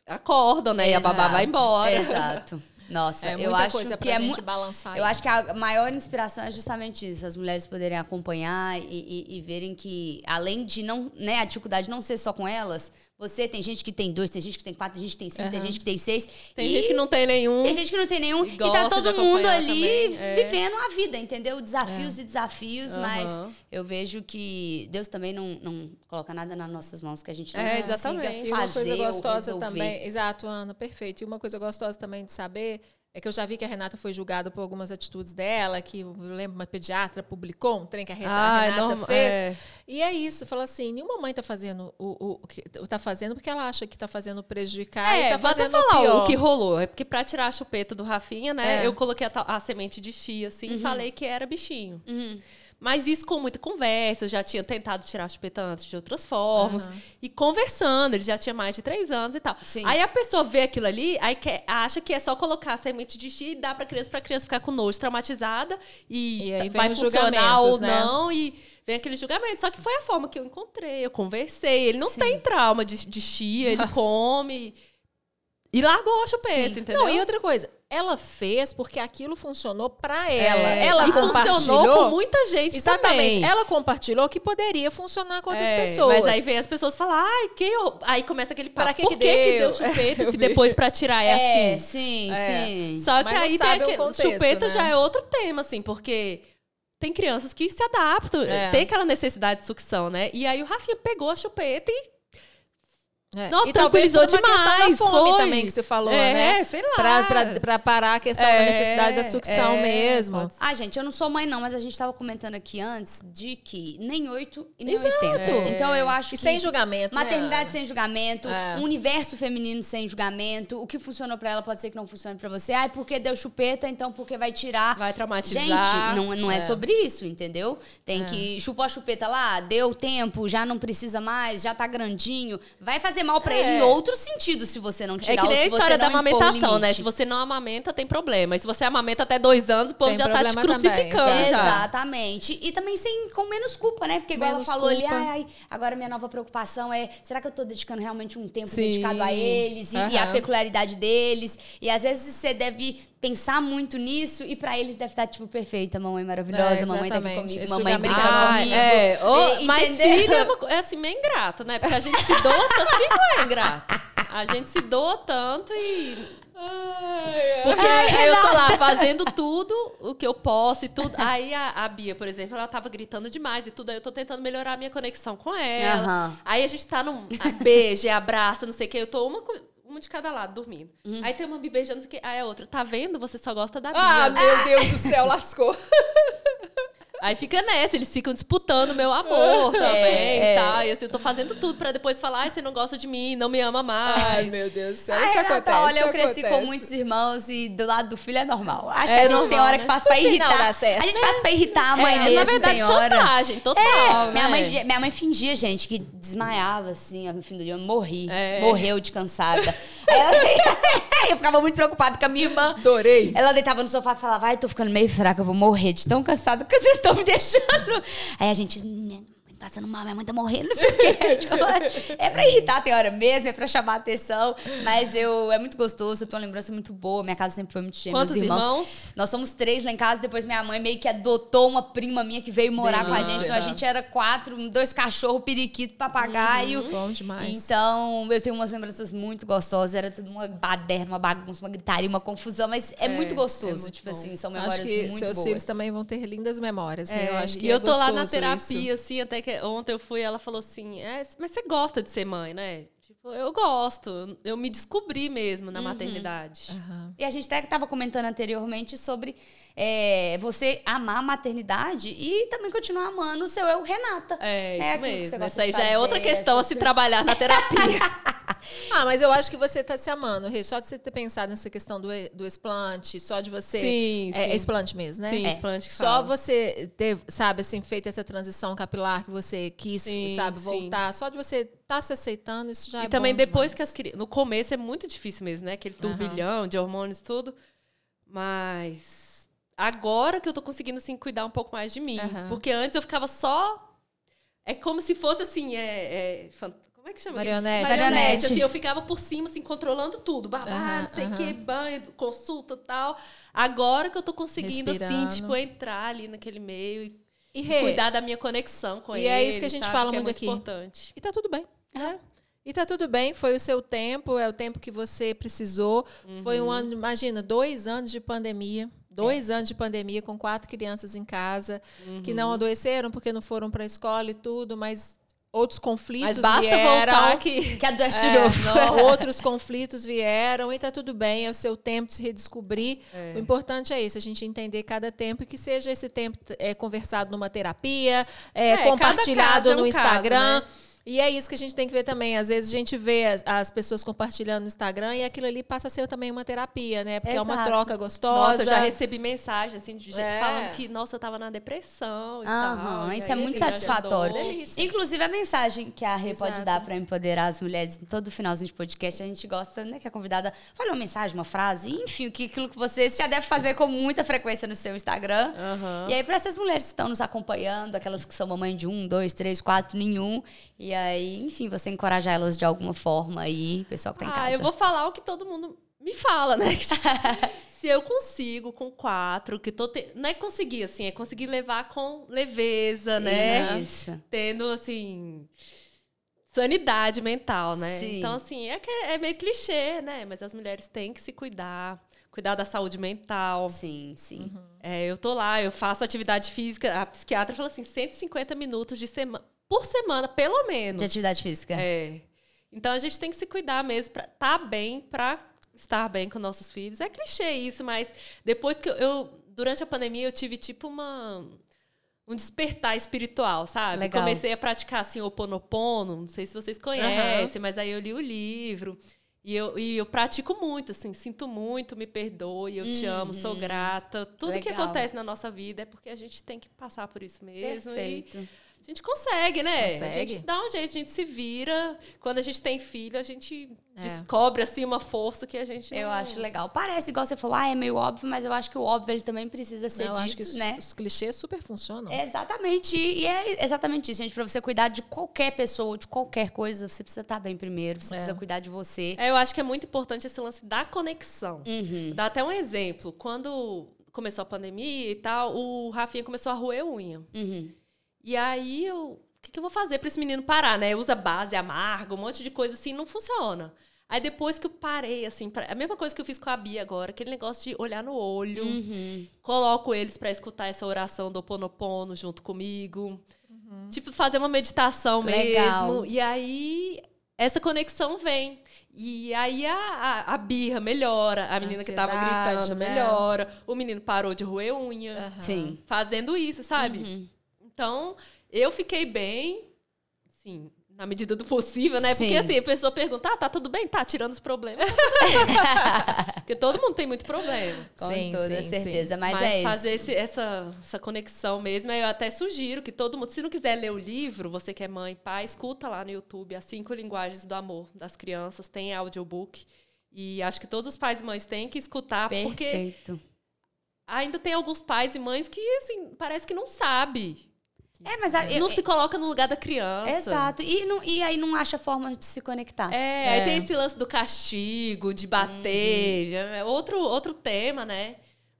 Acordam, né? E a babá vai embora. Exato. Nossa, É eu muita acho coisa que pra é gente mu- balançar. Eu aí. acho que a maior inspiração é justamente isso, as mulheres poderem acompanhar e, e- e verem que, além de não, né, a dificuldade não ser só com elas, você tem gente que tem dois, tem gente que tem quatro, tem gente que tem cinco, tem Aham. gente que tem seis. Tem e gente que não tem nenhum. tem gente que não tem nenhum. E E, tá todo mundo ali é. vivendo a vida, entendeu? Desafios e desafios, mas Aham. eu vejo que Deus também não, não coloca nada nas nossas mãos que a gente não É, consiga exatamente. E uma fazer coisa ou gostosa também, exato, Ana, perfeito. E uma coisa gostosa também de saber é que eu já vi que a Renata foi julgada por algumas atitudes dela, que eu lembro uma pediatra publicou um trem que a Renata, Ah, Renata norma- fez. é. E é isso, fala assim, nenhuma mãe tá fazendo o, o, que tá fazendo porque ela acha que tá fazendo prejudicar É, e tá fazendo falar pior. o que rolou. É porque pra tirar a chupeta do Rafinha, né? É. Eu coloquei a, a semente de chia, assim, e falei que era bichinho. Uhum. Mas isso com muita conversa, eu já tinha tentado tirar a chupeta antes de outras formas. E conversando, ele já tinha mais de três anos e tal. Sim. Aí a pessoa vê aquilo ali, aí quer, acha que é só colocar a semente de chia e dar pra criança, pra criança ficar com nojo, traumatizada. E, E vai funcionar ou né? não. E vem aquele julgamento. Só que foi a forma que eu encontrei, eu conversei. Ele não Sim. tem trauma de, de chia, ele Nossa. come. E largou a chupeta, Sim. entendeu? Não, e outra coisa, ela fez porque aquilo funcionou pra ela. É, ela e compartilhou. funcionou com muita gente Exatamente. também. Ela compartilhou que poderia funcionar com outras É, pessoas. Mas aí vem as pessoas falar, ai, que eu... aí começa aquele papo. Pra que que que, que deu? deu chupeta Eu se depois pra tirar é, É, assim? sim, É. sim. Só que Mas aí tem aquele contexto, chupeta né? já é outro tema, assim, porque tem crianças que se adaptam, É. tem aquela necessidade de sucção, né? E aí o Rafinha pegou a chupeta e É. Não, e talvez tranquilizou por uma questão da demais, fome foi. também que você falou, É, né? sei lá. Pra, pra, pra parar a questão da É, necessidade da sucção é, mesmo. Ah, gente, eu não sou mãe, não, mas a gente tava comentando aqui antes de que nem 8 e nem Exato. 80. Então eu acho E que. sem julgamento, né, Maternidade Ana? sem julgamento, É. um universo feminino sem julgamento. O que funcionou pra ela pode ser que não funcione pra você. Ai, porque deu chupeta, então porque vai tirar. Vai traumatizar. Gente, não, não é. É. sobre isso, entendeu? Tem que chupou a chupeta lá, deu tempo, já não precisa mais, já tá grandinho. Vai fazer mal pra É. ele em outro sentido se você não É tirar que nem a história da amamentação, né? Se você não amamenta, tem problema. E se você amamenta até dois anos, o povo Tem já tá te também, crucificando já. Exatamente. E também sem, com menos culpa, né? Porque igual Menos ela falou ali, culpa. ai, ai, agora minha nova preocupação é, será que eu tô dedicando realmente um tempo Sim. dedicado a eles e, e a peculiaridade deles? E às vezes você deve pensar muito nisso e pra eles deve estar, tipo, perfeita, mamãe maravilhosa, É, mamãe tá aqui comigo, Esse mamãe Ah, comigo. é. Ô, E- mas filho é, uma é assim, meio ingrato, né? Porque a gente se doa tanto, filho é ingrato. A gente se doa tanto e Porque eu tô lá fazendo tudo o que eu posso e tudo. Aí a, a Bia, por exemplo, ela tava gritando demais e tudo. Aí eu tô tentando melhorar a minha conexão com ela. Aham. Aí a gente tá num a- beija, abraça, não sei o que. Eu tô uma, uma de cada lado, dormindo. Uhum. Aí tem uma me beijando, que. Aí a outra, tá vendo? Você só gosta da Bia. Ah, meu Deus do céu, lascou. Aí fica nessa, eles ficam disputando meu amor também É, e tal. E assim, eu tô fazendo tudo pra depois falar, ai, você não gosta de mim, não me ama mais. Ai, meu Deus do céu. Ai, Isso Renata, acontece. olha, eu cresci com acontece. muitos irmãos e do lado do filho é normal. Acho É que a gente tem normal, hora né? que faz pra irritar. dá certo. A gente faz pra irritar a mãe é, mesmo, na verdade, tem hora. chantagem, total. É, minha, né? mãe, fingia- minha mãe fingia, gente, que desmaiava, assim, no fim do dia. Eu morri. É. Morreu de cansada. Ela- eu ficava muito preocupada com a minha irmã. Adorei. Ela deitava no sofá e falava, ai, tô ficando meio fraca, eu vou morrer de tão cansada que vocês estão me deixando. Aí a gente, passando mal, minha mãe tá morrendo, não sei o quê. Ficava- É pra irritar, tem hora mesmo, é pra chamar atenção. Mas eu, é muito gostoso, eu tenho uma lembrança muito boa. Minha casa sempre foi muito cheia. Quantos irmãos. irmãos? Nós somos três lá em casa, depois minha mãe meio que adotou uma prima minha que veio morar com a gente. Então a gente era quatro, dois cachorros, periquito, papagaio. Uhum. Bom demais. Então, eu tenho umas lembranças muito gostosas. Era tudo uma baderna, uma bagunça, uma gritaria, uma confusão. Mas é, É, muito é gostoso. muito tipo bom. assim, são Acho memórias que muito seus boas. filhos também vão ter lindas memórias. né? É, Eu acho que e eu é tô lá na terapia, isso. assim, até que ontem eu fui, ela falou assim: é, mas você gosta de ser mãe, né? Tipo, eu gosto. Eu me descobri mesmo Uhum. na maternidade. Aham. E a gente até estava comentando anteriormente sobre é, você amar a maternidade e também continuar amando o seu eu, Renata. É, É isso aquilo que você mesmo. gosta Essa aí de já é outra fazer, questão a se trabalhar na terapia. Ah, mas eu acho que você tá se amando, Rê. Só de você ter pensado nessa questão do, e- do explante, só de você. Sim, É, sim. é explante mesmo, né? Sim, É. explante que Só fala. você ter, sabe, assim, feito essa transição capilar que você quis, Sim, sabe, sim. voltar. Só de você estar se aceitando, isso já é e também depois que demais. as crianças. No começo é muito difícil mesmo, né? Aquele turbilhão de hormônios tudo. Mas agora que eu tô conseguindo, assim, cuidar um pouco mais de mim. Aham. Porque antes eu ficava só. É como se fosse assim, é. é Como é que chama? Marionete. Marionete. Assim, eu ficava por cima, assim, controlando tudo. Babá, não sei o que, banho, consulta e tal. Agora que eu tô conseguindo, assim, Respirando. tipo, entrar ali naquele meio e E, Rê, cuidar da minha conexão com E ele. é isso que a gente sabe? fala Que é muito aqui. importante. E tá tudo bem, né? E tá tudo bem, foi o seu tempo, é o tempo que você precisou. Foi Uhum. um ano, imagina, dois anos de pandemia. Dois anos de pandemia com quatro crianças em casa que Uhum. não adoeceram porque não foram para a escola e tudo, mas outros conflitos Mas basta vieram. voltar que. Que a É, não, outros conflitos vieram e tá tudo bem, é o seu tempo de se redescobrir. É. O importante é isso, a gente entender cada tempo e que seja esse tempo é, conversado numa terapia, é, É, compartilhado caso é um no caso, Instagram. né? E é isso que a gente tem que ver também. Às vezes a gente vê as, as pessoas compartilhando no Instagram e aquilo ali passa a ser também uma terapia, né? Porque Exato. é uma troca gostosa. Nossa, eu já recebi mensagem assim, de gente É. falando que, nossa, eu tava na depressão e Aham, tal. e isso aí, é muito satisfatório. ajudou. Inclusive, a mensagem que a Rê pode Exato. dar para empoderar as mulheres em todo finalzinho de podcast, a gente gosta, né, que a convidada fale uma mensagem, uma frase, enfim, o que- aquilo que você já deve fazer com muita frequência no seu Instagram. Aham. E aí, para essas mulheres que estão nos acompanhando, aquelas que são mamãe de um, dois, três, quatro, nenhum, e aí, enfim, você encorajar elas de alguma forma aí, pessoal que tá em Ah, casa. eu vou falar o que todo mundo me fala, né? Se eu consigo com quatro, que tô te... não é conseguir assim, é conseguir levar com leveza, né? Isso. Tendo assim sanidade mental, né? Sim. Então assim, é, que é meio clichê, né? Mas as mulheres têm que se cuidar, cuidar da saúde mental. Sim, sim. É, eu tô lá, eu faço atividade física, a psiquiatra fala assim, 150 minutos de semana por semana, pelo menos. De atividade física. É. Então a gente tem que se cuidar mesmo para estar bem, para estar bem com nossos filhos. É clichê isso, mas depois que eu, durante a pandemia eu tive tipo uma um despertar espiritual, sabe? Legal. Comecei a praticar assim o Oponopono, não sei se vocês conhecem, mas aí eu li o livro. E eu, e eu pratico muito, assim, sinto muito, me perdoe, eu te amo, sou grata. Tudo que Legal. acontece na nossa vida é porque a gente tem que passar por isso mesmo. E Perfeito. A gente consegue, né? A Consegue. gente dá um jeito, a gente se vira. Quando a gente tem filho, a gente É. descobre assim uma força que a gente Eu não- acho legal. Parece, igual você falou, ah, é meio óbvio, mas eu acho que o óbvio ele também precisa ser eu dito, acho que os, né? os clichês super funcionam. É Exatamente. E é exatamente isso, gente. Pra você cuidar de qualquer pessoa, de qualquer coisa, você precisa estar bem primeiro, você É. precisa cuidar de você. É, eu acho que é muito importante esse lance da conexão. Uhum. Dá até um exemplo. Quando começou a pandemia e tal, o Rafinha começou a roer unha. Uhum. E aí eu. O que, que eu vou fazer pra esse menino parar, né? Usa base amarga, um monte de coisa assim, não funciona. Aí depois que eu parei, assim, pra- a mesma coisa que eu fiz com a Bia agora, aquele negócio de olhar no olho, Uhum. coloco eles pra escutar essa oração do Oponopono junto comigo. Uhum. Tipo, fazer uma meditação Legal. mesmo. E aí essa conexão vem. E aí a, a, a birra melhora, a menina que tava gritando né? melhora, o menino parou de roer unha. Sim. fazendo isso, sabe? Então, eu fiquei bem, sim, na medida do possível, né? Sim. Porque assim, a pessoa pergunta, ah, tá tudo bem? Tá, tirando os problemas. Porque todo mundo tem muito problema. Com Sim, toda sim, certeza. Mas, Mas, é isso. fazer esse- essa, essa conexão mesmo, eu até sugiro que todo mundo, se não quiser ler o livro, você que é mãe, pai, escuta lá no YouTube As Cinco Linguagens do Amor das Crianças, tem audiobook. E acho que todos os pais e mães têm que escutar, porque Perfeito. ainda tem alguns pais e mães que, assim, parece que não sabe. É, mas a, eu- não se coloca no lugar da criança. Exato. E, não- e aí não acha forma de se conectar. É, aí tem esse lance do castigo, de bater, já é outro, outro tema, né?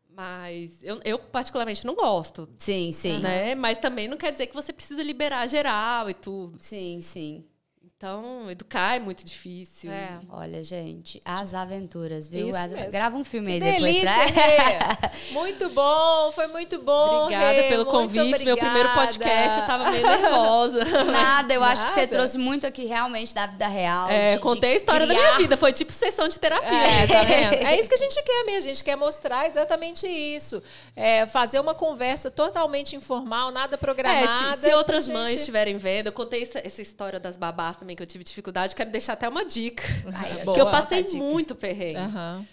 Mas eu, eu particularmente não gosto. Sim, sim. Né? Mas também não quer dizer que você precisa liberar geral e tudo. Sim, sim. Então, educar é muito difícil. É. Olha, gente, as aventuras, viu? Isso As- mesmo. Grava um filme aí Delícia, depois pra... Rê. Muito bom, foi muito bom. Obrigada Rê, pelo convite. Meu primeiro obrigada. podcast, eu tava meio nervosa. Nada, eu acho que você Nada. trouxe muito aqui realmente da vida real. É, de- de contei a história da criar- minha vida. Foi tipo sessão de terapia. É, tá vendo? É isso que a gente quer mesmo. A gente quer mostrar exatamente isso. É, fazer uma conversa totalmente informal, nada É, programada. se, se outras pra mães gente- estiverem vendo, eu contei essa, essa história das babás também que eu tive dificuldade. Quero deixar até uma dica. Porque eu passei tá a muito perrengue. Aham.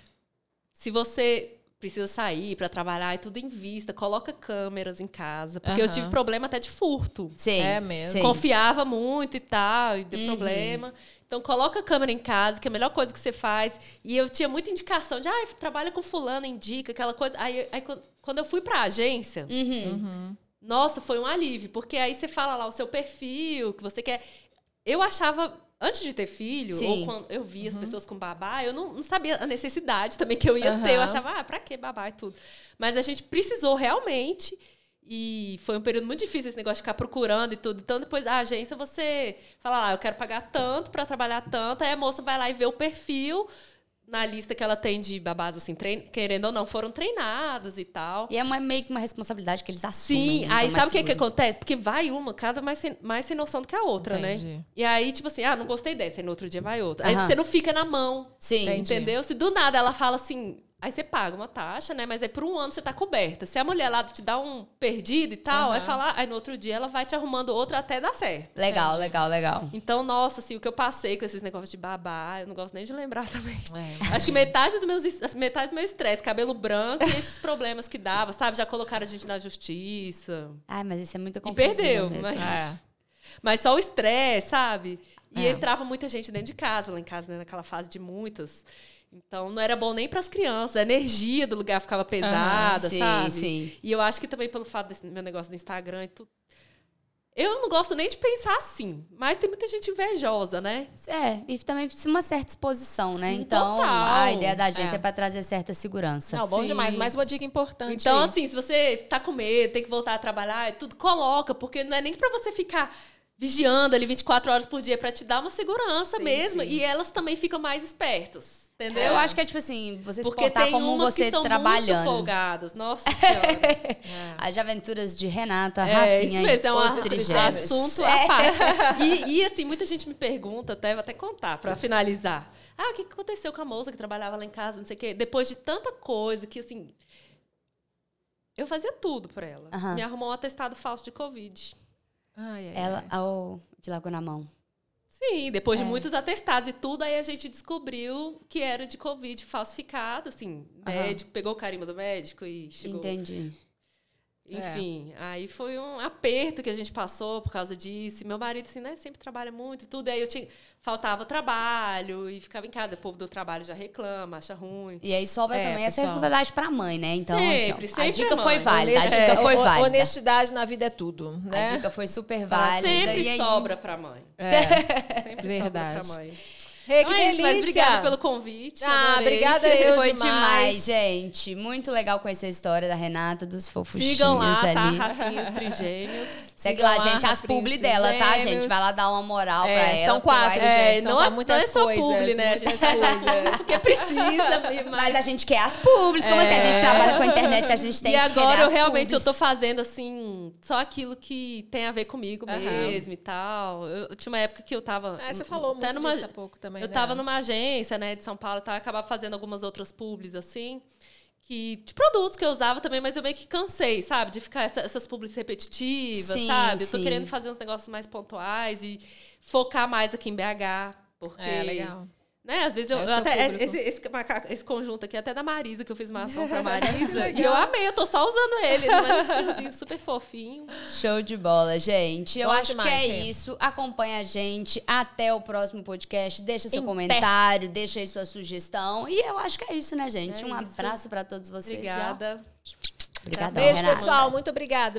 Se você precisa sair para trabalhar e tudo em vista, coloca câmeras em casa. Porque eu Aham. tive problema até de furto. Sim. É mesmo. sim. Confiava muito e tal, e deu Uhum. problema. Então, coloca a câmera em casa, que é a melhor coisa que você faz. E eu tinha muita indicação de, ah, trabalha com fulano, indica, aquela coisa. Aí, aí quando- eu fui pra agência, Uhum. nossa, foi um alívio. Porque aí você fala lá o seu perfil, que você quer... Eu achava, antes de ter filho, Sim. ou quando eu via as pessoas com babá, eu não, não sabia a necessidade também que eu ia ter. Eu achava, ah, pra que babá e tudo. Mas a gente precisou realmente... E foi um período muito difícil esse negócio de ficar procurando e tudo. Então, depois da agência, você fala, ah, eu quero pagar tanto para trabalhar tanto. Aí a moça vai lá e vê o perfil na lista que ela tem de babás, assim, trein... querendo ou não, foram treinadas e tal. E é uma, meio que uma responsabilidade que eles assumem. Sim, né? aí Então, sabe o que, mais que acontece? Porque vai uma, cada mais sem, mais sem noção do que a outra, né? Entendi. E aí, tipo assim, ah, não gostei dessa, aí no outro dia vai outra. Aí Aham. você não fica na mão. Sim. Entendi. Entendeu? Se do nada ela fala assim, Aí você paga uma taxa, né? Mas aí por um ano você tá coberta. Se a mulher lá te dá um perdido e tal, Aham. aí falar, aí no outro dia ela vai te arrumando outro até dar certo. Legal, Entendi. legal, legal. Então, nossa, assim, o que eu passei com esses negócios de babá, eu não gosto nem de lembrar também. É, Acho que metade do, meus, metade do meu estresse, cabelo branco e esses problemas que dava, sabe? Já colocaram a gente na justiça. Ai, mas isso é muito E confuso perdeu, mesmo. mas, É. mas só o estresse, sabe? E É. entrava muita gente dentro de casa, lá em casa, né, naquela fase de muitas. Então não era bom nem para as crianças, a energia do lugar ficava pesada, sim, sabe? sim. E eu acho que também pelo fato desse meu negócio do Instagram e tudo. Eu não gosto nem de pensar assim, mas tem muita gente invejosa, né? É, e também uma certa exposição, né? Sim, Então, total. a ideia da agência É. é, pra trazer certa segurança. Não, bom Sim. demais. Mais uma dica importante. Então, aí. assim, se você tá com medo, tem que voltar a trabalhar, e tudo, coloca, porque não é nem pra você ficar vigiando ali 24 horas por dia, é pra te dar uma segurança Sim, mesmo. sim. E elas também ficam mais espertas, entendeu? Eu acho que é tipo assim, você se Porque portar tem como umas você que são trabalhando. muito folgadas. Nossa Senhora. As aventuras de Renata, É, Rafinha isso mesmo, é um e os assunto, assunto à parte. E, e, assim, muita gente me pergunta, até vou até contar, pra finalizar. Ah, o que aconteceu com a moça que trabalhava lá em casa, não sei o quê. Depois de tanta coisa que, assim... Eu fazia tudo por ela. Me arrumou um atestado falso de Covid. Ai, ai, Ela, ai. oh, de Lagoa na Mão. Sim, depois É. de muitos atestados e tudo, aí a gente descobriu que era de Covid falsificado, assim. Médico, pegou o carimbo do médico e chegou... Entendi. Enfim, aí foi um aperto que a gente passou por causa disso. E meu marido, assim, né, sempre trabalha muito e tudo. Aí eu tinha. Faltava trabalho e ficava em casa. O povo do trabalho já reclama, acha ruim. E aí sobra É, também essa pessoal. responsabilidade pra mãe, né? Então, assim, Sempre, ó, sempre a é dica mãe. foi válida, a dica foi o- o- válida. Honestidade na vida é tudo, né? A dica foi super válida. Sempre e aí, sobra pra mãe. É. Sempre Verdade. sobra pra mãe. Então que é isso, delícia. mas obrigada pelo convite. Ah, adorei. obrigada eu Foi demais. demais, gente. Muito legal conhecer a história da Renata, dos fofuchinhos Sigam lá, tá? ali. Rafinha, os trigêmeos. Segue lá, lá, gente, as publi dela, tá, gente? Vai lá dar uma moral É, pra ela. são quatro, vai- gente. É, são não, é, muitas não é só coisas, publi, né? A muitas gente coisas. Porque precisa. Mas a gente quer as publis. Como assim? A gente É. trabalha com a internet, a gente tem e que agora querer eu as realmente eu publis. tô fazendo assim, só aquilo que tem a ver comigo Aham. mesmo e tal. Eu, eu tinha uma época que eu tava. É, você falou muito numa, disso há pouco também, Eu né? tava numa agência, né, de São Paulo eu acabava fazendo algumas outras publis assim. Que, de produtos que eu usava também, mas eu meio que cansei, sabe? De ficar essa- essas publis repetitivas, Sim, sabe? Eu tô querendo fazer uns negócios mais pontuais e focar mais aqui em BH. Porque É, legal. Né? Às vezes eu, É eu seu até. público. Esse, esse, macaco- esse conjunto aqui, até da Marisa, que eu fiz uma ação pra Marisa. e eu amei, eu tô só usando ele. Não é um fiozinho super fofinho. Show de bola, gente. Eu Bom acho demais, que é Rê. isso. Acompanha a gente até o próximo podcast. Deixa seu Em comentário, deixa aí sua sugestão. E eu acho que é isso, né, gente? É um isso. abraço pra todos vocês. Obrigada. Obrigadão, Beijo, Renata. pessoal. Muito obrigada.